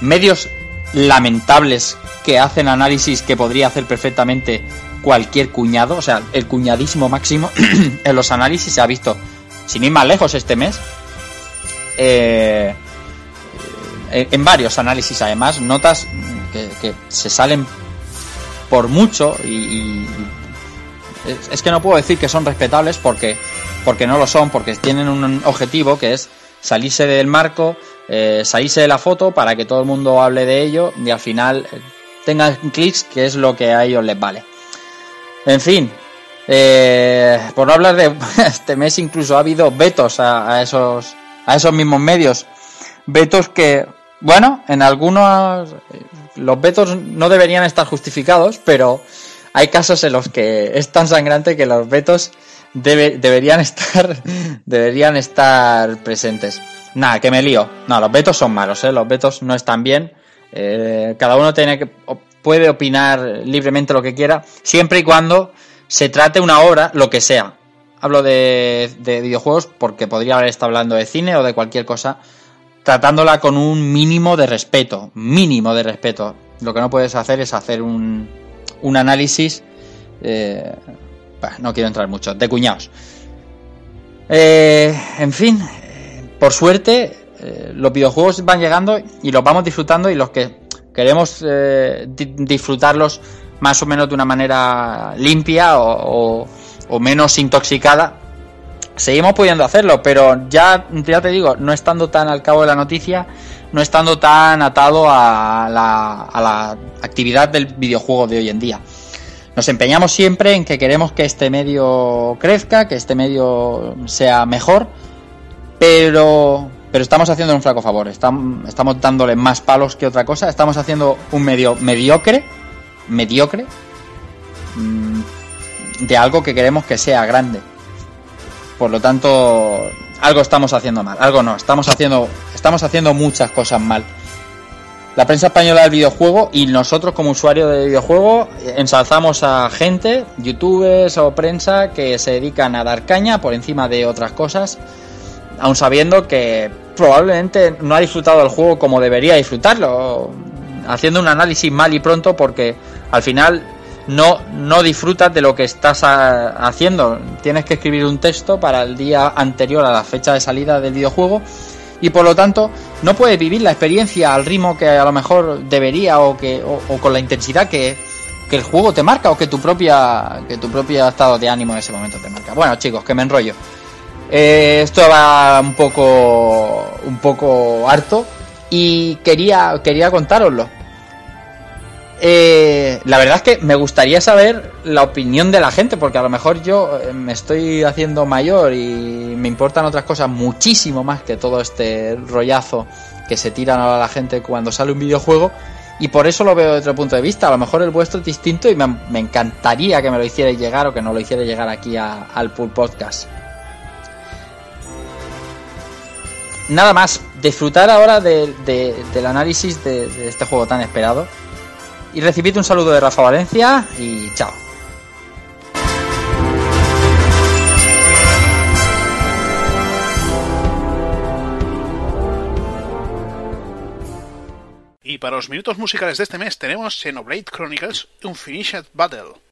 D: Medios lamentables que hacen análisis que podría hacer perfectamente cualquier cuñado, o sea, el cuñadismo máximo [clears throat] en los análisis se ha visto, sin ir más lejos este mes, eh, en, varios análisis además, notas que, que se salen por mucho y, y- es que no puedo decir que son respetables porque porque no lo son porque tienen un objetivo que es salirse del marco eh, salirse de la foto para que todo el mundo hable de ello y al final eh, tengan clics que es lo que a ellos les vale. En fin eh, por no hablar de [laughs] este mes incluso ha habido vetos a, esos a esos mismos medios. Vetos que bueno en algunos los vetos no deberían estar justificados pero hay casos en los que es tan sangrante que los vetos debe- deberían estar [laughs] deberían estar presentes. Nada, que me lío. No, los vetos son malos, ¿eh? los vetos no están bien. Eh, cada uno tiene que, puede opinar libremente lo que quiera, siempre y cuando se trate una obra, lo que sea. Hablo de, de videojuegos porque podría haber estado hablando de cine o de cualquier cosa, tratándola con un mínimo de respeto, mínimo de respeto. Lo que no puedes hacer es hacer un, un análisis, eh, no quiero entrar mucho, de cuñados. Eh, en fin, eh, por suerte, eh, los videojuegos van llegando y los vamos disfrutando y los que queremos di- disfrutarlos más o menos de una manera limpia o, menos intoxicada, seguimos pudiendo hacerlo, pero ya, te digo, no estando tan al cabo de la noticia, no estando tan atado a la actividad del videojuego de hoy en día. Nos empeñamos siempre en que queremos que este medio crezca, que este medio sea mejor, pero, pero estamos haciendo un flaco favor. Estamos, estamos dándole más palos que otra cosa. Estamos haciendo un medio mediocre, mediocre, mm, de algo que queremos que sea grande. Por lo tanto, algo estamos haciendo mal, algo no. Estamos haciendo, estamos haciendo muchas cosas mal la prensa española del videojuego y nosotros como usuarios de videojuego ensalzamos a gente, youtubers o prensa que se dedican a dar caña por encima de otras cosas, aun sabiendo que probablemente no ha disfrutado el juego como debería disfrutarlo, haciendo un análisis mal y pronto porque al final no, no disfrutas de lo que estás haciendo. Tienes que escribir un texto para el día anterior a la fecha de salida del videojuego y por lo tanto no puedes vivir la experiencia al ritmo que a lo mejor debería o que o, o con la intensidad que, que el juego te marca o que tu propia que tu propio estado de ánimo en ese momento te marca. Bueno, chicos, que me enrollo. Eh, esto va un poco un poco harto y quería quería contároslo. Eh, la verdad es que me gustaría saber la opinión de la gente, porque a lo mejor yo eh, me estoy haciendo mayor y me importan otras cosas muchísimo más que todo este rollazo que se tiran a la gente cuando sale un videojuego. Y por eso lo veo desde otro punto de vista. A lo mejor el vuestro es distinto y me, encantaría que me lo hicierais llegar o que no lo hicierais llegar aquí a- al Pool Podcast. Nada más, disfrutar ahora de- de- del análisis de- de este juego tan esperado. Y recibid un saludo de Rafa Valencia y chao.
B: Y para los minutos musicales de este mes tenemos Xenoblade Chronicles Unfinished Battle.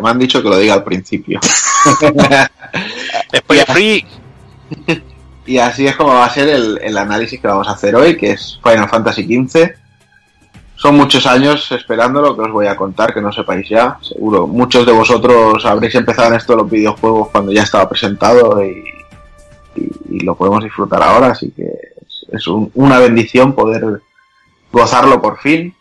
E: Que me han dicho que lo diga al principio. [laughs]
B: Spoiler free.
E: Y así es como va a ser el, el análisis que vamos a hacer hoy, que es Final Fantasy XV. Son muchos años esperándolo que os voy a contar, que no sepáis ya. Seguro, muchos de vosotros habréis empezado en esto de los videojuegos cuando ya estaba presentado y, y- y lo podemos disfrutar ahora, así que es, es un- una bendición poder gozarlo por fin.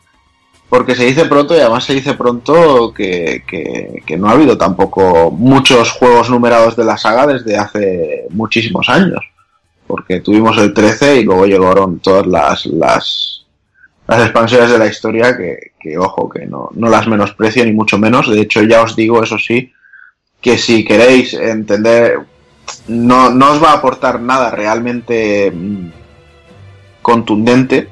E: Porque se dice pronto y además se dice pronto que, que- no ha habido tampoco muchos juegos numerados de la saga desde hace muchísimos años. Porque tuvimos el 13 y luego llegaron todas las, las, las expansiones de la historia que, que, ojo, que no, no las menosprecio ni mucho menos. De hecho, ya os digo, eso sí, que si queréis entender, no, no os va a aportar nada realmente mm, contundente,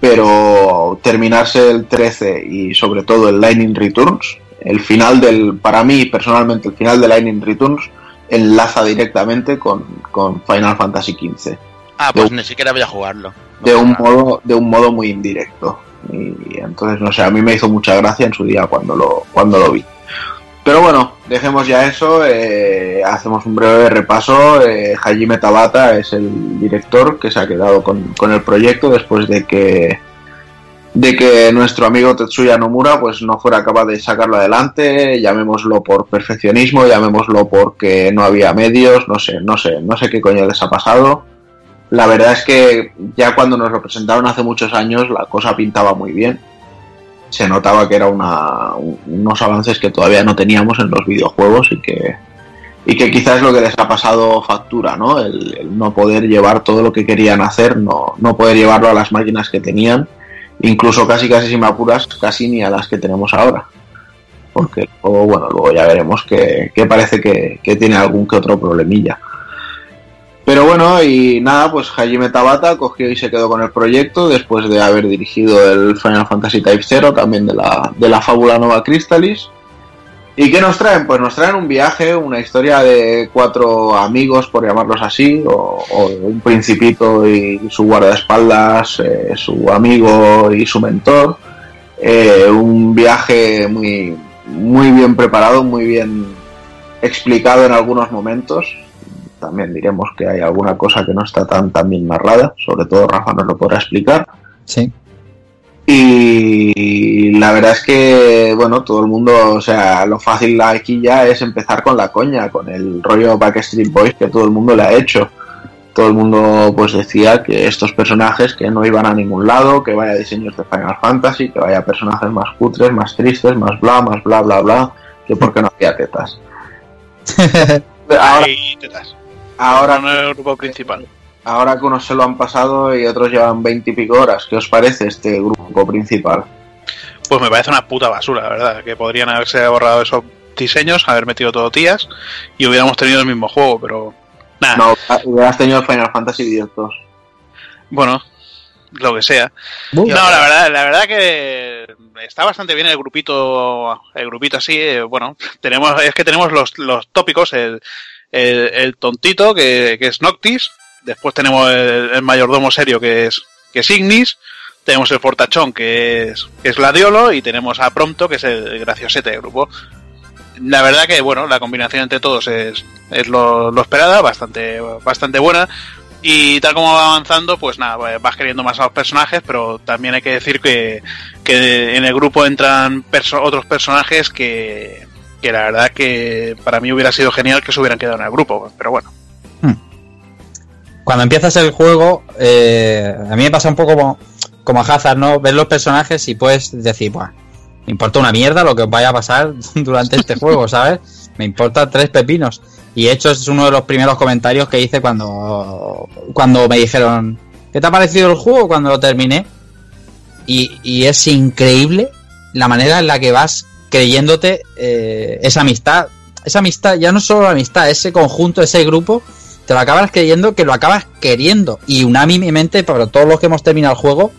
E: pero terminarse el 13 y sobre todo el Lightning Returns, el final del, para mí personalmente, el final de Lightning Returns enlaza directamente con, con Final Fantasy XV
C: Ah, pues
E: De-
C: ni siquiera voy a jugarlo. No
E: de un
C: nada.
E: modo de un modo muy indirecto y entonces no sé a mí me hizo mucha gracia en su día cuando lo cuando lo vi pero bueno dejemos ya eso eh, hacemos un breve repaso eh, Hajime Tabata es el director que se ha quedado con, con el proyecto después de que de que nuestro amigo Tetsuya Nomura pues no fuera capaz de sacarlo adelante llamémoslo por perfeccionismo llamémoslo porque no había medios no sé no sé no sé qué coño les ha pasado la verdad es que ya cuando nos lo presentaron hace muchos años la cosa pintaba muy bien. Se notaba que era una, un- unos avances que todavía no teníamos en los videojuegos y que, y que quizás es lo que les ha pasado factura, ¿no? El, el no poder llevar todo lo que querían hacer, no, no poder llevarlo a las máquinas que tenían, incluso casi casi si me apuras, casi ni a las que tenemos ahora. Porque luego, bueno, luego ya veremos que, que parece que, que tiene algún que otro problemilla. Pero bueno, y nada, pues Hajime Tabata cogió y se quedó con el proyecto después de haber dirigido el Final Fantasy Type 0, también de la, de la fábula Nova Crystallis. ¿Y qué nos traen? Pues nos traen un viaje, una historia de cuatro amigos, por llamarlos así, o, o un principito y su guardaespaldas, eh, su amigo y su mentor. Eh, un viaje muy, muy bien preparado, muy bien explicado en algunos momentos también diremos que hay alguna cosa que no está tan, tan bien narrada, sobre todo Rafa nos lo podrá explicar.
D: Sí.
E: Y la verdad es que, bueno, todo el mundo, o sea, lo fácil aquí ya es empezar con la coña, con el rollo Backstreet Boys que todo el mundo le ha hecho. Todo el mundo pues decía que estos personajes que no iban a ningún lado, que vaya diseños de Final Fantasy, que vaya personajes más cutres, más tristes, más bla, más bla, bla, bla, que porque no había tetas. [laughs] Ahora,
B: tetas.
E: Ahora
B: no el grupo principal.
E: Ahora que unos se lo han pasado y otros llevan 20 y pico horas, ¿qué os parece este grupo principal?
B: Pues me parece una puta basura, la verdad. Que podrían haberse borrado esos diseños, haber metido todo tías y hubiéramos tenido el mismo juego, pero nada.
E: No, hubieras tenido Final Fantasy X 2.
B: Bueno, lo que sea. No, la verdad, la verdad que está bastante bien el grupito, el grupito así. eh, bueno, tenemos, es que tenemos los, los tópicos, el, el, tontito que, es Noctis, después tenemos el, mayordomo serio que es, que es Ignis, tenemos el fortachón que es, que es Gladiolo y tenemos a Prompto que es el graciosete del grupo. La verdad que bueno, la combinación entre todos es, es lo, esperada, bastante, bastante buena. Y tal como va avanzando, pues nada, vas queriendo más a los personajes, pero también hay que decir que, que en el grupo entran otros personajes que, que la verdad que para mí hubiera sido genial que se hubieran quedado en el grupo, pero bueno.
D: Cuando empiezas el juego, eh, a mí me pasa un poco como, como a Hazard, ¿no? Ves los personajes y puedes decir, Buah, me importa una mierda lo que os vaya a pasar [laughs] durante este juego, ¿sabes? Me importa tres pepinos. Y hecho es uno de los primeros comentarios que hice cuando, cuando me dijeron, ¿qué te ha parecido el juego cuando lo terminé? Y, y es increíble la manera en la que vas creyéndote eh, esa amistad. Esa amistad, ya no solo la amistad, ese conjunto, ese grupo, te lo acabas creyendo que lo acabas queriendo. Y unánimemente, para todos los que hemos terminado el juego,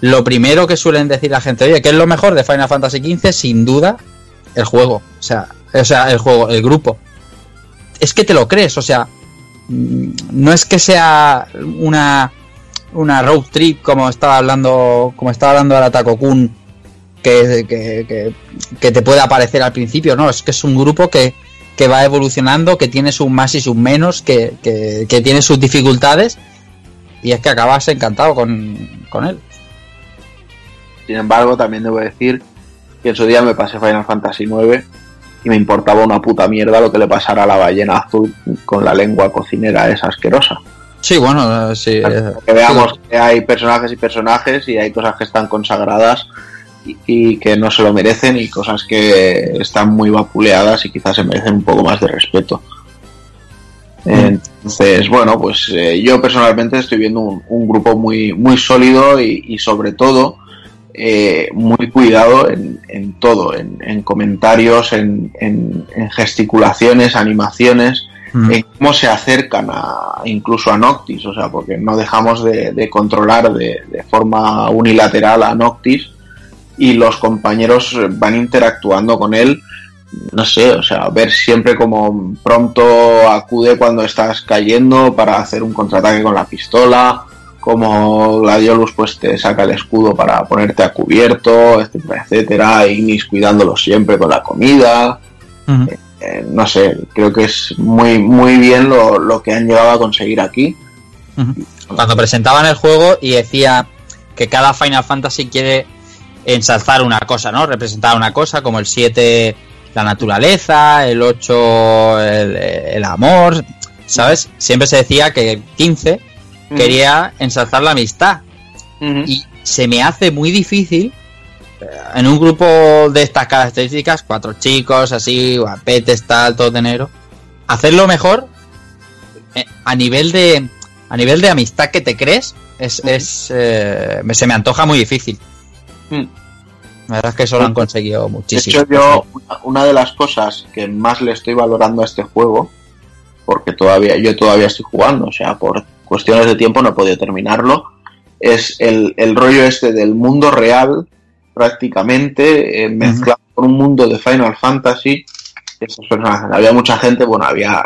D: lo primero que suelen decir la gente, oye, ¿qué es lo mejor de Final Fantasy XV? Sin duda, el juego. O sea, o sea, el juego, el grupo. Es que te lo crees, o sea, mm, no es que sea una una road trip como estaba hablando, como estaba hablando ahora Taco Kun, que, que, que- que te pueda parecer al principio, no, es que es un grupo que, que va evolucionando, que tiene sus más y sus menos, que, que, que tiene sus dificultades y es que acabas encantado con, con él.
E: Sin embargo, también debo decir que en su día me pasé Final Fantasy IX y me importaba una puta mierda lo que le pasara a la ballena azul con la lengua cocinera esa asquerosa.
D: Sí, bueno, eh, sí. eh,
E: Que veamos que hay personajes y personajes y hay cosas que están consagradas y, y que no se lo merecen y cosas que están muy vapuleadas y quizás se merecen un poco más de respeto. Entonces, bueno, pues eh, yo personalmente estoy viendo un, un grupo muy, muy sólido y, y sobre todo eh, muy cuidado en, en todo, en, en comentarios, en, en- gesticulaciones, animaciones,
D: mm,
E: en cómo se acercan a, incluso a Noctis, o sea, porque no dejamos de, de controlar de, de forma unilateral a Noctis y los compañeros van interactuando con él, no sé, o sea, ver siempre como pronto acude cuando estás cayendo para hacer un contraataque con la pistola, como Gladiolus pues te saca el escudo para ponerte a cubierto, etcétera, etcétera, Ignis cuidándolo siempre con la comida,
D: mm.
E: eh, no sé, creo que es muy, muy bien lo, lo que han llegado a conseguir aquí.
D: cuando presentaban el juego y decía que cada Final Fantasy quiere ensalzar una cosa, ¿no? Representar una cosa, como el 7 la naturaleza, el 8 el, el amor, ¿sabes? Siempre se decía que el 15 quería ensalzar la amistad y se me hace muy difícil eh, en un grupo de estas características, cuatro chicos así, guapetes, tal, todo de negro, hacerlo mejor eh, a nivel de a nivel de amistad que te crees es, es eh, se me antoja muy difícil. La verdad es que eso lo han conseguido
E: De
D: muchísimo.
E: hecho, yo, una- una de las cosas que más le estoy valorando a este juego, porque todavía, yo todavía estoy jugando, o sea, por cuestiones de tiempo no he podido terminarlo, es el, el rollo este del mundo real, prácticamente, eh, mezclado con un mundo de Final Fantasy. Había mucha gente, bueno, había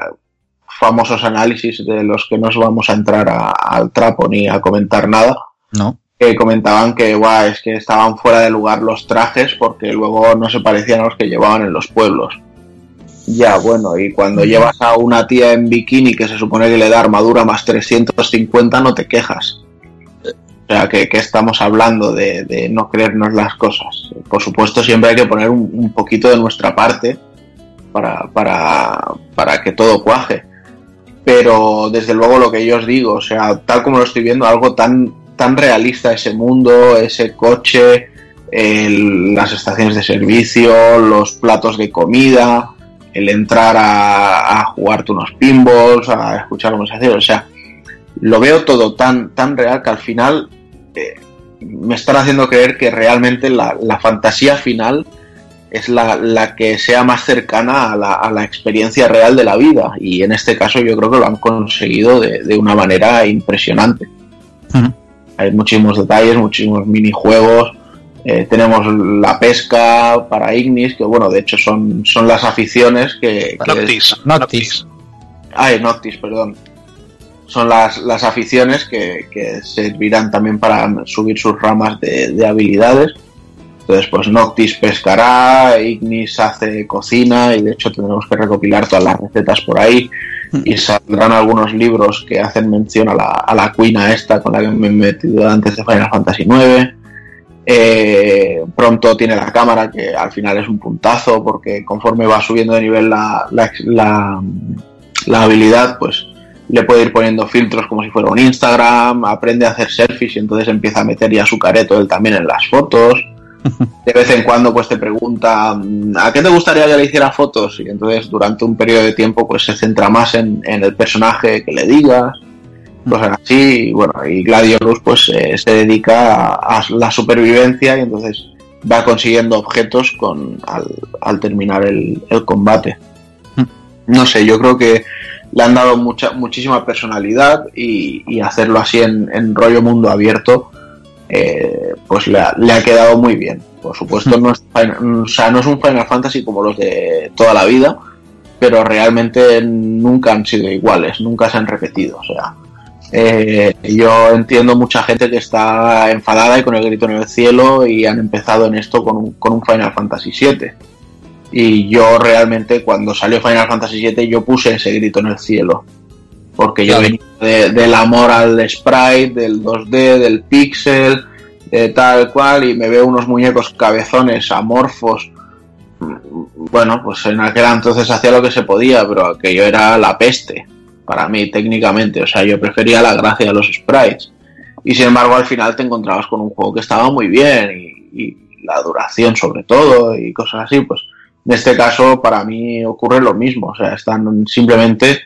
E: famosos análisis de los que no os vamos a entrar a- al trapo ni a comentar nada,
D: No.
E: Que comentaban que guau, es que estaban fuera de lugar los trajes porque luego no se parecían a los que llevaban en los pueblos. Ya, bueno, y cuando llevas a una tía en bikini que se supone que le da armadura más 350, no te quejas. O sea, que, que estamos hablando de, de no creernos las cosas. Por supuesto, siempre hay que poner un, un poquito de nuestra parte para, para, para que todo cuaje. Pero desde luego lo que yo os digo, o sea, tal como lo estoy viendo, algo tan, tan realista ese mundo, ese coche, las estaciones de servicio, los platos de comida, el entrar a, a jugarte unos pinballs, a escuchar conversaciones, o sea, lo veo todo tan, tan real que al final eh, me están haciendo creer que realmente la, la fantasía final es la, la que sea más cercana a la, a la experiencia real de la vida. Y en este caso yo creo que lo han conseguido de, de una manera impresionante. Hay muchísimos detalles, muchísimos minijuegos. eh, tenemos la pesca para Ignis, que bueno, de hecho son, son las aficiones que... que
B: Noctis.
D: Noctis.
E: Ay, Noctis, perdón. Son las, las aficiones que, que servirán también para subir sus ramas de, de habilidades. Entonces, pues Noctis pescará, Ignis hace cocina y de hecho tendremos que recopilar todas las recetas por ahí. [laughs] Y saldrán algunos libros que hacen mención a la, a la cuina esta con la que me he metido antes de Final Fantasy IX. Eh, pronto tiene la cámara que al final es un puntazo porque conforme va subiendo de nivel la, la, la, la habilidad pues le puede ir poniendo filtros como si fuera un Instagram, aprende a hacer selfies y entonces empieza a meter ya su careto él también en las fotos. De vez en cuando pues te pregunta "Mm, ¿a qué te gustaría que le hiciera fotos? Y entonces durante un periodo de tiempo pues se centra más en, en el personaje que le digas, cosas así. Y bueno, y Gladiolus pues eh, se dedica a, la supervivencia y entonces va consiguiendo objetos con al, terminar el, combate. No sé, yo creo que le han dado mucha, muchísima personalidad y, y hacerlo así en, en rollo mundo abierto, eh, pues le ha, le ha quedado muy bien. Por supuesto, no es, o sea, no es un Final Fantasy como los de toda la vida, pero realmente nunca han sido iguales, nunca se han repetido. O sea, Eh, yo entiendo mucha gente que está enfadada y con el grito en el cielo y han empezado en esto con un, con un Final Fantasy VII. Y yo realmente cuando salió Final Fantasy VII yo puse ese grito en el cielo. Porque yo
D: Claro.
E: venía de- del amor al sprite, del 2D, del pixel, de tal cual, y me veo unos muñecos cabezones amorfos. Bueno, pues en aquel entonces hacía lo que se podía, pero aquello era la peste para mí técnicamente. O sea, yo prefería la gracia de los sprites. Y sin embargo, al final te encontrabas con un juego que estaba muy bien y, la duración sobre todo y cosas así. Pues en este caso, para mí ocurre lo mismo. O sea, están simplemente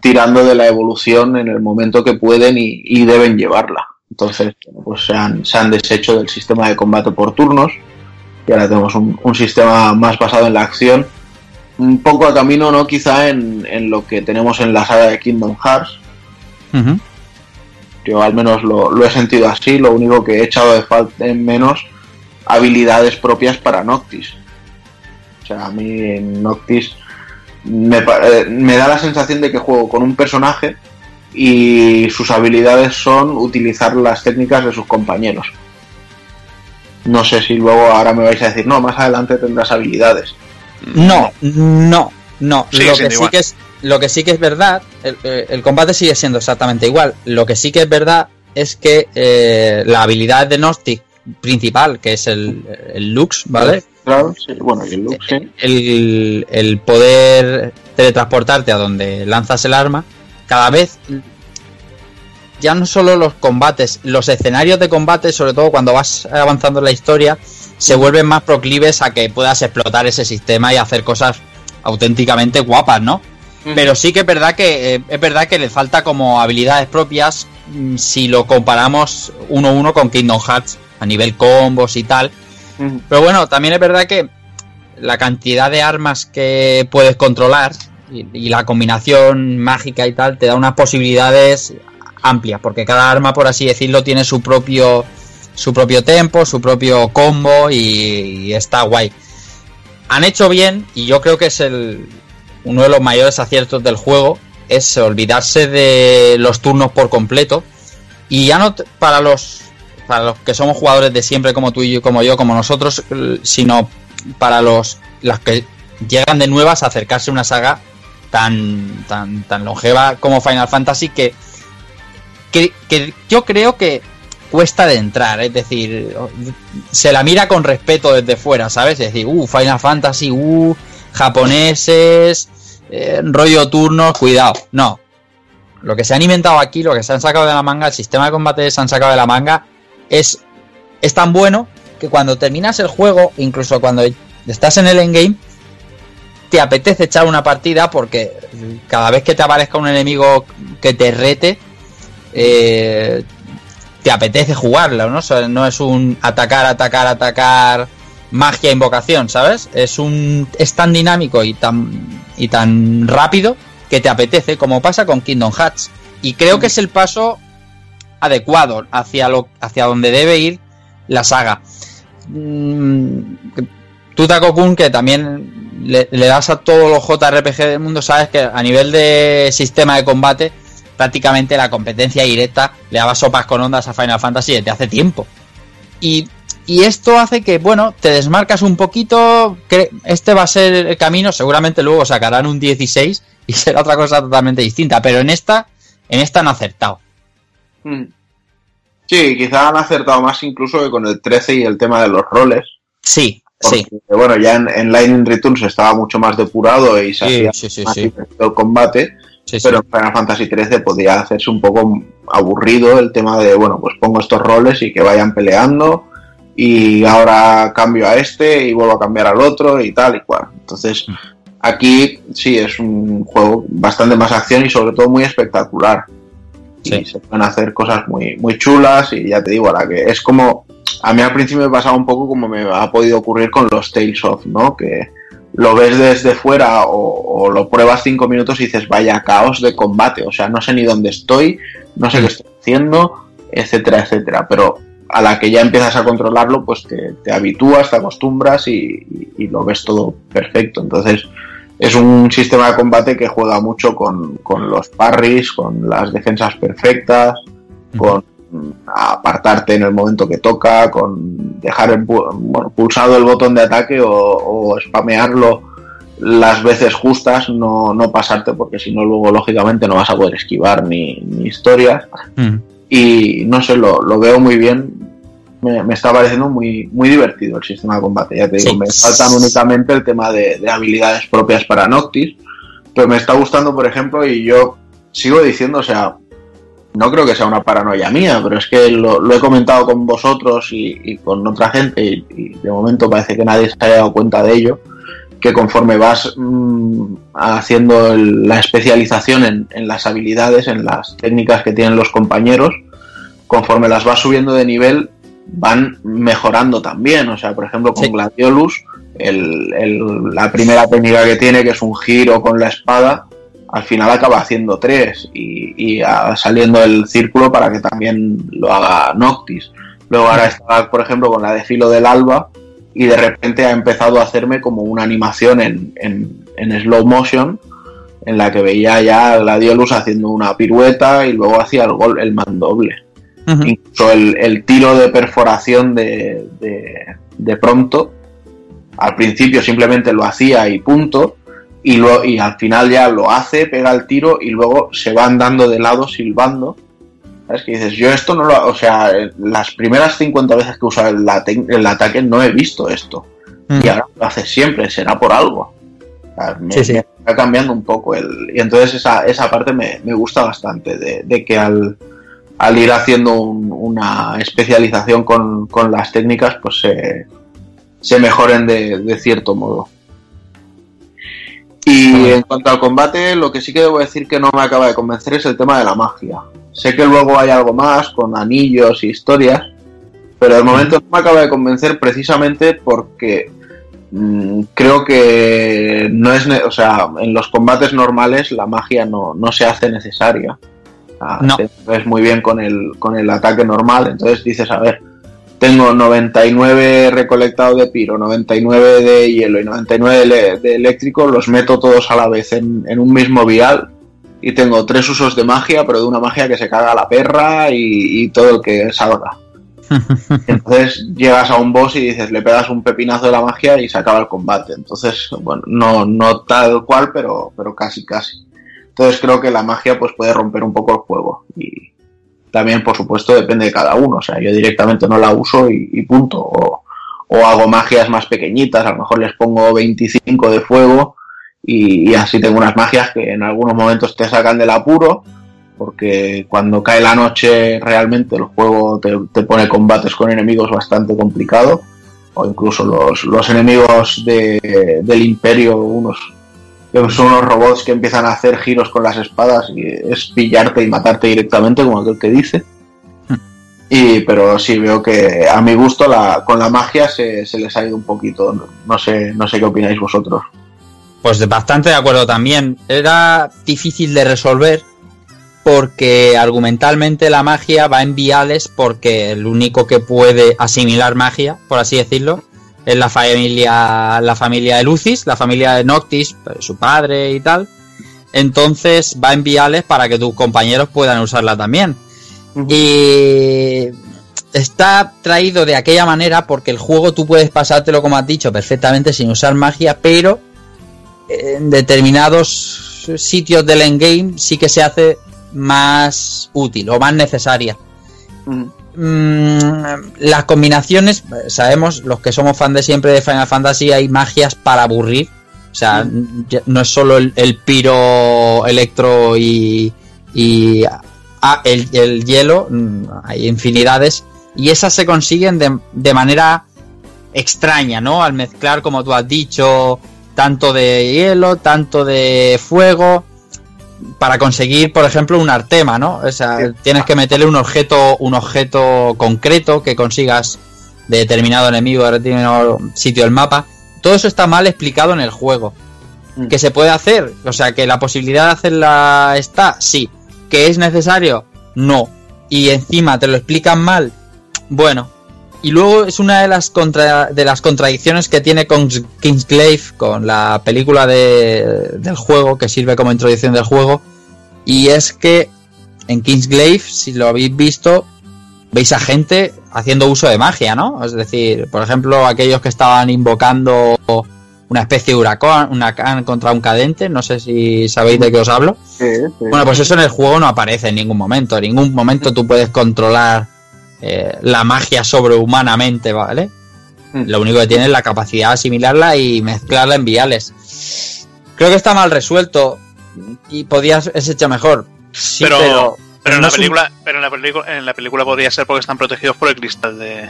E: tirando de la evolución en el momento que pueden y deben llevarla. Entonces, bueno, pues se han, se han deshecho del sistema de combate por turnos y ahora tenemos un, un sistema más basado en la acción. Un poco a camino, ¿no? Quizá en, en lo que tenemos en la saga de Kingdom Hearts.
D: Ujú.
E: Yo al menos lo, lo he sentido así. Lo único que he echado de falta en menos habilidades propias para Noctis. O sea, a mí en Noctis me, eh, me da la sensación de que juego con un personaje y sus habilidades son utilizar las técnicas de sus compañeros. No sé si luego ahora me vais a decir, no, más adelante tendrás habilidades.
D: No, no, no.
B: Sigue
D: lo, que sí que es, lo que sí que es verdad, el, eh, el combate sigue siendo exactamente igual. Lo que sí que es verdad es que eh, la habilidad de Gnostic principal, que es el, el Lux, ¿vale?
E: Claro, sí, bueno, y el sí.
D: El, el poder teletransportarte a donde lanzas el arma, cada vez ya no solo los combates, los escenarios de combate, sobre todo cuando vas avanzando en la historia, se vuelven más proclives a que puedas explotar ese sistema y hacer cosas auténticamente guapas, ¿no? Pero sí que es verdad que eh, es verdad que le falta como habilidades propias mm, si lo comparamos uno a uno con Kingdom Hearts a nivel combos y tal. Pero bueno, también es verdad que la cantidad de armas que puedes controlar y, la combinación mágica y tal te da unas posibilidades amplias, porque cada arma, por así decirlo, tiene su propio su propio tempo, su propio combo y, está guay. Han hecho bien y yo creo que es el uno de los mayores aciertos del juego es olvidarse de los turnos por completo y ya no para los para los que somos jugadores de siempre como tú y yo, como yo, como nosotros, sino para los las que llegan de nuevas a acercarse a una saga tan tan tan longeva como Final Fantasy que que, yo creo que cuesta de entrar, es decir, se la mira con respeto desde fuera, ¿sabes? Es decir, uh, Final Fantasy, uh, japoneses, eh, rollo turnos, cuidado. No. Lo que se han inventado aquí, lo que se han sacado de la manga, el sistema de combate se han sacado de la manga, es, es tan bueno que cuando terminas el juego, incluso cuando estás en el endgame, te apetece echar una partida porque cada vez que te aparezca un enemigo que te rete, eh, te apetece jugarla, ¿no? O no es un atacar, atacar, atacar, magia, invocación, ¿sabes? Es un es tan dinámico y tan y tan rápido que te apetece, como pasa con Kingdom Hearts. Y creo que es el paso adecuado hacia lo hacia donde debe ir la saga. Mm, que también le, le das a todos los JRPG del mundo, sabes que a nivel de sistema de combate, prácticamente la competencia directa le daba sopas con ondas a Final Fantasy desde hace tiempo. Y, y esto hace que, bueno, te desmarcas un poquito. que Este va a ser el camino. Seguramente luego sacarán un 16 y [laughs] será otra cosa totalmente distinta. Pero en esta, en esta han acertado.
E: Mm. Sí, quizá han acertado más incluso que con el 13 y el tema de los roles.
D: Sí,
E: Porque,
D: sí.
E: bueno, ya en, en Lightning Returns estaba mucho más depurado y se
D: Sí,
E: hacía
D: sí,
E: más el combate, pero en Final Fantasy XIII podía hacerse un poco aburrido el tema de, bueno, pues pongo estos roles y que vayan peleando y ahora cambio a este y vuelvo a cambiar al otro y tal y cual. Entonces,
D: Mm.
E: aquí sí es un juego bastante más acción y sobre todo muy espectacular.
D: Sí.
E: Y se pueden hacer cosas muy, muy chulas y ya te digo, ahora que es como, a mí al principio me pasaba un poco como me ha podido ocurrir con los Tales of, ¿no? Que lo ves desde fuera o, o lo pruebas cinco minutos y dices, vaya caos de combate, o sea, no sé ni dónde estoy, no sé qué estoy haciendo, etcétera, etcétera. Pero a la que ya empiezas a controlarlo, pues te, te habitúas, te acostumbras y, y- y lo ves todo perfecto. Entonces, es un sistema de combate que juega mucho con, con los parries, con las defensas perfectas, con apartarte en el momento que toca, con dejar el, bueno, pulsado el botón de ataque o, o spamearlo las veces justas, no, no pasarte, porque si no, luego lógicamente no vas a poder esquivar ni, ni historias.
D: Mm.
E: Y no sé, lo, lo veo muy bien. Me, me está pareciendo muy, muy divertido el sistema de combate. Ya te digo,
D: Sí.
E: me faltan únicamente el tema de, de habilidades propias para Noctis. Pero me está gustando, por ejemplo, y yo sigo diciendo, o sea, no creo que sea una paranoia mía, pero es que lo, lo he comentado con vosotros y, y con otra gente y, y de momento parece que nadie se haya dado cuenta de ello, que conforme vas mm, haciendo el- la especialización en, en las habilidades, en las técnicas que tienen los compañeros, conforme las vas subiendo de nivel, van mejorando también. O sea, por ejemplo, con
D: Sí.
E: Gladiolus, el- el- la primera técnica que tiene, que es un giro con la espada, al final acaba haciendo tres y, y, saliendo el círculo para que también lo haga Noctis. Luego ahora está, por ejemplo, con la de filo del alba y de repente ha empezado a hacerme como una animación en, en- en slow motion en la que veía ya a Gladiolus haciendo una pirueta y luego hacía el gol, el mandoble. Incluso el, el tiro de perforación de, de, de pronto, al principio simplemente lo hacía y punto, y, lo, y al final ya lo hace, pega el tiro y luego se va andando de lado silbando. ¿Sabes? Que dices, yo esto no lo. O sea, las primeras 50 veces que usa el, el ataque no he visto esto.
D: Mm.
E: Y ahora lo hace siempre, será por algo. O sea, me,
D: Sí, sí.
E: me está cambiando un poco el. Y entonces esa, esa parte me, me gusta bastante, de, de que al, al ir haciendo un- una especialización con, con las técnicas, pues se, se mejoren de, de cierto modo. Y en cuanto al combate, lo que sí que debo decir que no me acaba de convencer es el tema de la magia. Sé que luego hay algo más con anillos y historias, pero de momento no me acaba de convencer precisamente porque mm, creo que no es, o sea, en los combates normales la magia no, no se hace necesaria.
D: No.
E: Te ves muy bien con el, con el ataque normal, entonces dices, a ver, tengo 99 recolectado de piro, 99 de hielo y 99 de, de eléctrico, los meto todos a la vez en, en un mismo vial y tengo tres usos de magia, pero de una magia que se caga la perra y, y todo el que salga. [laughs] Entonces llegas a un boss y dices, le pegas un pepinazo de la magia y se acaba el combate. Entonces, bueno, no, no tal cual, pero, pero casi, casi. Entonces creo que la magia pues puede romper un poco el juego. Y también, por supuesto, depende de cada uno. O sea, yo directamente no la uso y, punto. O, hago magias más pequeñitas, a lo mejor les pongo 25 de fuego y, así tengo unas magias que en algunos momentos te sacan del apuro porque cuando cae la noche realmente el juego te, te pone combates con enemigos bastante complicados o incluso los, los enemigos de- del imperio unos son unos robots que empiezan a hacer giros con las espadas y es pillarte y matarte directamente como aquel que dice. Y pero sí veo que a mi gusto la, con la magia se, se les ha ido un poquito. No, no sé no sé qué opináis vosotros.
D: Pues de- bastante de acuerdo también. Era difícil de resolver porque argumentalmente la magia va en viales porque el único que puede asimilar magia, por así decirlo, es la familia la familia de Lucis, la familia de Noctis, su padre y tal. Entonces va en viales para que tus compañeros puedan usarla también. Y está traído de aquella manera porque el juego tú puedes pasártelo como has dicho perfectamente sin usar magia, pero en determinados sitios del endgame sí que se hace más útil o más necesaria. Las combinaciones, sabemos, los que somos fan de siempre de Final Fantasy, hay magias para aburrir. O sea, no es solo el, el piro, electro y, y ah, el, el hielo, mm, hay infinidades. Y esas se consiguen de, de manera extraña, ¿no? Al mezclar, como tú has dicho, tanto de hielo, tanto de fuego, para conseguir, por ejemplo, un artema, ¿no? O sea, tienes que meterle un objeto, un objeto concreto que consigas de determinado enemigo, de determinado sitio del mapa. Todo eso está mal explicado en el juego.
E: Mm.
D: ¿Que se puede hacer? O sea, que la posibilidad de hacerla está, sí. ¿Que es necesario? No. Y encima te lo explican mal. Bueno, Y luego es una de las contra, de las contradicciones que tiene con Kingsglaive, con la película de, del juego, que sirve como introducción del juego. Y es que en Kingsglaive, si lo habéis visto, veis a gente haciendo uso de magia, ¿no? Es decir, por ejemplo, aquellos que estaban invocando una especie de huracán, huracán contra un cadente, no sé si sabéis de qué os hablo.
E: Sí, sí.
D: Bueno, pues eso en el juego no aparece en ningún momento. En ningún momento tú puedes controlar eh, la magia sobrehumanamente, ¿vale?
E: Mm.
D: Lo único que tiene es la capacidad de asimilarla y mezclarla en viales. Creo que está mal resuelto y podías es hecho mejor. Sí,
B: pero,
D: pero,
B: pero en
D: no
B: la
D: un-
B: película, pero en la película, en la película podría ser porque están protegidos por el cristal de.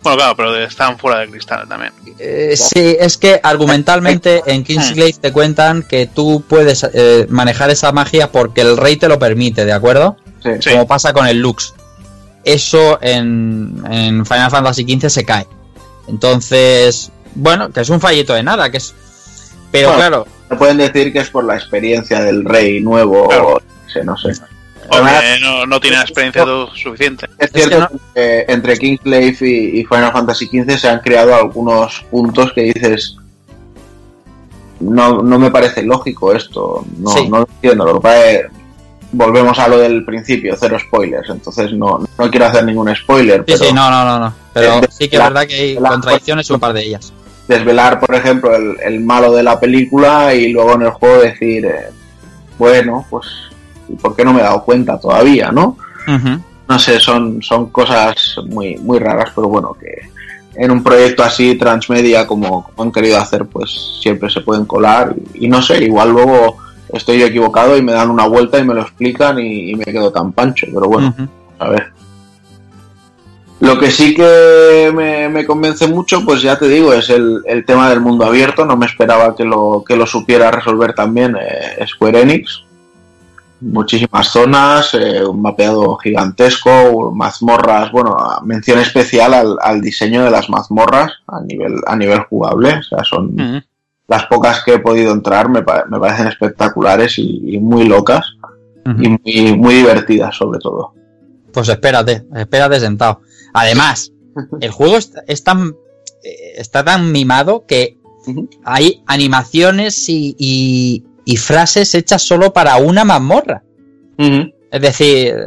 B: Bueno, claro, pero están fuera del cristal también.
D: Eh, sí, es que argumentalmente [laughs] en Kingsglaive te cuentan que tú puedes eh, manejar esa magia porque el rey te lo permite, ¿de acuerdo?
E: Sí.
D: Como pasa con el Lux. Eso en, en Final Fantasy XV se cae. Entonces, bueno, que es un fallito de nada, que es... Pero
E: Bueno.
D: claro,
E: Te pueden decir que es por la experiencia del rey nuevo,
B: Claro.
E: o no sé, no
B: no, no tienen experiencia lo suficiente.
E: Es
D: que
E: cierto
D: no-
E: que entre Kingsglaive y, y Final Fantasy XV se han creado algunos puntos que dices no, no me parece lógico esto, no,
D: Sí.
E: no lo entiendo. Lo que pasa es volvemos a lo del principio, cero spoilers, entonces no, no quiero hacer ningún spoiler,
D: sí,
E: pero
D: sí, no, no, no, no. Pero
E: de-
D: sí que es verdad que hay contradicciones un par de ellas.
E: desvelar, por ejemplo, el, el malo de la película y luego en el juego decir, eh, bueno, pues, ¿y ¿por qué no me he dado cuenta todavía, no? No sé, son, son cosas muy, muy raras, pero bueno, que en un proyecto así transmedia como, como han querido hacer, pues siempre se pueden colar y, y no sé, igual luego estoy yo equivocado y me dan una vuelta y me lo explican y, y me quedo tan pancho, pero bueno, a ver. Lo que sí que me, me convence mucho, pues ya te digo, es el, el tema del mundo abierto. No me esperaba que lo, que lo supiera resolver también eh, Square Enix. Muchísimas zonas, eh, un mapeado gigantesco, mazmorras, bueno, mención especial al, al diseño de las mazmorras a nivel, a nivel jugable. O sea, son. Las pocas que he podido entrar, me, me parecen espectaculares y, y muy locas y muy, muy divertidas sobre todo.
D: Pues espérate, espérate sentado. Además, [laughs] el juego está, es tan, eh, está tan mimado que hay animaciones y, y- y frases hechas solo para una mazmorra. Es decir, eh,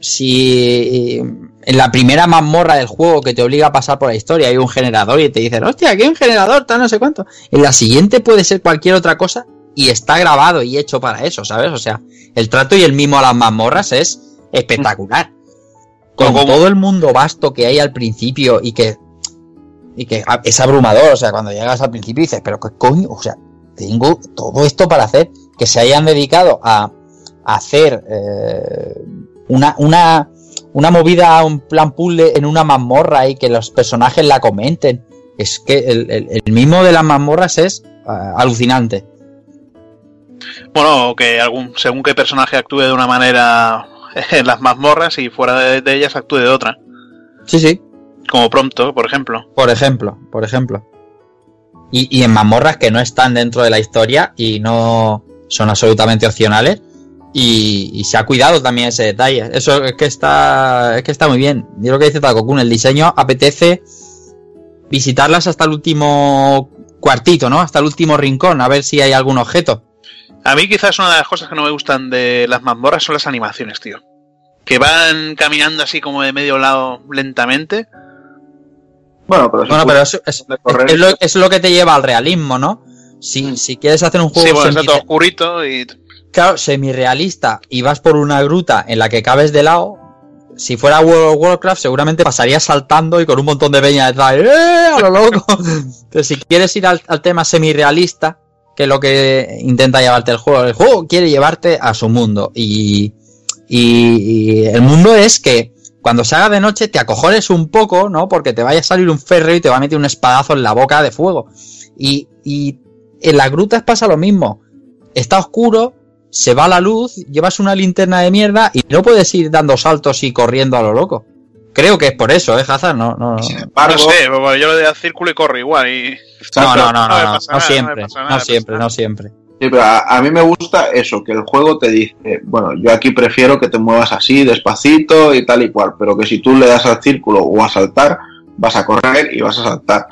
D: si en la primera mazmorra del juego que te obliga a pasar por la historia hay un generador y te dicen, hostia, aquí hay un generador, tal, no sé cuánto. En la siguiente puede ser cualquier otra cosa y está grabado y hecho para eso, ¿sabes? O sea, el trato y el mimo a las mazmorras es espectacular. Con
B: Como-
D: todo el mundo vasto que hay al principio y que y que es abrumador, o sea, cuando llegas al principio dices, pero qué coño, o sea, tengo todo esto para hacer, que se hayan dedicado a, a hacer eh, una, una, una movida, un plan puzzle en una mazmorra y que los personajes la comenten. Es que el, el, el mimo de las mazmorras es ah, alucinante.
B: Bueno, que algún, según qué personaje actúe de una manera [laughs] en las mazmorras y fuera de, de ellas actúe de otra.
D: Sí, sí.
B: Como Prompto, por ejemplo.
D: Por ejemplo, por ejemplo. Y, y en mazmorras que no están dentro de la historia y no son absolutamente opcionales. Y, y se ha cuidado también ese detalle. Eso es que está. Es que está muy bien. Yo lo que dice Takokun, el diseño apetece visitarlas hasta el último cuartito, ¿no? Hasta el último rincón, a ver si hay algún objeto.
B: A mí quizás una de las cosas que no me gustan de las mazmorras son las animaciones, tío. Que van caminando así como de medio lado lentamente.
E: Bueno, pero, se
D: Bueno,
E: puede-
D: pero eso es, lo, es lo que te lleva al realismo, ¿no? Si, si quieres hacer un juego
B: Sí, bueno, está todo oscurito y...
D: claro, semirrealista y vas por una gruta en la que cabes de lado, si fuera World of Warcraft seguramente pasarías saltando y con un montón de peña detrás, ¡eh! a lo loco. [laughs] Pero si quieres ir al, al tema semirrealista, que es lo que intenta llevarte el juego, el juego quiere llevarte a su mundo y, y, el mundo es que cuando se haga de noche te acojones un poco, ¿no? Porque te vaya a salir un ferro y te va a meter un espadazo en la boca de fuego. Y, y en las grutas pasa lo mismo. Está oscuro, se va la luz, llevas una linterna de mierda y no puedes ir dando saltos y corriendo a lo loco. Creo que es por eso, ¿eh, Hazard? No, no,
E: Sin
B: No
E: embargo,
B: sé, bueno, yo lo de al círculo y corro igual y...
D: no, no, no,
B: no
D: no, no, no
B: no
D: siempre, no
B: no
D: siempre, no siempre.
E: Sí, pero a, a, mí me gusta eso, que el juego te dice, bueno, yo aquí prefiero que te muevas así, despacito y tal y cual, pero que si tú le das al círculo o a saltar, vas a correr y vas a saltar.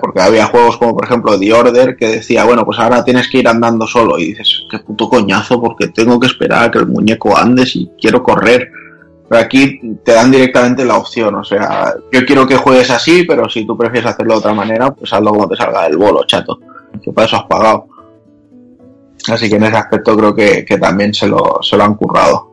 E: Porque había juegos como por ejemplo The Order que decía, bueno, pues ahora tienes que ir andando solo y dices, qué puto coñazo porque tengo que esperar a que el muñeco ande si quiero correr. Pero aquí te dan directamente la opción, o sea, yo quiero que juegues así, pero si tú prefieres hacerlo de otra manera, pues hazlo como te salga del bolo, chato. Que para eso has pagado. Así que en ese aspecto creo que, que también se lo, se lo han currado.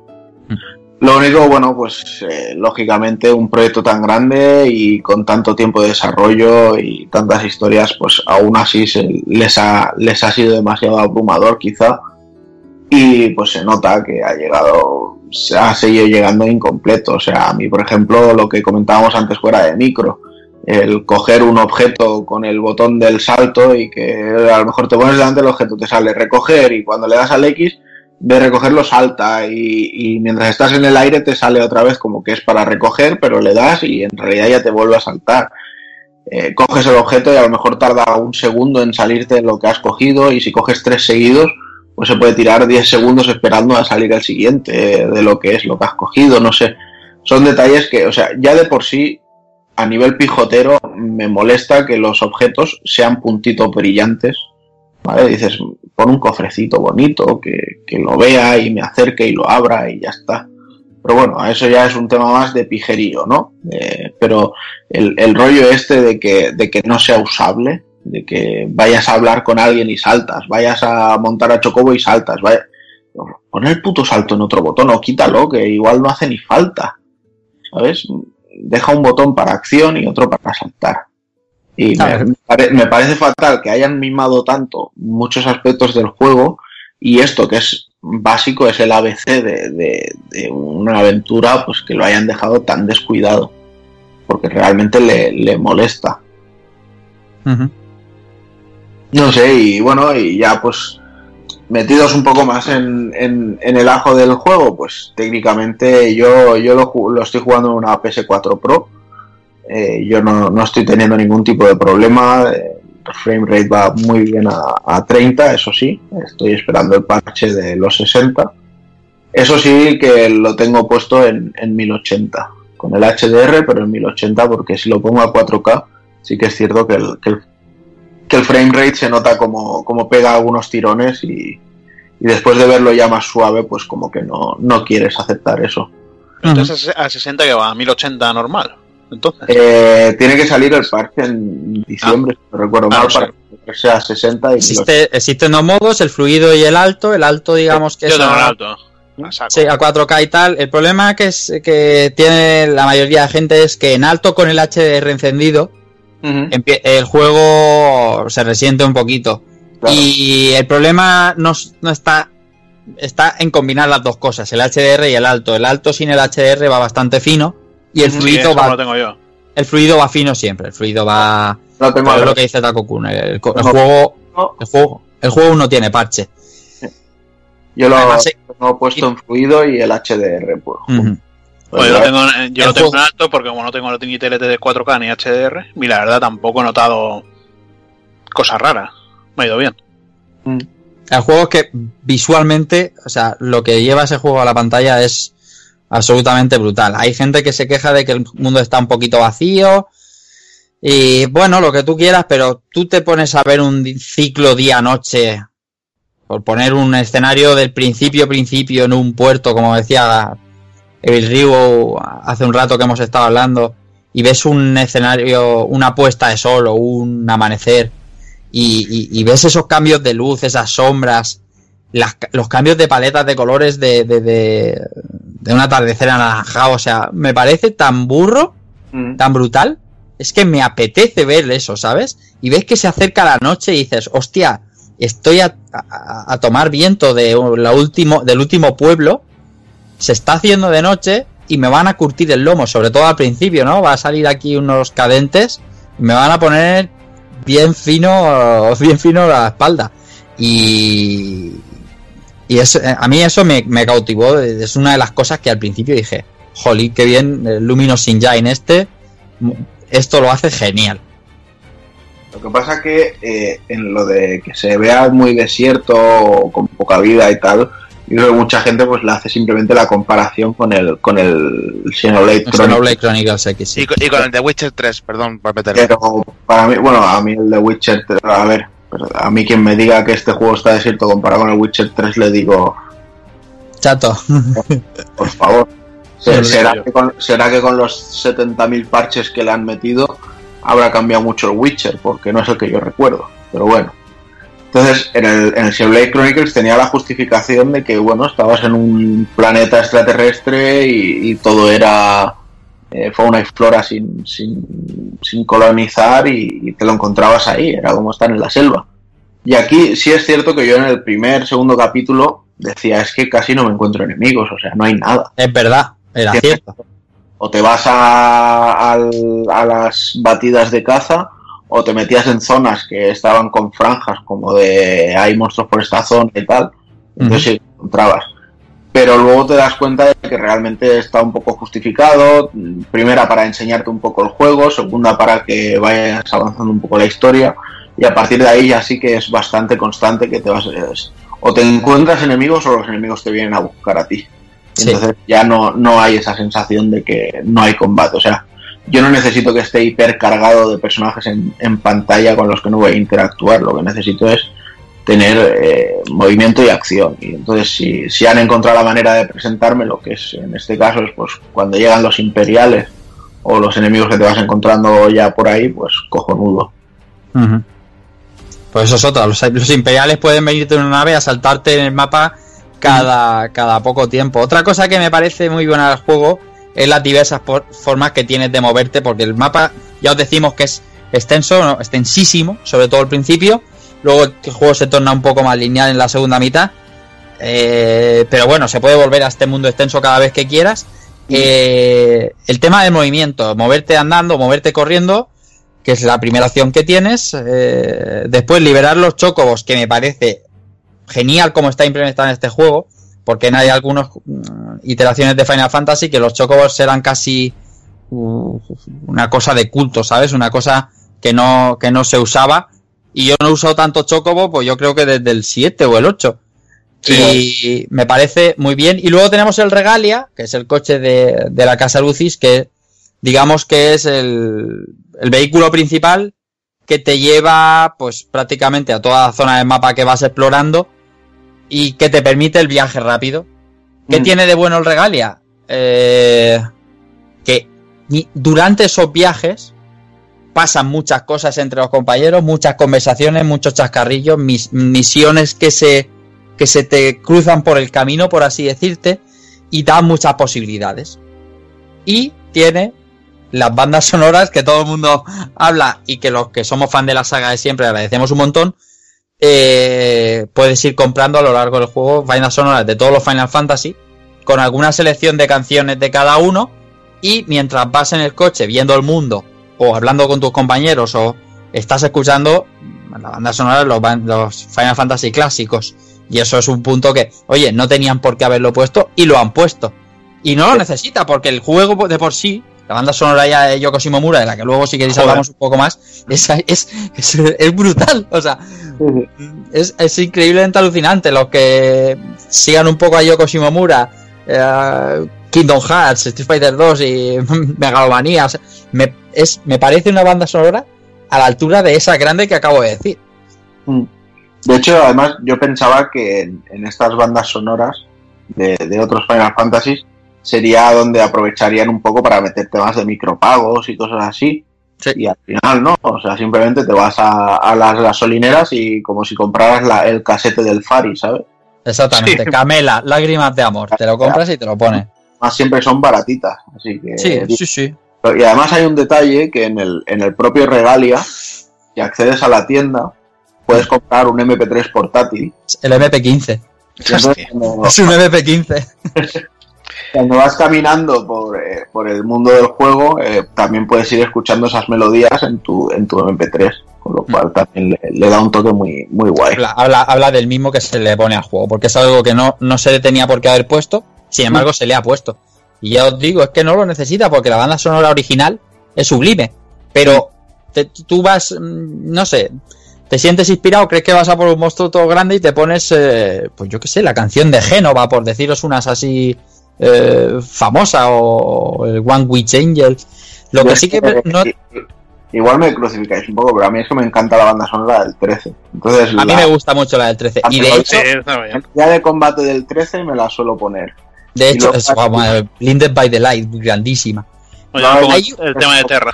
E: Lo único, bueno, pues eh, lógicamente un proyecto tan grande y con tanto tiempo de desarrollo y tantas historias, pues aún así se, les, ha, les ha sido demasiado abrumador quizá. Y pues se nota que ha llegado, se ha seguido llegando incompleto. O sea, a mí, por ejemplo, lo que comentábamos antes fuera de micro, el coger un objeto con el botón del salto y que a lo mejor te pones delante del objeto, te sale recoger y cuando le das al X de recogerlo salta y, y, mientras estás en el aire te sale otra vez como que es para recoger, pero le das y en realidad ya te vuelve a saltar. Eh, coges el objeto y a lo mejor tarda un segundo en salirte lo que has cogido y si coges tres seguidos pues se puede tirar 10 segundos esperando a salir el siguiente de lo que es lo que has cogido, no sé. Son detalles que, o sea, ya de por sí a nivel pijotero me molesta que los objetos sean puntitos brillantes Dices, pon un cofrecito bonito, que, que, lo vea y me acerque y lo abra y ya está. Pero bueno, eso ya es un tema más de pijerío, ¿no? Eh, pero el, el, rollo este de que, de que no sea usable, de que vayas a hablar con alguien y saltas, vayas a montar a Chocobo y saltas, vaya... pon el puto salto en otro botón o quítalo, que igual no hace ni falta, ¿sabes? Deja un botón para acción y otro para saltar. Y me, me, pare, me, parece fatal que hayan mimado tanto muchos aspectos del juego y esto que es básico, es el ABC de, de, de una aventura, pues que lo hayan dejado tan descuidado. Porque realmente le, le molesta. Uh -huh. No sé, y bueno, y ya pues metidos un poco más en, en, en, el ajo del juego, pues técnicamente yo, yo lo, lo estoy jugando en una PS4 Pro eh, yo no, no, estoy teniendo ningún tipo de problema. Eh, el frame rate va muy bien a, a, 30, eso sí. Estoy esperando el parche de los 60. Eso sí que lo tengo puesto en, en 1080 con el HDR, pero en 1080 porque si lo pongo a 4K, sí que es cierto que el, que el, que el frame rate se nota como, como pega algunos tirones y, y, después de verlo ya más suave, pues como que no, no quieres aceptar eso.
B: Entonces a 60 que va a 1080 normal. Entonces.
E: Eh, tiene que salir el parche en diciembre, ah. no recuerdo mal, ah, para que sea 60 y
D: Existe, Existen dos modos, el fluido y el alto. El alto, digamos que
B: Yo
D: es.
B: tengo
D: a,
B: el alto.
D: Sí, a 4K y tal. El problema que, es, que tiene la mayoría de gente es que en alto con el HDR encendido, uh -huh. el juego se resiente un poquito. Claro. Y el problema no, no está está en combinar las dos cosas, el HDR y el alto. El alto sin el HDR va bastante fino y el fluido
B: sí,
D: va.
B: Lo tengo yo.
D: El fluido va fino siempre. El fluido va.
E: No tengo
D: es lo que dice Taco Kun. El, el, el, juego, el juego. El juego no tiene parche.
E: Yo lo Además, tengo he puesto en fluido y el HDR. Pues, uh -huh.
B: Pues yo lo tengo, yo lo tengo en alto porque como no tengo ni TLT de 4K ni HDR, y la verdad tampoco he notado cosas raras. Me ha ido bien.
D: Mm. El juego es que visualmente, o sea, lo que lleva ese juego a la pantalla es absolutamente brutal. Hay gente que se queja de que el mundo está un poquito vacío. Y bueno, lo que tú quieras, pero tú te pones a ver un ciclo día-noche, por poner un escenario del principio principio en un puerto, como decía Evil Ryu hace un rato que hemos estado hablando, y ves un escenario, una puesta de sol o un amanecer, y ves esos cambios de luz, esas sombras, las, los cambios de paletas de colores de, de, de, de un atardecer anaranjado, o sea, me parece tan burro, mm. tan brutal, es que me apetece ver eso, ¿sabes? Y ves que se acerca la noche y dices, hostia, estoy a, a, a tomar viento de la último, del último pueblo, se está haciendo de noche y me van a curtir el lomo, sobre todo al principio, ¿no? Va a salir aquí unos cadentes y me van a poner bien fino, bien fino la espalda. Y, y es, a mí eso me, me, cautivó. Es una de las cosas que al principio dije, jolly, qué bien, el Luminous Engine este, esto lo hace genial.
E: Lo que pasa que eh, en lo de que se vea muy desierto o con poca vida y tal, yo creo que mucha gente pues le hace simplemente la comparación con el con el Xenoblade Chronicles.
D: Chronicles X, sí.
C: Y, con- y con el de Witcher 3, perdón por meterme.
E: Pero para mí, bueno, a mí el de Witcher 3, a ver, a mí quien me diga que este juego está desierto comparado con el Witcher 3 le digo,
D: Chato.
E: por favor. [laughs] Se- ¿Será, que con, será que con los 70.000 parches que le han metido habrá cambiado mucho el Witcher? Porque no es el que yo recuerdo. Pero bueno. Entonces, en el, en el Xenoblade Chronicles tenía la justificación de que, bueno, estabas en un planeta extraterrestre y, y todo era eh, fauna y flora sin, sin, sin colonizar y, y te lo encontrabas ahí, era como estar en la selva. Y aquí sí es cierto que yo en el primer, segundo capítulo decía, es que casi no me encuentro enemigos, o sea, no hay nada
D: Es verdad, era cierto.
E: o te vas a, las batidas de caza o te metías en zonas que estaban con franjas como de hay monstruos por esta zona y tal, entonces sí, encontrabas. Pero luego te das cuenta de que realmente está un poco justificado, primera para enseñarte un poco el juego, segunda para que vayas avanzando un poco la historia y a partir de ahí ya sí que es bastante constante que te vas es- o te encuentras enemigos o los enemigos te vienen a buscar a ti.
D: Sí.
E: Entonces ya no, no hay esa sensación de que no hay combate. O sea, yo no necesito que esté hipercargado de personajes en, en pantalla con los que no voy a interactuar. Lo que necesito es tener eh, movimiento y acción. Y entonces si, si han encontrado la manera de presentarme, lo que es en este caso es pues cuando llegan los imperiales o los enemigos que te vas encontrando ya por ahí, pues cojonudo.
D: Pues eso es otra. Los, los imperiales pueden venirte en una nave a saltarte en el mapa cada, cada poco tiempo. Otra cosa que me parece muy buena del juego es las diversas por- formas que tienes de moverte, porque el mapa ya os decimos que es extenso, ¿no? extensísimo, sobre todo al principio. Luego el juego se torna un poco más lineal en la segunda mitad. Eh, pero bueno, se puede volver a este mundo extenso cada vez que quieras. Eh, el tema del movimiento, moverte andando, moverte corriendo, que es la primera opción que tienes. Eh, después liberar los chocobos, que me parece genial como está implementado en este juego, porque hay algunas iteraciones de Final Fantasy que los chocobos eran casi uh, una cosa de culto, ¿sabes? Una cosa que no, que no se usaba. Y yo no he usado tanto chocobo, pues yo creo que desde el 7 o el 8. Y me parece muy bien. Y luego tenemos el Regalia, que es el coche de, de la casa Lucis, que digamos que es el, el vehículo principal que te lleva pues prácticamente a toda la zona del mapa que vas explorando y que te permite el viaje rápido. ¿Qué
E: Mm.
D: tiene de bueno el Regalia? Eh, que ni- durante esos viajes pasan muchas cosas entre los compañeros, muchas conversaciones, muchos chascarrillos, mis- misiones que se, que se te cruzan por el camino, por así decirte, y dan muchas posibilidades. Y tiene las bandas sonoras que todo el mundo habla y que los que somos fan de la saga de siempre agradecemos un montón. eh, puedes ir comprando a lo largo del juego bandas sonoras de todos los Final Fantasy con alguna selección de canciones de cada uno y mientras vas en el coche viendo el mundo o hablando con tus compañeros o estás escuchando la banda sonora de los, Final Fantasy clásicos. Y eso es un punto que oye no tenían por qué haberlo puesto y lo han puesto. Y no lo necesita porque el juego de por sí la banda sonora ya de Yoko Shimomura de la que luego si queréis hablamos un poco más es, es, es, es brutal o sea es, es increíblemente alucinante. Los que sigan un poco a Yoko Shimomura, eh, Kingdom Hearts, Street Fighter 2 y [laughs] o sea, me, es, me parece una banda sonora a la altura de esa grande que acabo de decir.
E: Mm. De hecho, además, yo pensaba que en, en estas bandas sonoras de, de otros Final Fantasy sería donde aprovecharían un poco para meter temas de micropagos y cosas así.
D: Sí.
E: Y al final no, o sea, simplemente te vas a, a las gasolineras y como si compraras la- el casete del Fari, ¿sabes?
D: Exactamente.
B: Sí.
D: Camela, lágrimas de amor. Te lo compras y te lo pones.
E: Más siempre son baratitas, así que...
D: Sí, sí, sí.
E: Y además hay un detalle que en el, en el propio Regalia, si accedes a la tienda, puedes comprar un MP3 portátil.
D: El MP15.
E: Y entonces, cuando-
D: Es un MP15. [laughs]
E: Cuando vas caminando por, eh, por el mundo del juego, eh, también puedes ir escuchando esas melodías en tu, en tu MP3, con lo cual también le, le da un toque muy, muy guay.
D: Habla, habla, habla del mismo que se le pone al juego, porque es algo que no, no se le tenía por qué haber puesto, sin embargo se le ha puesto. Y ya os digo, es que no lo necesita porque la banda sonora original es sublime, pero te- tú vas, mm, no sé, te sientes inspirado, crees que vas a por un monstruo todo grande y te pones, eh, pues yo qué sé, la canción de Génova, por deciros unas así eh, famosa, o el One Witch Angel. Lo que sí que no,
E: Igual me crucificáis un poco, pero a mí es que me encanta la banda sonora del 13. Entonces,
D: a mí
E: la
D: me gusta mucho la del 13. Y de hecho,
E: ya de combate del 13 me la suelo poner.
D: De hecho, es, vamos, eh, Blinded by the Light, grandísima.
B: Oye,
E: No,
D: hay-
B: el tema de Terra.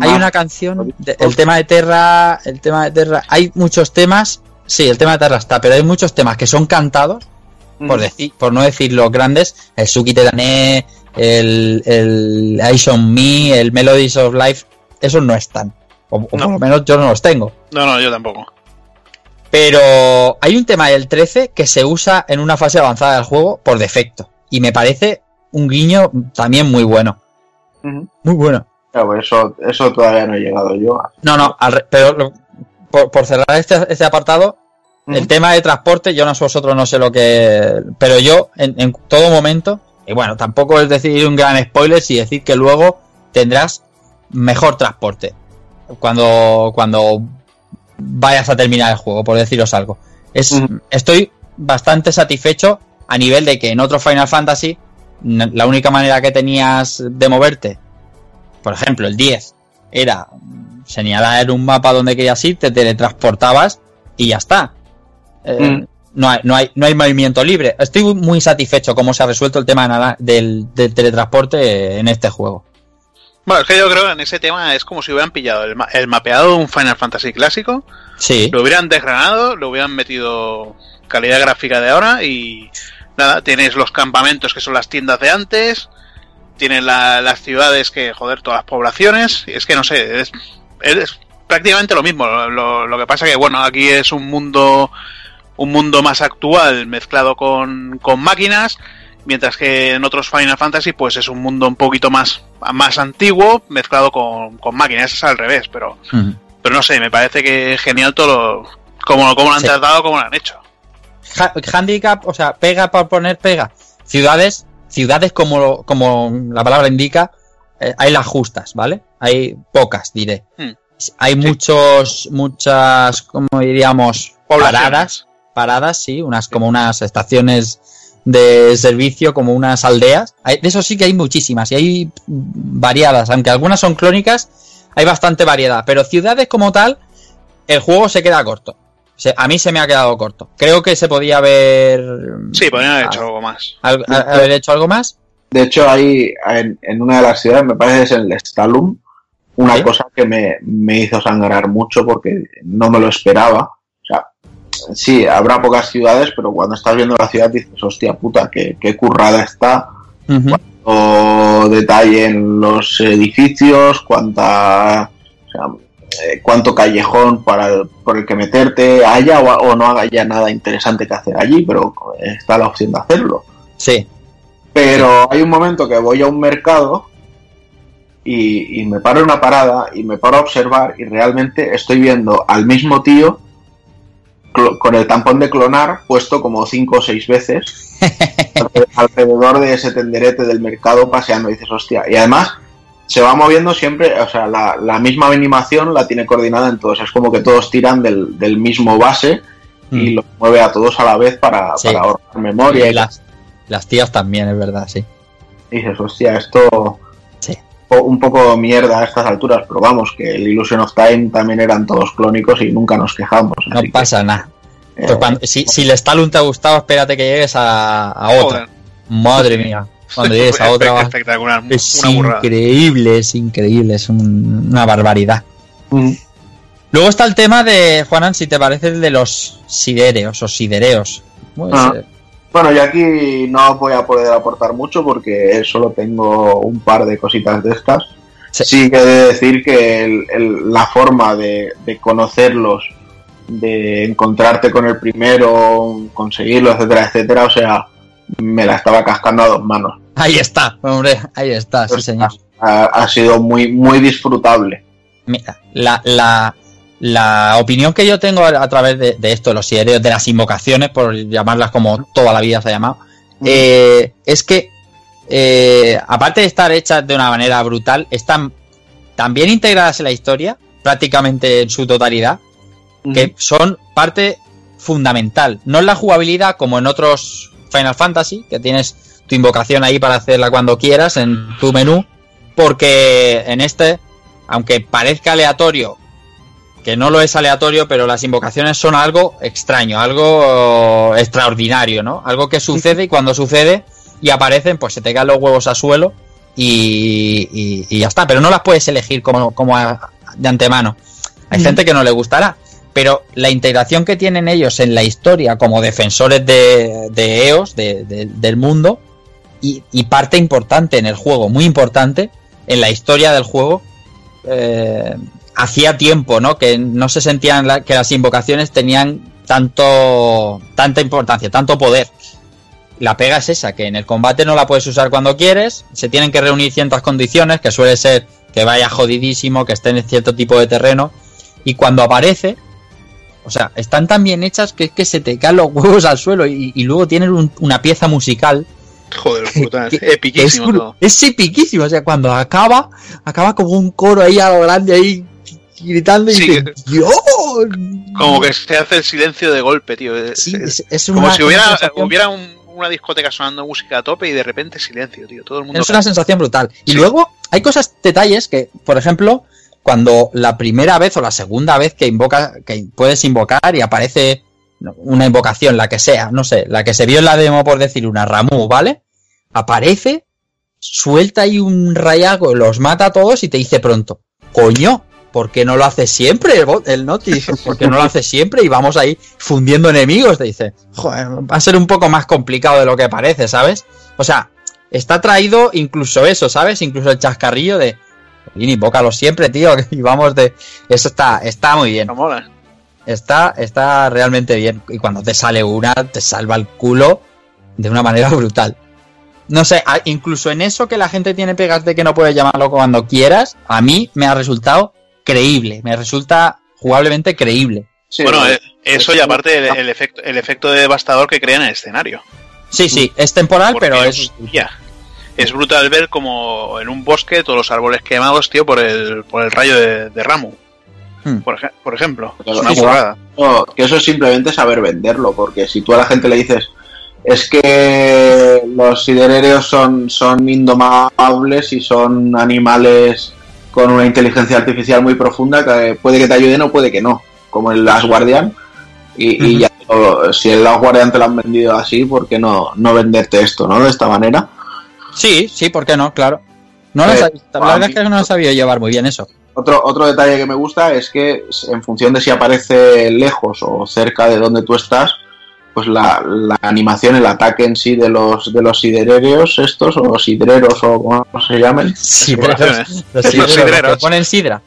D: Hay una canción, de- el tema de Terra, el tema de Terra, hay muchos temas, sí, el tema de Terra está, pero hay muchos temas que son cantados, por decir, por no decir los grandes, el Suki Tetané, el, el Eyes on Me, el Melodies of Life, esos no están. O, o por
B: No.
D: lo menos yo no los tengo.
B: No, no, yo tampoco.
D: Pero hay un tema del 13 que se usa en una fase avanzada del juego por defecto. Y me parece un guiño también muy bueno. Muy bueno.
E: Claro, pues eso, eso todavía no he llegado yo. a-
D: No, no, al re- pero lo- por, por cerrar este, este apartado, el tema de transporte, yo no sé vosotros, no sé lo que. Pero yo, en, en todo momento, y bueno, tampoco es decir un gran spoiler si decir que luego tendrás mejor transporte cuando, cuando vayas a terminar el juego, por deciros algo. Es. Estoy bastante satisfecho a nivel de que en otro Final Fantasy la única manera que tenías de moverte, por ejemplo, el 10, era señalar en un mapa donde querías ir, te teletransportabas y ya está. Eh,
E: Mm.
D: no, hay, no, hay, no hay movimiento libre. Estoy muy satisfecho cómo se ha resuelto el tema del, del teletransporte en este juego.
B: Bueno, es que yo creo que en ese tema es como si hubieran pillado el, ma- el mapeado de un Final Fantasy clásico,
D: Sí,
B: lo hubieran desgranado, lo hubieran metido calidad gráfica de ahora y nada, tienes los campamentos que son las tiendas de antes, tienes la- las ciudades que, joder, todas las poblaciones, es que no sé, es, es prácticamente lo mismo, lo, lo que pasa que, bueno, aquí es un mundo un mundo más actual mezclado con, con máquinas, mientras que en otros Final Fantasy pues es un mundo un poquito más, más antiguo mezclado con, con máquinas, es al revés, pero, pero no sé, me parece que es genial todo lo, como, como lo han
D: Sí.
B: tratado, como lo han hecho.
D: Ha- handicap, o sea, pega para poner pega. Ciudades, ciudades como, como la palabra indica, eh, hay las justas, ¿vale? Hay pocas, diré.
B: Hmm.
D: Hay muchos, muchas, como diríamos, paradas, paradas, sí, unas como unas estaciones de servicio, como unas aldeas. Hay- de eso sí que hay muchísimas y hay variadas, aunque algunas son clónicas, hay bastante variedad. Pero ciudades como tal, el juego se queda corto. Se- a mí se me ha quedado corto. Creo que se podía haber.
B: Sí, podrían haber
D: Ah,
B: hecho algo más.
D: al- a- haber hecho algo más.
E: De hecho, hay en, en una de las ciudades, me parece que es en el Stalum, una
D: ¿Sí?
E: cosa que me, me hizo sangrar mucho porque no me lo esperaba. O sea, sí, habrá pocas ciudades, pero cuando estás viendo la ciudad dices, hostia puta, qué, qué currada está.
D: Ujú.
E: o detalle en los edificios, cuánta, o sea, eh, cuánto callejón para el- por el que meterte haya o, o no haya nada interesante que hacer allí, pero está la opción de hacerlo.
D: Sí.
E: Pero hay un momento que voy a un mercado y, y me paro en una parada y me paro a observar y realmente estoy viendo al mismo tío con el tampón de clonar puesto como cinco o seis veces alre- [laughs] alrededor de ese tenderete del mercado paseando y dices hostia y además se va moviendo siempre o sea la, la misma animación la tiene coordinada en todos es como que todos tiran del, del mismo base y
D: Mm.
E: lo mueve a todos a la vez para,
D: Sí.
E: para ahorrar memoria
D: Y
E: y
D: las, las tías también, es verdad, sí.
E: y dices, hostia, esto
D: Sí.
E: un poco mierda a estas alturas, pero vamos, que el Illusion of Time también eran todos clónicos y nunca nos quejamos.
D: No
E: así que,
D: pasa nada.
E: eh,
D: Pues cuando- si, si el Stalun te ha gustado, espérate que llegues a, a otra.
B: Joder.
D: Madre mía. Cuando llegues a otra. va-
B: Espectacular,
D: Es
B: una
D: increíble, es increíble, es un- una barbaridad.
E: mm,
D: Luego está el tema de, Juanan, si te parece, el de los sidereos o sidereos. Pues,
E: Ah.
D: eh,
E: Bueno, yo aquí no voy a poder aportar mucho porque solo tengo un par de cositas de estas.
D: Sí.
E: Sí, que he de decir que el- el- la forma de, de conocerlos, de encontrarte con el primero, conseguirlo, etcétera, etcétera, o sea, me la estaba cascando a dos manos.
D: ahí está, hombre, ahí está, sí señor.
E: Ha, ha sido muy, muy disfrutable.
D: Mira, la, la, la opinión que yo tengo a, a través de, de esto, de los sidereos, de las invocaciones, por llamarlas como toda la vida se ha llamado, eh, es que, eh, aparte de estar hechas de una manera brutal, están tan bien integradas en la historia prácticamente en su totalidad, que son parte fundamental. No en la jugabilidad como en otros Final Fantasy, que tienes tu invocación ahí para hacerla cuando quieras en tu menú, porque en este, aunque parezca aleatorio, que no lo es aleatorio, pero las invocaciones son algo extraño, algo extraordinario, ¿no? Algo que sucede y cuando sucede y aparecen, pues se te caen los huevos a suelo y, y- y ya está. Pero no las puedes elegir como, como a- de antemano. Hay gente que no le gustará. Pero la integración que tienen ellos en la historia como defensores de, de EOS, de- de- del mundo, y, y parte importante en el juego, muy importante en la historia del juego, eh, hacía tiempo, ¿no? Que no se sentían que las invocaciones tenían tanto, tanta importancia, tanto poder. La pega es esa, que en el combate no la puedes usar cuando quieres, se tienen que reunir ciertas condiciones, que suele ser que vaya jodidísimo, que esté en cierto tipo de terreno, y cuando aparece, o sea, están tan bien hechas que es que se te caen los huevos al suelo y, y luego tienen un- una pieza musical
B: Joder, brutal.
D: que-
B: Epiquísimo
D: es,
B: todo.
D: es epiquísimo, o sea, cuando acaba, acaba como un coro ahí a lo grande ahí gritando y
B: Sí.
D: ¡Dios!
B: Como que se hace el silencio de golpe, tío. Es-
D: Sí,
B: es-
D: es, es
B: como si hubiera,
D: sensación-
B: hubiera un- una discoteca sonando música a tope y de repente silencio, tío. Todo el mundo.
D: Es una sensación brutal. Y
B: Sí.
D: luego hay cosas, detalles que, por ejemplo, cuando la primera vez o la segunda vez que invoca, que puedes invocar y aparece una invocación, la que sea, no sé, la que se vio en la demo por decir una Ramu, ¿vale? Aparece, suelta ahí un rayago, los mata a todos y te dice pronto, coño, ¿por qué no lo hace siempre el, el Noti? [laughs] ¿por qué no lo hace siempre? Y vamos ahí fundiendo enemigos, te dice, joder, va a ser un poco más complicado de lo que parece, ¿sabes? O sea, está traído incluso eso, ¿sabes? Incluso el chascarrillo de, "Jolín, invócalo siempre, tío, [laughs] y vamos de... Eso está, está muy bien.
B: No mola.
D: Está, está realmente bien. Y cuando te sale una, te salva el culo de una manera [laughs] brutal. No sé, incluso en eso que la gente tiene pegas de que no puedes llamarlo cuando quieras, a mí me ha resultado creíble. Me resulta jugablemente creíble.
E: Sí,
B: bueno,
E: no,
B: eh, eso y aparte el, el efecto, el efecto devastador que crea en el escenario.
D: Sí, sí, es temporal,
B: Porque,
D: pero es.
B: hostia, es brutal ver como en un bosque todos los árboles quemados, tío, por el, por el rayo de, de Ramu.
D: Hmm.
B: Por, ej- por ejemplo.
E: Pero
B: Es una.
E: No, que eso es simplemente saber venderlo, porque si tú a la gente le dices es que los sideréreos son, son indomables y son animales con una inteligencia artificial muy profunda que puede que te ayuden o puede que no, como el Last Guardian. Y, ya, si el Last Guardian te lo han vendido así, ¿por qué no, no venderte esto, no? De esta manera.
D: Sí, sí, ¿por qué no? Claro. No
E: Eh,
D: la verdad es que no lo sabía llevar muy bien eso.
E: Otro, otro detalle que me gusta es que en función de si aparece lejos o cerca de donde tú estás, pues la, la animación, el ataque en sí de los de los sideréreos estos, o sidreros o como se llamen.
D: Los
B: Los
D: sidreros, que ponen sidra.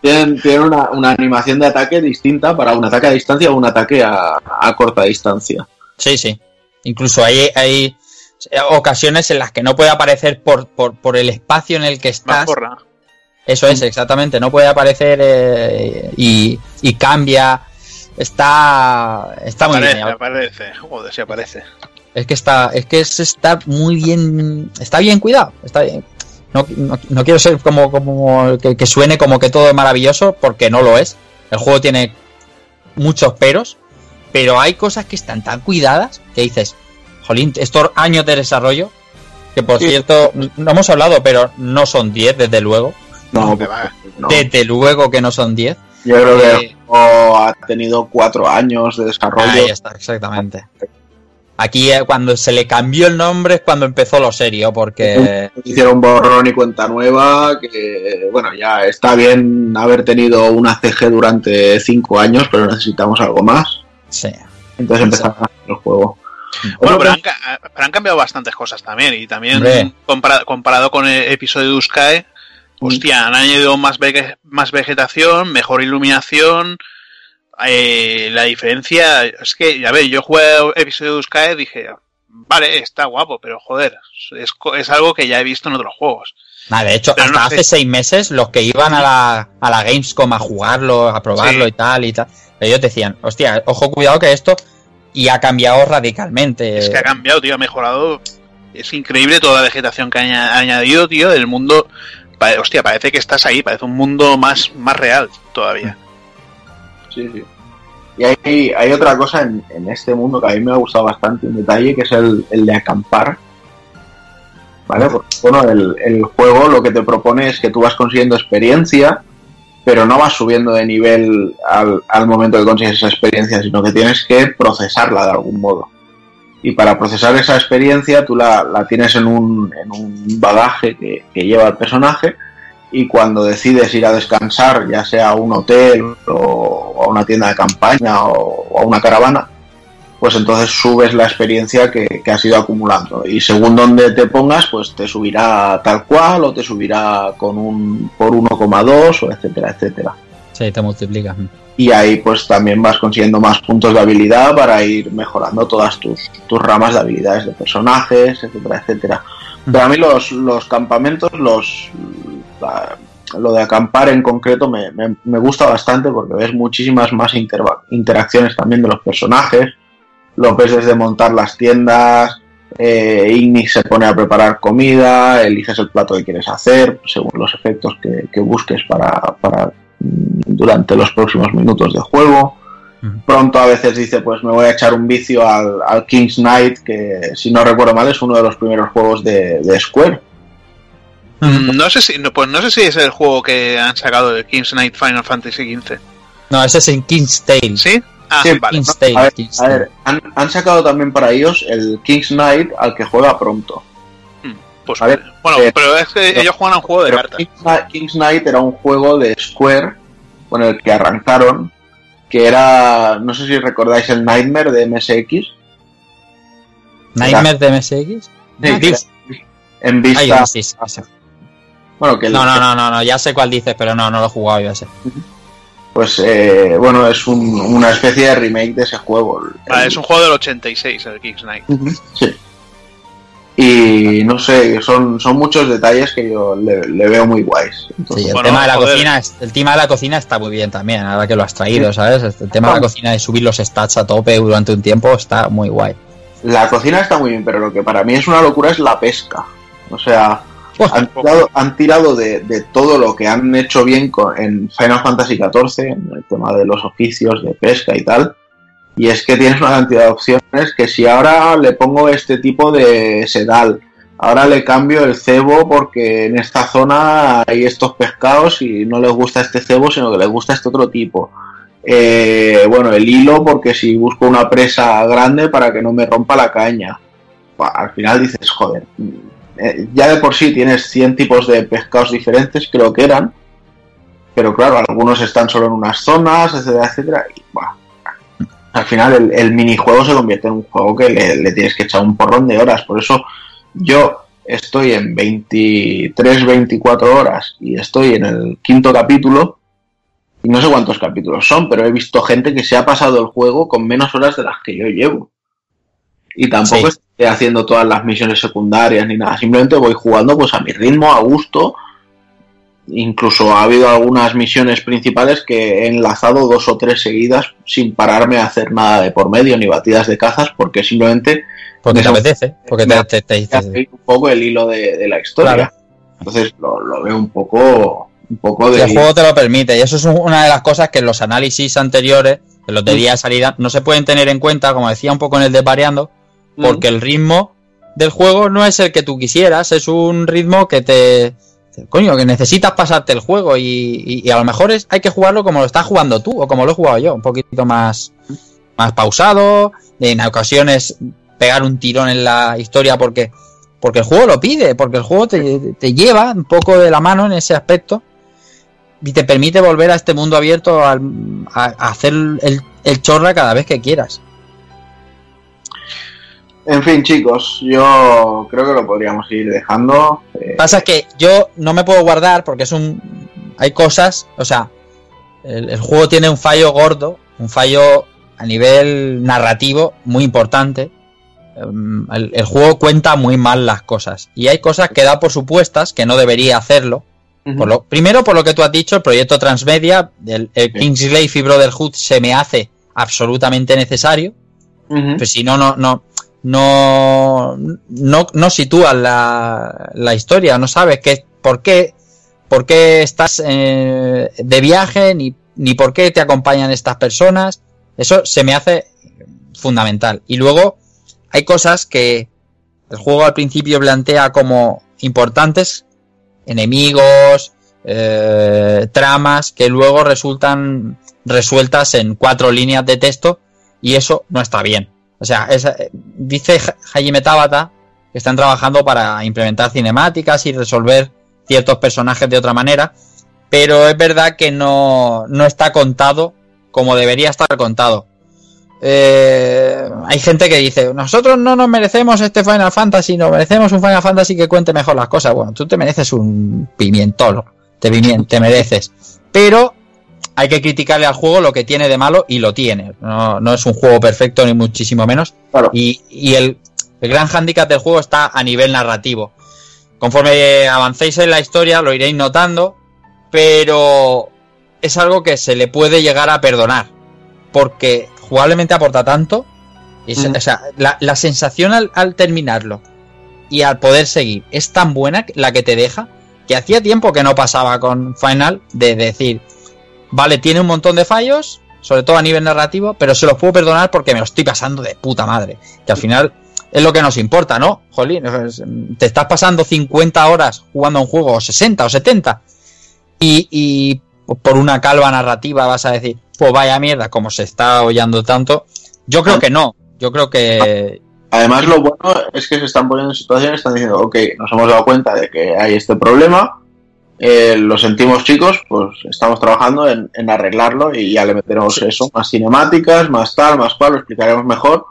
E: tienen, tienen una, una animación de ataque distinta para un ataque a distancia o un ataque a, a corta distancia.
D: Sí, sí. Incluso hay, hay ocasiones en las que no puede aparecer por, por, por el espacio en el que estás.
B: porra.
D: Eso es, exactamente. No puede aparecer eh, y, y cambia. Está, está muy
B: Aparece,
D: bien.
B: aparece. Joder, sí aparece.
D: Es que está, es que es- está muy bien, está bien cuidado. Está bien. No, no- no quiero ser como, como que, que suene como que todo es maravilloso, porque no lo es. El juego tiene muchos peros, pero hay cosas que están tan cuidadas que dices, jolín, estos años de desarrollo, que por
E: Sí.
D: cierto, no hemos hablado, pero no son 10, desde luego.
E: No,
B: que va.
E: no.
D: Desde luego que no son 10.
E: yo creo que
D: Eh,
E: el juego ha tenido cuatro años de desarrollo.
D: Ahí está, exactamente. Aquí eh, cuando se le cambió el nombre es cuando empezó lo serio, porque...
E: Hicieron borrón y cuenta nueva, que bueno, ya está bien haber tenido una CG durante cinco años, pero necesitamos algo más.
D: Sí.
E: Entonces empezaron a hacer el juego.
B: Bueno, pero han, pero han cambiado bastantes cosas también. Y también
D: Hombre.
B: compara- comparado con el episodio de Uscae, hostia, han añadido más, vege- más vegetación, mejor iluminación. Eh, la diferencia es que, a ver, yo jugué episodio de Uscae y dije, vale, está guapo, pero joder, es, es algo que ya he visto en otros juegos.
D: Ah, de hecho,
B: Pero
D: hasta
B: no sé.
D: hace seis meses los que iban a la, a la Gamescom a jugarlo, a probarlo
B: Sí.
D: y tal y tal, ellos decían, hostia, ojo, cuidado que esto y ha cambiado radicalmente.
B: Es que ha cambiado, tío, ha mejorado. Es increíble toda la vegetación que ha aña- ha añadido, tío. El mundo hostia, parece que estás ahí, parece un mundo más, más real todavía.
E: Sí, sí. Y hay, hay otra cosa en, en este mundo que a mí me ha gustado bastante, un detalle, que es el, el de acampar. ¿Vale? Porque, bueno, el, el juego lo que te propone es que tú vas consiguiendo experiencia, pero no vas subiendo de nivel al, al momento que consigues esa experiencia, sino que tienes que procesarla de algún modo. Y para procesar esa experiencia tú la, la tienes en un, en un bagaje que, que lleva el personaje y cuando decides ir a descansar, ya sea a un hotel o a una tienda de campaña o, o a una caravana, pues entonces subes la experiencia que, que has ido acumulando. Y según donde te pongas, pues te subirá tal cual o te subirá con un por 1,2 o etcétera, etcétera.
D: Sí, te multiplica.
E: Y ahí pues también vas consiguiendo más puntos de habilidad para ir mejorando todas tus, tus ramas de habilidades de personajes, etcétera, etcétera. Pero a mí los, los campamentos, los la- lo de acampar en concreto me, me- me gusta bastante porque ves muchísimas más interacciones también de los personajes. Lo ves desde montar las tiendas, eh, Ignis se pone a preparar comida, eliges el plato que quieres hacer, según los efectos que, que busques para, para mm, durante los próximos minutos de juego. Pronto a veces dice, pues me voy a echar un vicio al, al King's Knight, que si no recuerdo mal es uno de los primeros juegos de, de Square.
B: Mm, No sé si, no, pues no sé si es el juego que han sacado de King's Knight Final Fantasy XV.
D: No, ese es en King's Tale.
B: ¿Sí? Ah,
E: Sí,
B: vale.
D: King's Tale,
E: A ver,
D: King's
E: a ver, han, han sacado también para ellos el King's Knight al que juega pronto.
B: Pues,
E: a ver,
B: bueno,
E: eh,
B: pero es que
E: no.
B: ellos juegan a un juego de cartas.
E: King's Knight, King's Knight era un juego de Square con el que arrancaron, que era, no sé si recordáis el Nightmare de MSX.
D: Nightmare de MSX.
E: Sí,
D: Dios.
E: En
D: Ay,
E: vista,
D: sí, sí, sí.
E: bueno, que el-
D: No, no, no, no, no, ya sé cuál dices, pero no, no lo he jugado yo ese.
E: Pues eh, bueno, es un- una especie de remake de ese juego. El-
B: Vale, es un juego del 86, el King's Knight.
E: Sí. Y no sé, son, son muchos detalles que yo le, le veo muy guays. Entonces,
D: Sí, el
B: Bueno,
D: tema de la
B: joder.
D: cocina, el tema de la cocina está muy bien también, ahora que lo has traído, ¿sabes? El tema de la cocina de subir los stats a tope durante un tiempo está muy guay.
E: La cocina está muy bien, pero lo que para mí es una locura es la pesca. O sea, han tirado, han tirado de, de todo lo que han hecho bien con- en Final Fantasy XIV, en el tema de los oficios de pesca y tal. Y es que tienes una cantidad de opciones que si ahora le pongo este tipo de sedal, ahora le cambio el cebo porque en esta zona hay estos pescados y no les gusta este cebo, sino que les gusta este otro tipo. Eh, bueno, el hilo porque si busco una presa grande para que no me rompa la caña. Bah, Al final dices, joder, eh, ya de por sí tienes 100 tipos de pescados diferentes, creo que eran, pero claro, algunos están solo en unas zonas, etcétera, etcétera, y bah, al final el, minijuego se convierte en un juego que le, le tienes que echar un porrón de horas, por eso yo estoy en 23, 24 horas y estoy en el quinto capítulo, y no sé cuántos capítulos son, pero he visto gente que se ha pasado el juego con menos horas de las que yo llevo. Y tampoco
D: Sí.
E: estoy haciendo todas las misiones secundarias ni nada, simplemente voy jugando pues a mi ritmo, a gusto. Incluso ha habido algunas misiones principales que he enlazado dos o tres seguidas sin pararme a hacer nada de por medio ni batidas de cazas porque simplemente
D: Porque te apetece, porque te, te, te
E: seguir un poco el hilo de, de la historia.
D: Claro.
E: Entonces lo, lo veo un poco un poco de
D: el juego te lo permite. Y eso es un- una de las cosas que en los análisis anteriores, en los de día de salida, no se pueden tener en cuenta, como decía un poco en el de Variando, porque el ritmo del juego no es el que tú quisieras, es un ritmo que te... Coño, que necesitas pasarte el juego y, y- y a lo mejor es, hay que jugarlo como lo estás jugando tú o como lo he jugado yo, un poquito más, más pausado, en ocasiones pegar un tirón en la historia porque, porque el juego lo pide, porque el juego te, te lleva un poco de la mano en ese aspecto y te permite volver a este mundo abierto a hacer el, el chorra cada vez que quieras.
E: En fin, chicos, yo creo que lo podríamos ir dejando. Eh,
D: Pasa que yo no me puedo guardar porque es un. Hay cosas, o sea, el, el juego tiene un fallo gordo, un fallo a nivel narrativo muy importante. Em, El, el juego cuenta muy mal las cosas y hay cosas que da por supuestas que no debería hacerlo. Por lo, primero, por lo que tú has dicho, el proyecto Transmedia, el, el Kingsley y Brotherhood se me hace absolutamente necesario. Pues si no, no, no, no, no, no sitúas la, la historia, no sabes qué, por qué por qué estás eh, de viaje, ni, ni por qué te acompañan estas personas. Eso se me hace fundamental. Y luego hay cosas que el juego al principio plantea como importantes, enemigos, eh, tramas, que luego resultan resueltas en cuatro líneas de texto y eso no está bien. O sea, es, dice Hajime Tabata que están trabajando para implementar cinemáticas y resolver ciertos personajes de otra manera, pero es verdad que no, no está contado como debería estar contado. Eh, hay gente que dice, nosotros no nos merecemos este Final Fantasy, no merecemos un Final Fantasy que cuente mejor las cosas. Bueno, tú te mereces un pimientón, te, te mereces. Pero hay que criticarle al juego lo que tiene de malo y lo tiene. No, no es un juego perfecto ni muchísimo menos. Y, y el, el, gran hándicap del juego está a nivel narrativo. Conforme avancéis en la historia lo iréis notando, pero es algo que se le puede llegar a perdonar. Porque jugablemente aporta tanto. Y, O sea, la, la sensación al, al, terminarlo y al poder seguir es tan buena la que te deja que hacía tiempo que no pasaba con Final de decir, vale, tiene un montón de fallos, sobre todo a nivel narrativo, pero se los puedo perdonar porque me lo estoy pasando de puta madre. Que al final es lo que nos importa, ¿no? Jolín, te estás pasando 50 horas jugando a un juego, o 60 o 70, y, por una calva narrativa vas a decir, pues vaya mierda, como se está oyendo tanto. Yo creo que no. Yo creo que.
E: Además, lo bueno es que se están poniendo en situaciones, están diciendo, ok, nos hemos dado cuenta de que hay este problema, eh, lo sentimos chicos, pues estamos trabajando en, en, arreglarlo y ya le meteremos eso, más cinemáticas, más tal, más cual, lo explicaremos mejor.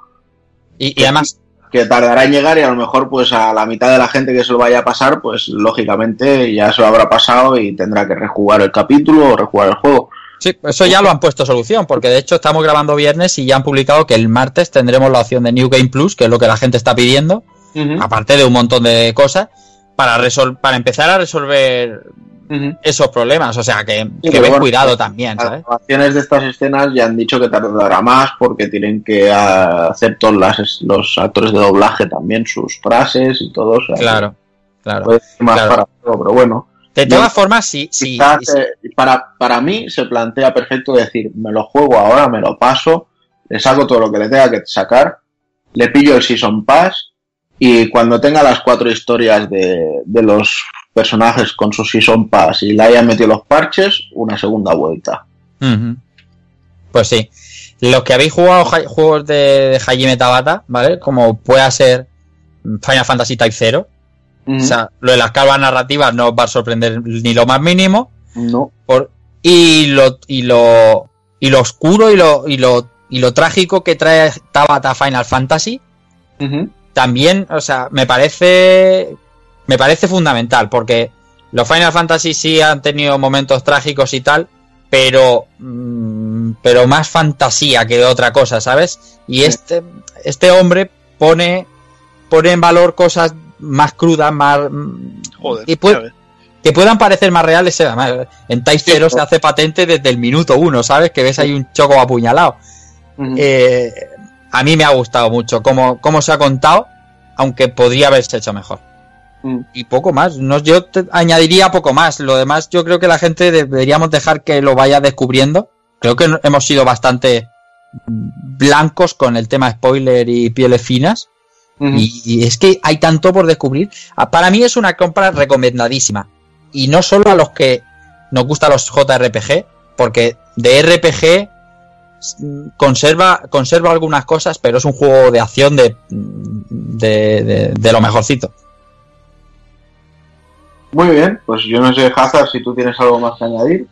D: Y, y además.
E: Que tardará en llegar y a lo mejor, pues a la mitad de la gente que se lo vaya a pasar, pues lógicamente ya se lo habrá pasado y tendrá que rejugar el capítulo o rejugar el juego.
D: Sí, eso ya lo han puesto solución, porque de hecho estamos grabando viernes y ya han publicado que el martes tendremos la opción de New Game Plus, que es lo que la gente está pidiendo, uh -huh. aparte de un montón de cosas, para, para empezar a resolver uh -huh. esos problemas. O sea, que, sí, que ven bueno, cuidado también.
E: Las grabaciones de estas escenas ya han dicho que tardará más porque tienen que hacer todos las, los actores de doblaje también sus frases y todo. O sea,
D: claro, claro.
E: Puede ser más
D: claro.
E: para todo, pero bueno.
D: De todas formas, sí, sí,
E: sí. Para, para mí se plantea perfecto decir, me lo juego ahora, me lo paso, le saco todo lo que le tenga que sacar, le pillo el Season Pass y cuando tenga las cuatro historias de, de los personajes con su Season Pass y le hayan metido los parches, una segunda vuelta.
D: Uh -huh. Pues sí. Los que habéis jugado juegos de, de Hajime Tabata, ¿vale? Como pueda ser Final Fantasy Type 0, Uh -huh. O sea, lo de las calvas narrativas no os va a sorprender ni lo más mínimo.
E: No.
D: Por, y lo y lo y lo oscuro y lo y lo y lo trágico que trae Tabata Final Fantasy
E: uh -huh.
D: También, o sea, me parece me parece fundamental porque los Final Fantasy sí han tenido momentos trágicos y tal, pero mmm, pero más fantasía que otra cosa, ¿sabes? Y sí. este este hombre pone pone en valor cosas más crudas, más.
B: Joder,
D: que, puede, que, puedan parecer más reales. En Type 0 se hace patente desde el minuto uno, ¿sabes? Que ves ahí un choco apuñalado. Uh -huh. eh, a mí me ha gustado mucho cómo, cómo se ha contado, aunque podría haberse hecho mejor. -huh. Y poco más. No, yo te añadiría poco más. Lo demás, yo creo que la gente deberíamos dejar que lo vaya descubriendo. Creo que hemos sido bastante blancos con el tema spoiler y pieles finas. Y, y, es que hay tanto por descubrir. Ah, para mí es una compra recomendadísima. Y no solo a los que nos gustan los JRPG, porque de RPG conserva, conserva algunas cosas, pero es un juego de acción de, de, de, de lo mejorcito.
E: Muy bien, pues yo no sé, Hazard, si tú tienes algo más que añadir.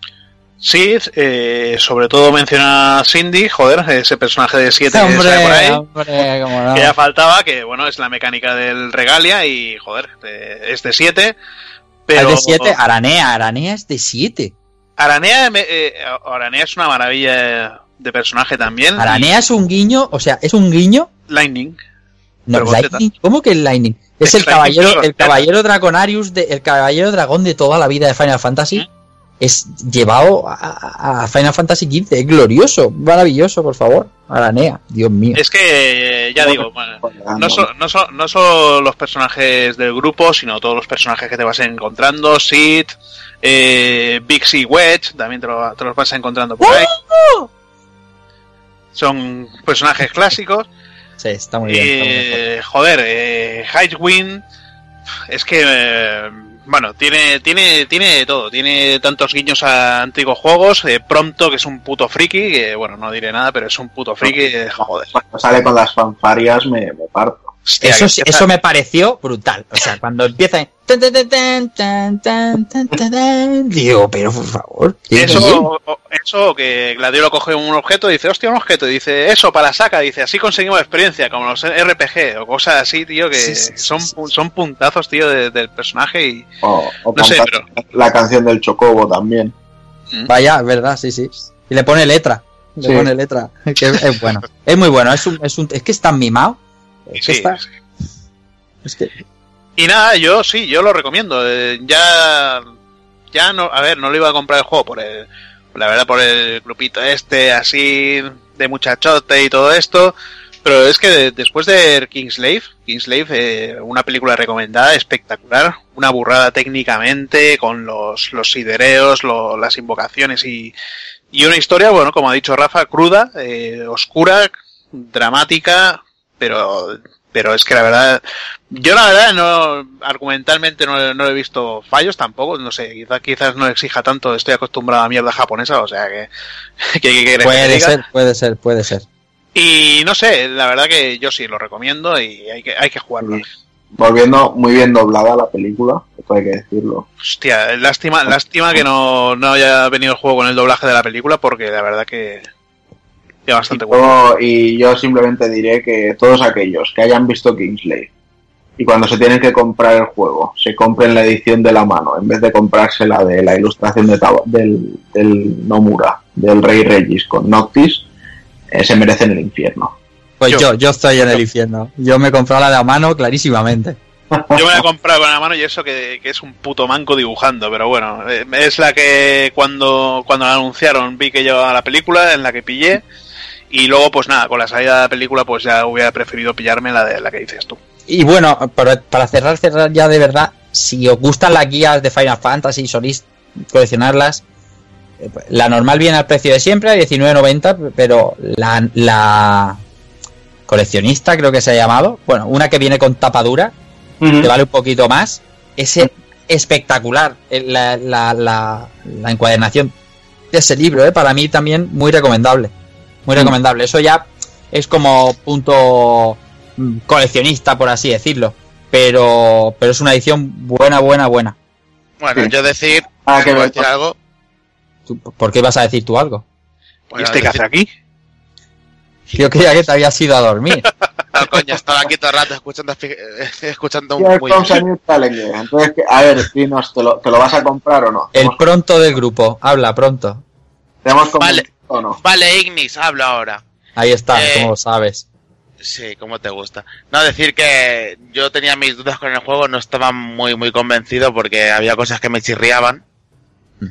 B: Sí, eh, sobre todo menciona Cindy, joder, ese personaje de 7 que por ahí.
D: Hombre, no.
B: Que ya faltaba, que bueno, es la mecánica del Regalia y joder, es de 7. Pero...
D: Es de 7, Aranea, Aranea es de 7.
B: Aranea, eh, Aranea es una maravilla de personaje también.
D: Aranea es un guiño, o sea, es un guiño.
B: Lightning.
D: No, Lightning, ¿cómo que el Lightning? Es, es el caballero, el caballero Dragonarius, de, el caballero dragón de toda la vida de Final Fantasy. ¿Mm? es llevado a, a, Final Fantasy XV, es glorioso, maravilloso, por favor. Aranea, Dios mío.
B: Es que, ya digo, no, so, no, so, no solo los personajes del grupo, sino todos los personajes que te vas encontrando, Sid, Eh, Big Sea Wedge, también te, lo- te los vas encontrando por ahí. Son personajes clásicos.
D: Sí, está muy bien. está muy bien.
B: Eh, joder, eh, Highwind es que eh, bueno, tiene tiene tiene de todo, tiene tantos guiños a antiguos juegos, eh, Prompto que es un puto friki, que bueno, no diré nada, pero es un puto friki, eh, joder.
E: Cuando sale con las fanfarias me, me parto.
D: Eso,
B: empieza...
D: eso me pareció brutal. O sea, cuando empieza. digo, pero por favor.
B: Eso, eso que Gladio lo coge un objeto y dice, hostia, un objeto. Y dice, eso para saca. Dice, así conseguimos experiencia, como los RPG o cosas así, tío, que son, son puntazos, tío, del personaje. y
E: o
B: no sé, pero...
E: La canción del Chocobo también. ¿Mm?
D: Vaya, es verdad, sí, sí. Y le pone letra. Le pone letra. [laughs] Que es, bueno. es muy bueno. Es, es, es que es tan mimado es
B: sí.
D: Es que,
B: Y nada, yo sí, yo lo recomiendo. eh, ya, ya no, a ver, no lo iba a comprar el juego por el, la verdad, por el grupito este, así, de muchachote y todo esto. Pero es que de- después de Kingslave, Kingslave, eh, una película recomendada, espectacular, una burrada técnicamente, con los, los sidereos, lo- las invocaciones y, y una historia, bueno, como ha dicho Rafa, cruda, eh, oscura, dramática, pero, pero es que la verdad, yo la verdad no, argumentalmente no, no he visto fallos tampoco, no sé, quizás, quizás no exija tanto, estoy acostumbrado a mierda japonesa, o sea que, [laughs] que, que- que
D: puede
B: diga.
D: ser, puede ser, puede ser.
B: Y no sé, la verdad que yo sí lo recomiendo y hay que, hay que jugarlo.
E: Sí. Volviendo muy bien doblada la película, esto hay que decirlo.
B: Hostia, lástima, lástima que no, no haya venido el juego con el doblaje de la película porque la verdad que, bastante
E: y,
B: bueno.
E: yo, y yo simplemente diré que todos aquellos que hayan visto Kingsley y cuando se tienen que comprar el juego, se compren la edición de la mano en vez de comprarse la de la ilustración de Taba- del, del Nomura, del Rey Regis con Noctis, eh, se merecen el infierno.
D: Pues
B: Yo-
D: yo, yo estoy en el infierno. Yo me he comprado la de a mano clarísimamente. [laughs]
B: Yo me la he comprado con la mano y eso que, que es un puto manco dibujando, pero bueno, eh, es la que cuando, cuando la anunciaron vi que llevaba la película, en la que pillé, y luego pues nada, con la salida de la película pues ya hubiera preferido pillarme la de la que dices tú.
D: Y bueno, para, para cerrar, cerrar ya de verdad, si os gustan las guías de Final Fantasy y soléis coleccionarlas, eh, la normal viene al precio de siempre, a 19.90, pero la, la coleccionista creo que se ha llamado, bueno, una que viene con tapadura, que vale un poquito más, es espectacular. Eh, la, la, la, la encuadernación de ese libro, eh, para mí también muy recomendable, muy
E: Mm.
D: recomendable. Eso ya es como punto mm, coleccionista, por así decirlo, pero, pero es una edición buena, buena, buena.
C: Bueno,
E: Sí.
C: yo decir,
E: Ah, que
C: ¿puedo
E: me-
C: decir algo?
D: ¿Tú- ¿Por qué ibas a decir tú algo?
B: ¿Y
C: Bueno,
B: este que
C: decir-
B: hace aquí? [laughs]
D: Yo creía que te habías ido a dormir. [laughs]
C: No, coño, estaba aquí todo el rato escuchando, eh, escuchando
E: Here
C: muy
E: a challenger. Entonces, a ver, dinos, ¿te lo, ¿te lo vas a comprar o no?
D: El
E: ¿Hemos-
D: pronto del grupo, habla pronto.
E: ¿Te hemos
C: Vale.
E: O no?
C: Vale, Ignis, habla ahora.
D: Ahí está,
C: Eh,
D: como lo sabes.
C: Sí, como te gusta. No, decir que yo tenía mis dudas con el juego, no estaba muy, muy convencido porque había cosas que me chirriaban.
D: Mm.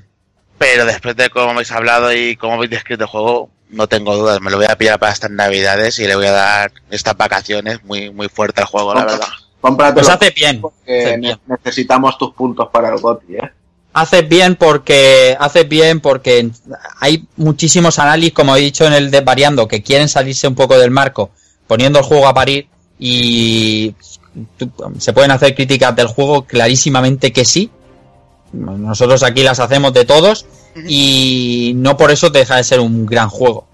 C: Pero después de cómo habéis hablado y cómo habéis descrito el juego, no tengo dudas. Me lo voy a pillar para estas navidades y le voy a dar estas vacaciones muy, muy fuerte al juego, la verdad.
E: Cómpratelo
D: Pues hace bien.
E: porque
D: hace
E: ne-
D: bien.
E: necesitamos tus puntos para el GOTI, ¿eh?
D: Haces bien porque haces bien porque hay muchísimos análisis, como he dicho en el de variando, que quieren salirse un poco del marco, poniendo el juego a parir y se pueden hacer críticas del juego clarísimamente que sí. Nosotros aquí las hacemos de todos y no por eso deja de ser un gran juego.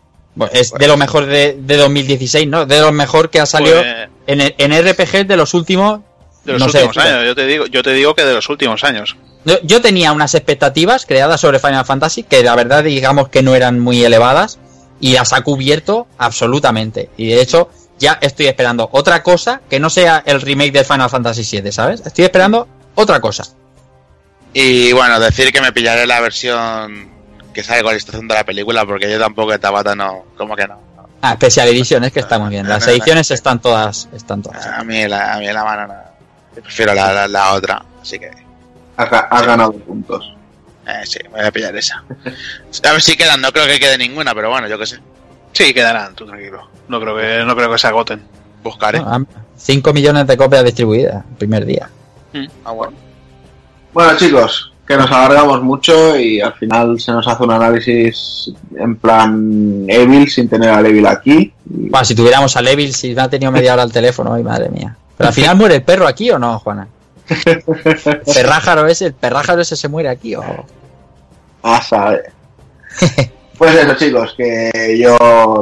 D: Es de lo mejor de, de 2016, ¿no? De lo mejor que ha salido
B: Pues,
D: en, en RPG de los últimos
B: de los
D: no sé,
B: últimos años, yo te digo, yo te digo que de los últimos años.
D: Yo, yo tenía unas expectativas creadas sobre Final Fantasy que la verdad digamos que no eran muy elevadas y las ha cubierto absolutamente. Y de hecho ya estoy esperando otra cosa que no sea el remake del Final Fantasy VII, ¿sabes? Estoy esperando otra cosa.
C: Y bueno, decir que me pillaré la versión que sale con la ilustración de la película porque yo tampoco de Tabata no, como que no.
D: Ah, Special Edition, es que está muy bien. Las [laughs] ediciones están todas, están todas.
C: A mí la, a mí la mano no. Prefiero la, la, la otra, así que
E: Has, ga- has ganado puntos.
C: eh, sí, me voy a pillar esa. A ver si quedan, no creo que quede ninguna, pero bueno, yo qué sé.
B: Sí, quedarán, tú tranquilo. No creo que, no creo que se agoten.
C: Buscaré.
D: Ah, 5 millones de copias distribuidas el primer día.
C: Ah, bueno.
E: Bueno, chicos, que nos alargamos mucho y al final se nos hace un análisis en plan Evil sin tener a Evil aquí.
D: Bueno, si tuviéramos a Evil, si me ha tenido media hora al teléfono, ay madre mía. Pero al [laughs] final muere el perro aquí o no, Juana. ¿El [laughs] perrájaro ese, el perrájaro ese se muere aquí o.
E: A saber. Pues eso, chicos, que yo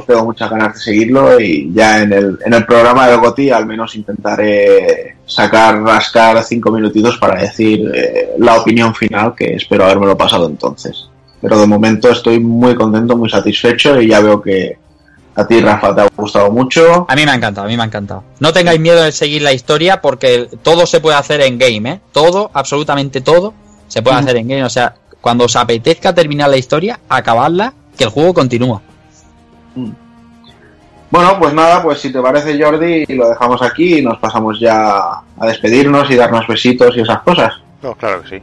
E: tengo muchas ganas de seguirlo y ya en el, en el programa de Goti al menos intentaré sacar, rascar cinco minutitos para decir eh, la opinión final, que espero habérmelo pasado entonces. Pero de momento estoy muy contento, muy satisfecho y ya veo que a ti, Rafa, te ha gustado mucho.
D: A mí me ha encantado, a mí me ha encantado. No tengáis miedo de seguir la historia porque todo se puede hacer en game, ¿eh? Todo, absolutamente todo, se puede hacer en game. O sea, cuando os apetezca terminar la historia, acabarla que el juego continúa.
E: Bueno, pues nada, pues si te parece Jordi, lo dejamos aquí y nos pasamos ya a despedirnos y darnos besitos y esas cosas.
A: No, claro que sí.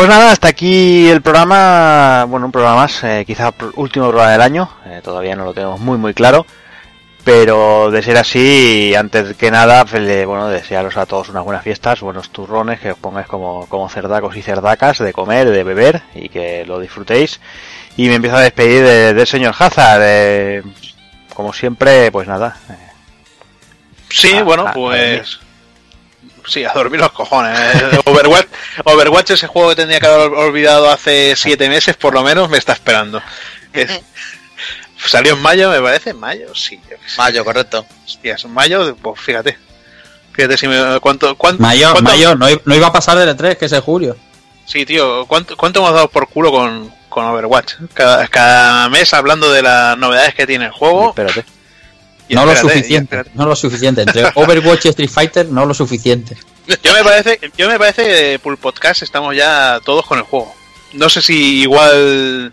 A: Pues nada, hasta aquí el programa, bueno, un programa más, eh, quizá último programa del año, eh, todavía no lo tenemos muy muy claro, pero de ser así, antes que nada, pues, bueno, desearos a todos unas buenas fiestas, buenos turrones, que os pongáis como, como cerdacos y cerdacas de comer, de beber y que lo disfrutéis. Y me empiezo a despedir de- del señor Hazard, eh, como siempre, pues nada, eh,
B: Sí,
A: Ah,
B: bueno,
A: ah,
B: pues. Sí, a dormir los cojones. Eh, [laughs] Overwatch, Overwatch, ese juego que tendría que haber olvidado hace siete meses, por lo menos, me está esperando. Es- [laughs] Salió en mayo, me parece. ¿En mayo? Sí. yo qué sé.
C: Mayo, correcto.
B: Hostias, mayo, pues fíjate. Fíjate si me. ¿Cuánto? cuánto
D: Mayo,
B: cuánto-
D: mayo, no, iba a pasar del E3, que es en julio.
B: Sí, tío, ¿cuánto, cuánto hemos dado por culo con, con Overwatch? Cada, cada mes hablando de las novedades que tiene el juego.
A: espérate.
B: Y
D: no lo
B: espérate,
D: suficiente, no lo suficiente. Entre [laughs] Overwatch y Street Fighter, no lo suficiente.
B: Yo me parece, yo me parece que Pool Podcast estamos ya todos con el juego. No sé si igual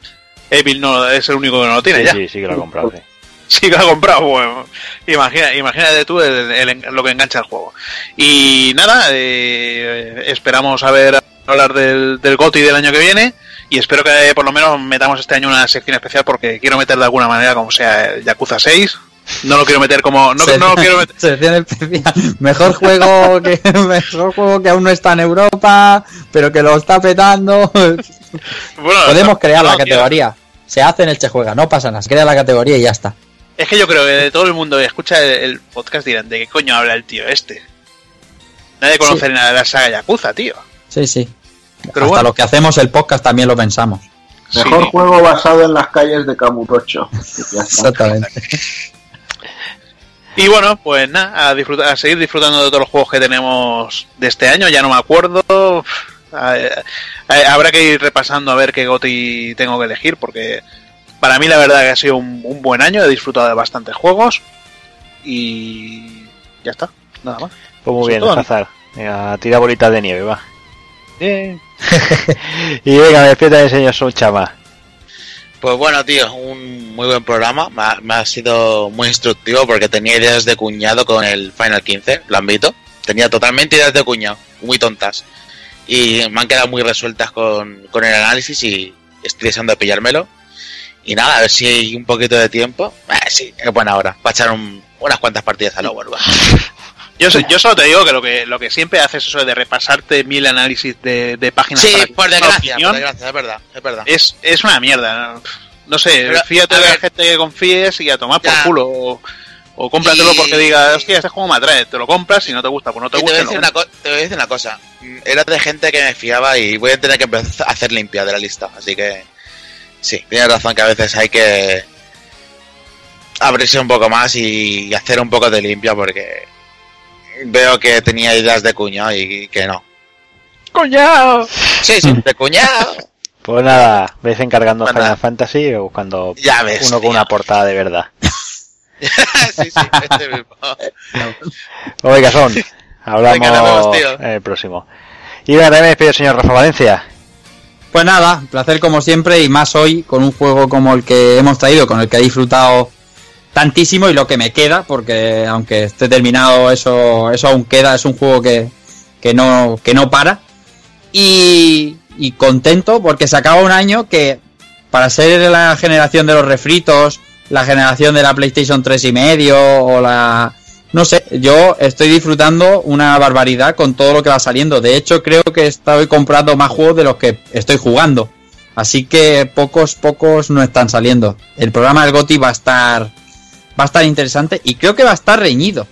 B: Evil no es el único que no lo tiene
A: Sí,
B: ya.
A: sí, sí que lo he comprado, sí. [laughs]
B: Sí que lo ha comprado, bueno, imagina, imagínate tú el- el- lo que engancha el juego. Y nada, eh, esperamos a ver hablar del, del GOTI del año que viene y espero que por lo menos metamos este año una sección especial porque quiero meter de alguna manera como sea el Yakuza 6. No lo quiero meter como... No,
D: Se-
B: no lo quiero [laughs] meter...
D: Mejor juego que [laughs] mejor juego que aún no está en Europa, pero que lo está petando. [laughs]
B: Bueno,
D: Podemos
B: no,
D: crear
B: no,
D: la
B: tío.
D: categoría. Se hace en el Che Juega, no pasa nada, se crea la categoría y ya está.
B: Es que yo creo que de todo el mundo que escucha el, el podcast dirán, ¿de qué coño habla el tío este? Nadie conoce
D: Sí.
B: nada de la saga Yakuza, tío.
D: Sí, sí.
B: Pero
D: Hasta
B: bueno.
D: los que hacemos el podcast también lo pensamos.
E: Mejor
B: Sí.
E: juego basado en las calles de está.
D: Exactamente.
B: Y bueno, pues nada, a, disfrutar, a seguir disfrutando de todos los juegos que tenemos de este año, ya no me acuerdo. A- a- habrá que ir repasando a ver qué GOTI tengo que elegir, porque para mí la verdad que ha sido un, un buen año, he disfrutado de bastantes juegos y ya está, nada más.
A: Pues muy bien. Hazard. Venga, tira bolitas de nieve, va. [laughs] y venga, despierta el señor Sonchama.
C: Pues bueno, tío, un muy buen programa. Me ha, me ha sido muy instructivo porque tenía ideas de cuñado con el Final 15, lo admito. Tenía totalmente ideas de cuñado, muy tontas. Y me han quedado muy resueltas con, con el análisis y estoy deseando de pillármelo. Y nada, a ver si hay un poquito de tiempo. Eh, sí, es buena hora. Para echar un- unas cuantas partidas al Overwatch. [laughs]
B: Yo, yo solo te digo que lo que lo que siempre haces eso de repasarte mil análisis de, de páginas
C: Sí, por desgracia,
B: opinión,
C: por desgracia, es verdad, es verdad.
B: es, es una mierda. No, No sé,
C: Pero,
B: fíjate de la gente que confíes y a tomar por
C: Ya.
B: culo. O, O cómpratelo
C: Y-
B: porque diga, hostia, este juego me atrae. Te lo compras, si no te gusta, pues no te
C: Y te, voy a
B: gusta.
C: decir una co- te voy a decir una cosa. Mm, Era de gente que me fiaba y voy a tener que empezar a hacer limpia de la lista. Así que sí, tienes razón que a veces hay que abrirse un poco más y hacer un poco de limpia porque veo que tenía ideas de cuñado y que no.
B: ¡Cuñado!
C: Sí, sí, de cuñado.
A: Pues nada, ves encargando
C: Pues
A: Final. Fantasy o buscando
C: Ya ves,
A: uno con una portada de verdad. [laughs]
C: sí, sí, este mismo.
A: Oiga, son. Hablamos
C: Venga, vemos, tío.
A: en el próximo. Y bueno, también me despido, señor Rafa Valencia.
D: Pues nada, un placer como siempre y más hoy con un juego como el que hemos traído, con el que he disfrutado tantísimo y lo que me queda, porque aunque esté terminado eso, eso aún queda, es un juego que, que no, que no para. Y, contento porque se acaba un año que para ser la generación de los refritos, la generación de la PlayStation 3 y medio o la no sé, yo estoy disfrutando una barbaridad con todo lo que va saliendo. De hecho, creo que estoy comprando más juegos de los que estoy jugando. Así que pocos, pocos no están saliendo. El programa del GOTI va a estar, va a estar interesante y creo que va a estar reñido.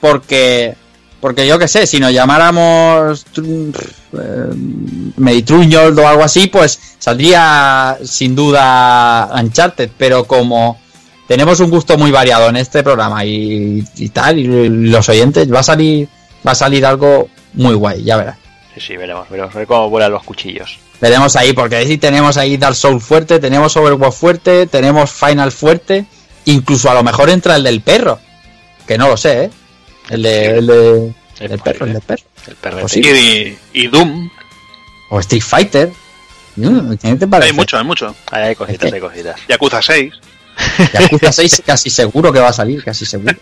D: Porque, porque yo qué sé, si nos llamáramos eh, Meditruñol o algo así, pues saldría sin duda Uncharted. Pero como tenemos un gusto muy variado en este programa y, y tal, y los oyentes, va a salir, va a salir algo muy guay, ya verás.
A: Sí, sí, veremos, veremos ver cómo vuelan los cuchillos.
D: Veremos ahí, porque ahí tenemos ahí Dark Souls fuerte, tenemos Overwatch fuerte, tenemos Final fuerte, incluso a lo mejor entra el del perro, que no lo sé, ¿eh? El de, el de
A: El
D: el perro, el del perro.
A: El perro.
D: Pues.
B: Y, y Doom.
D: O Street Fighter. ¿Qué te parece?
B: Hay mucho, hay mucho.
A: Ahí hay cositas, hay cositas.
B: Yakuza 6. [laughs]
D: Yakuza 6 casi seguro que va a salir, casi seguro.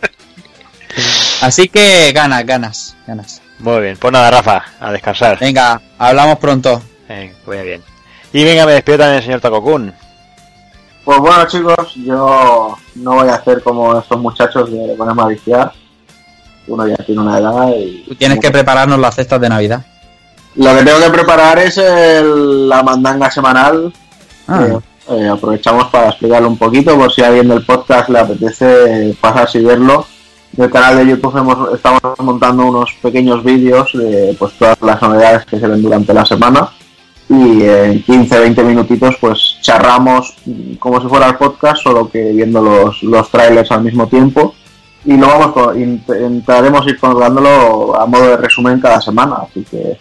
D: Así que ganas, ganas, ganas.
A: Muy bien, pues nada, Rafa, a descansar.
D: Venga, hablamos pronto.
A: Eh, vaya bien. Y venga, me despido también el señor Takokun.
E: Pues bueno chicos, yo no voy a hacer como estos muchachos de ponerme a viciar. Uno ya tiene una edad y...
D: Tú tienes que prepararnos las cestas de Navidad.
E: Lo que tengo que preparar es el- la mandanga semanal.
D: Ah,
E: Eh, eh, aprovechamos para explicarlo un poquito por si a alguien del podcast le apetece pasarse y verlo. En el canal de YouTube hemos- estamos montando unos pequeños vídeos de pues, todas las novedades que se ven durante la semana y en 15-20 minutitos pues charramos como si fuera el podcast, solo que viendo los, los trailers al mismo tiempo y lo vamos intentaremos ir colgándolo a modo de resumen cada semana, así que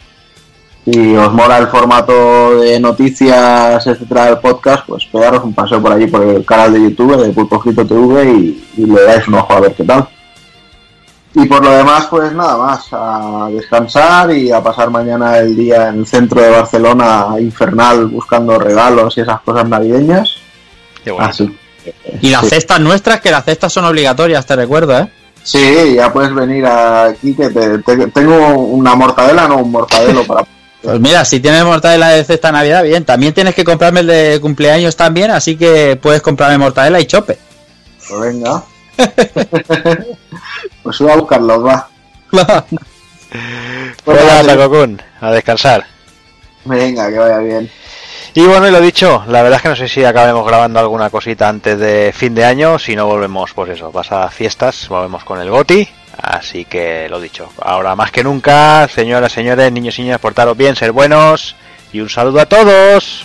E: si os mola el formato de noticias, etcétera, del podcast, pues pegaros un paseo por allí por el canal de YouTube de Pulpo Frito TV y le dais un ojo a ver qué tal. Y por lo demás, pues nada más, a descansar y a pasar mañana el día en el centro de Barcelona infernal buscando regalos y esas cosas navideñas.
A: Qué bonito.
E: Así.
D: y las
E: sí.
D: cestas nuestras, que las cestas son obligatorias, te recuerdo, ¿eh?
E: Sí, ya puedes venir aquí que te, te- tengo una mortadela, no un mortadelo para [laughs]
D: Pues mira, si tienes mortadela de cesta de Navidad, bien. También tienes que comprarme el de cumpleaños también, así que puedes comprarme mortadela y chope.
E: Pues venga. Pues voy a buscarlos, va. [laughs]
A: Hola, Takokun, a descansar.
E: Venga, que vaya bien.
A: Y bueno, y lo dicho, la verdad es que no sé si acabemos grabando alguna cosita antes de fin de año, si no volvemos, pues eso, pasa fiestas, volvemos con el GOTI, así que lo dicho, ahora más que nunca, señoras, señores, niños y niñas, portaros bien, ser buenos, y un saludo a todos.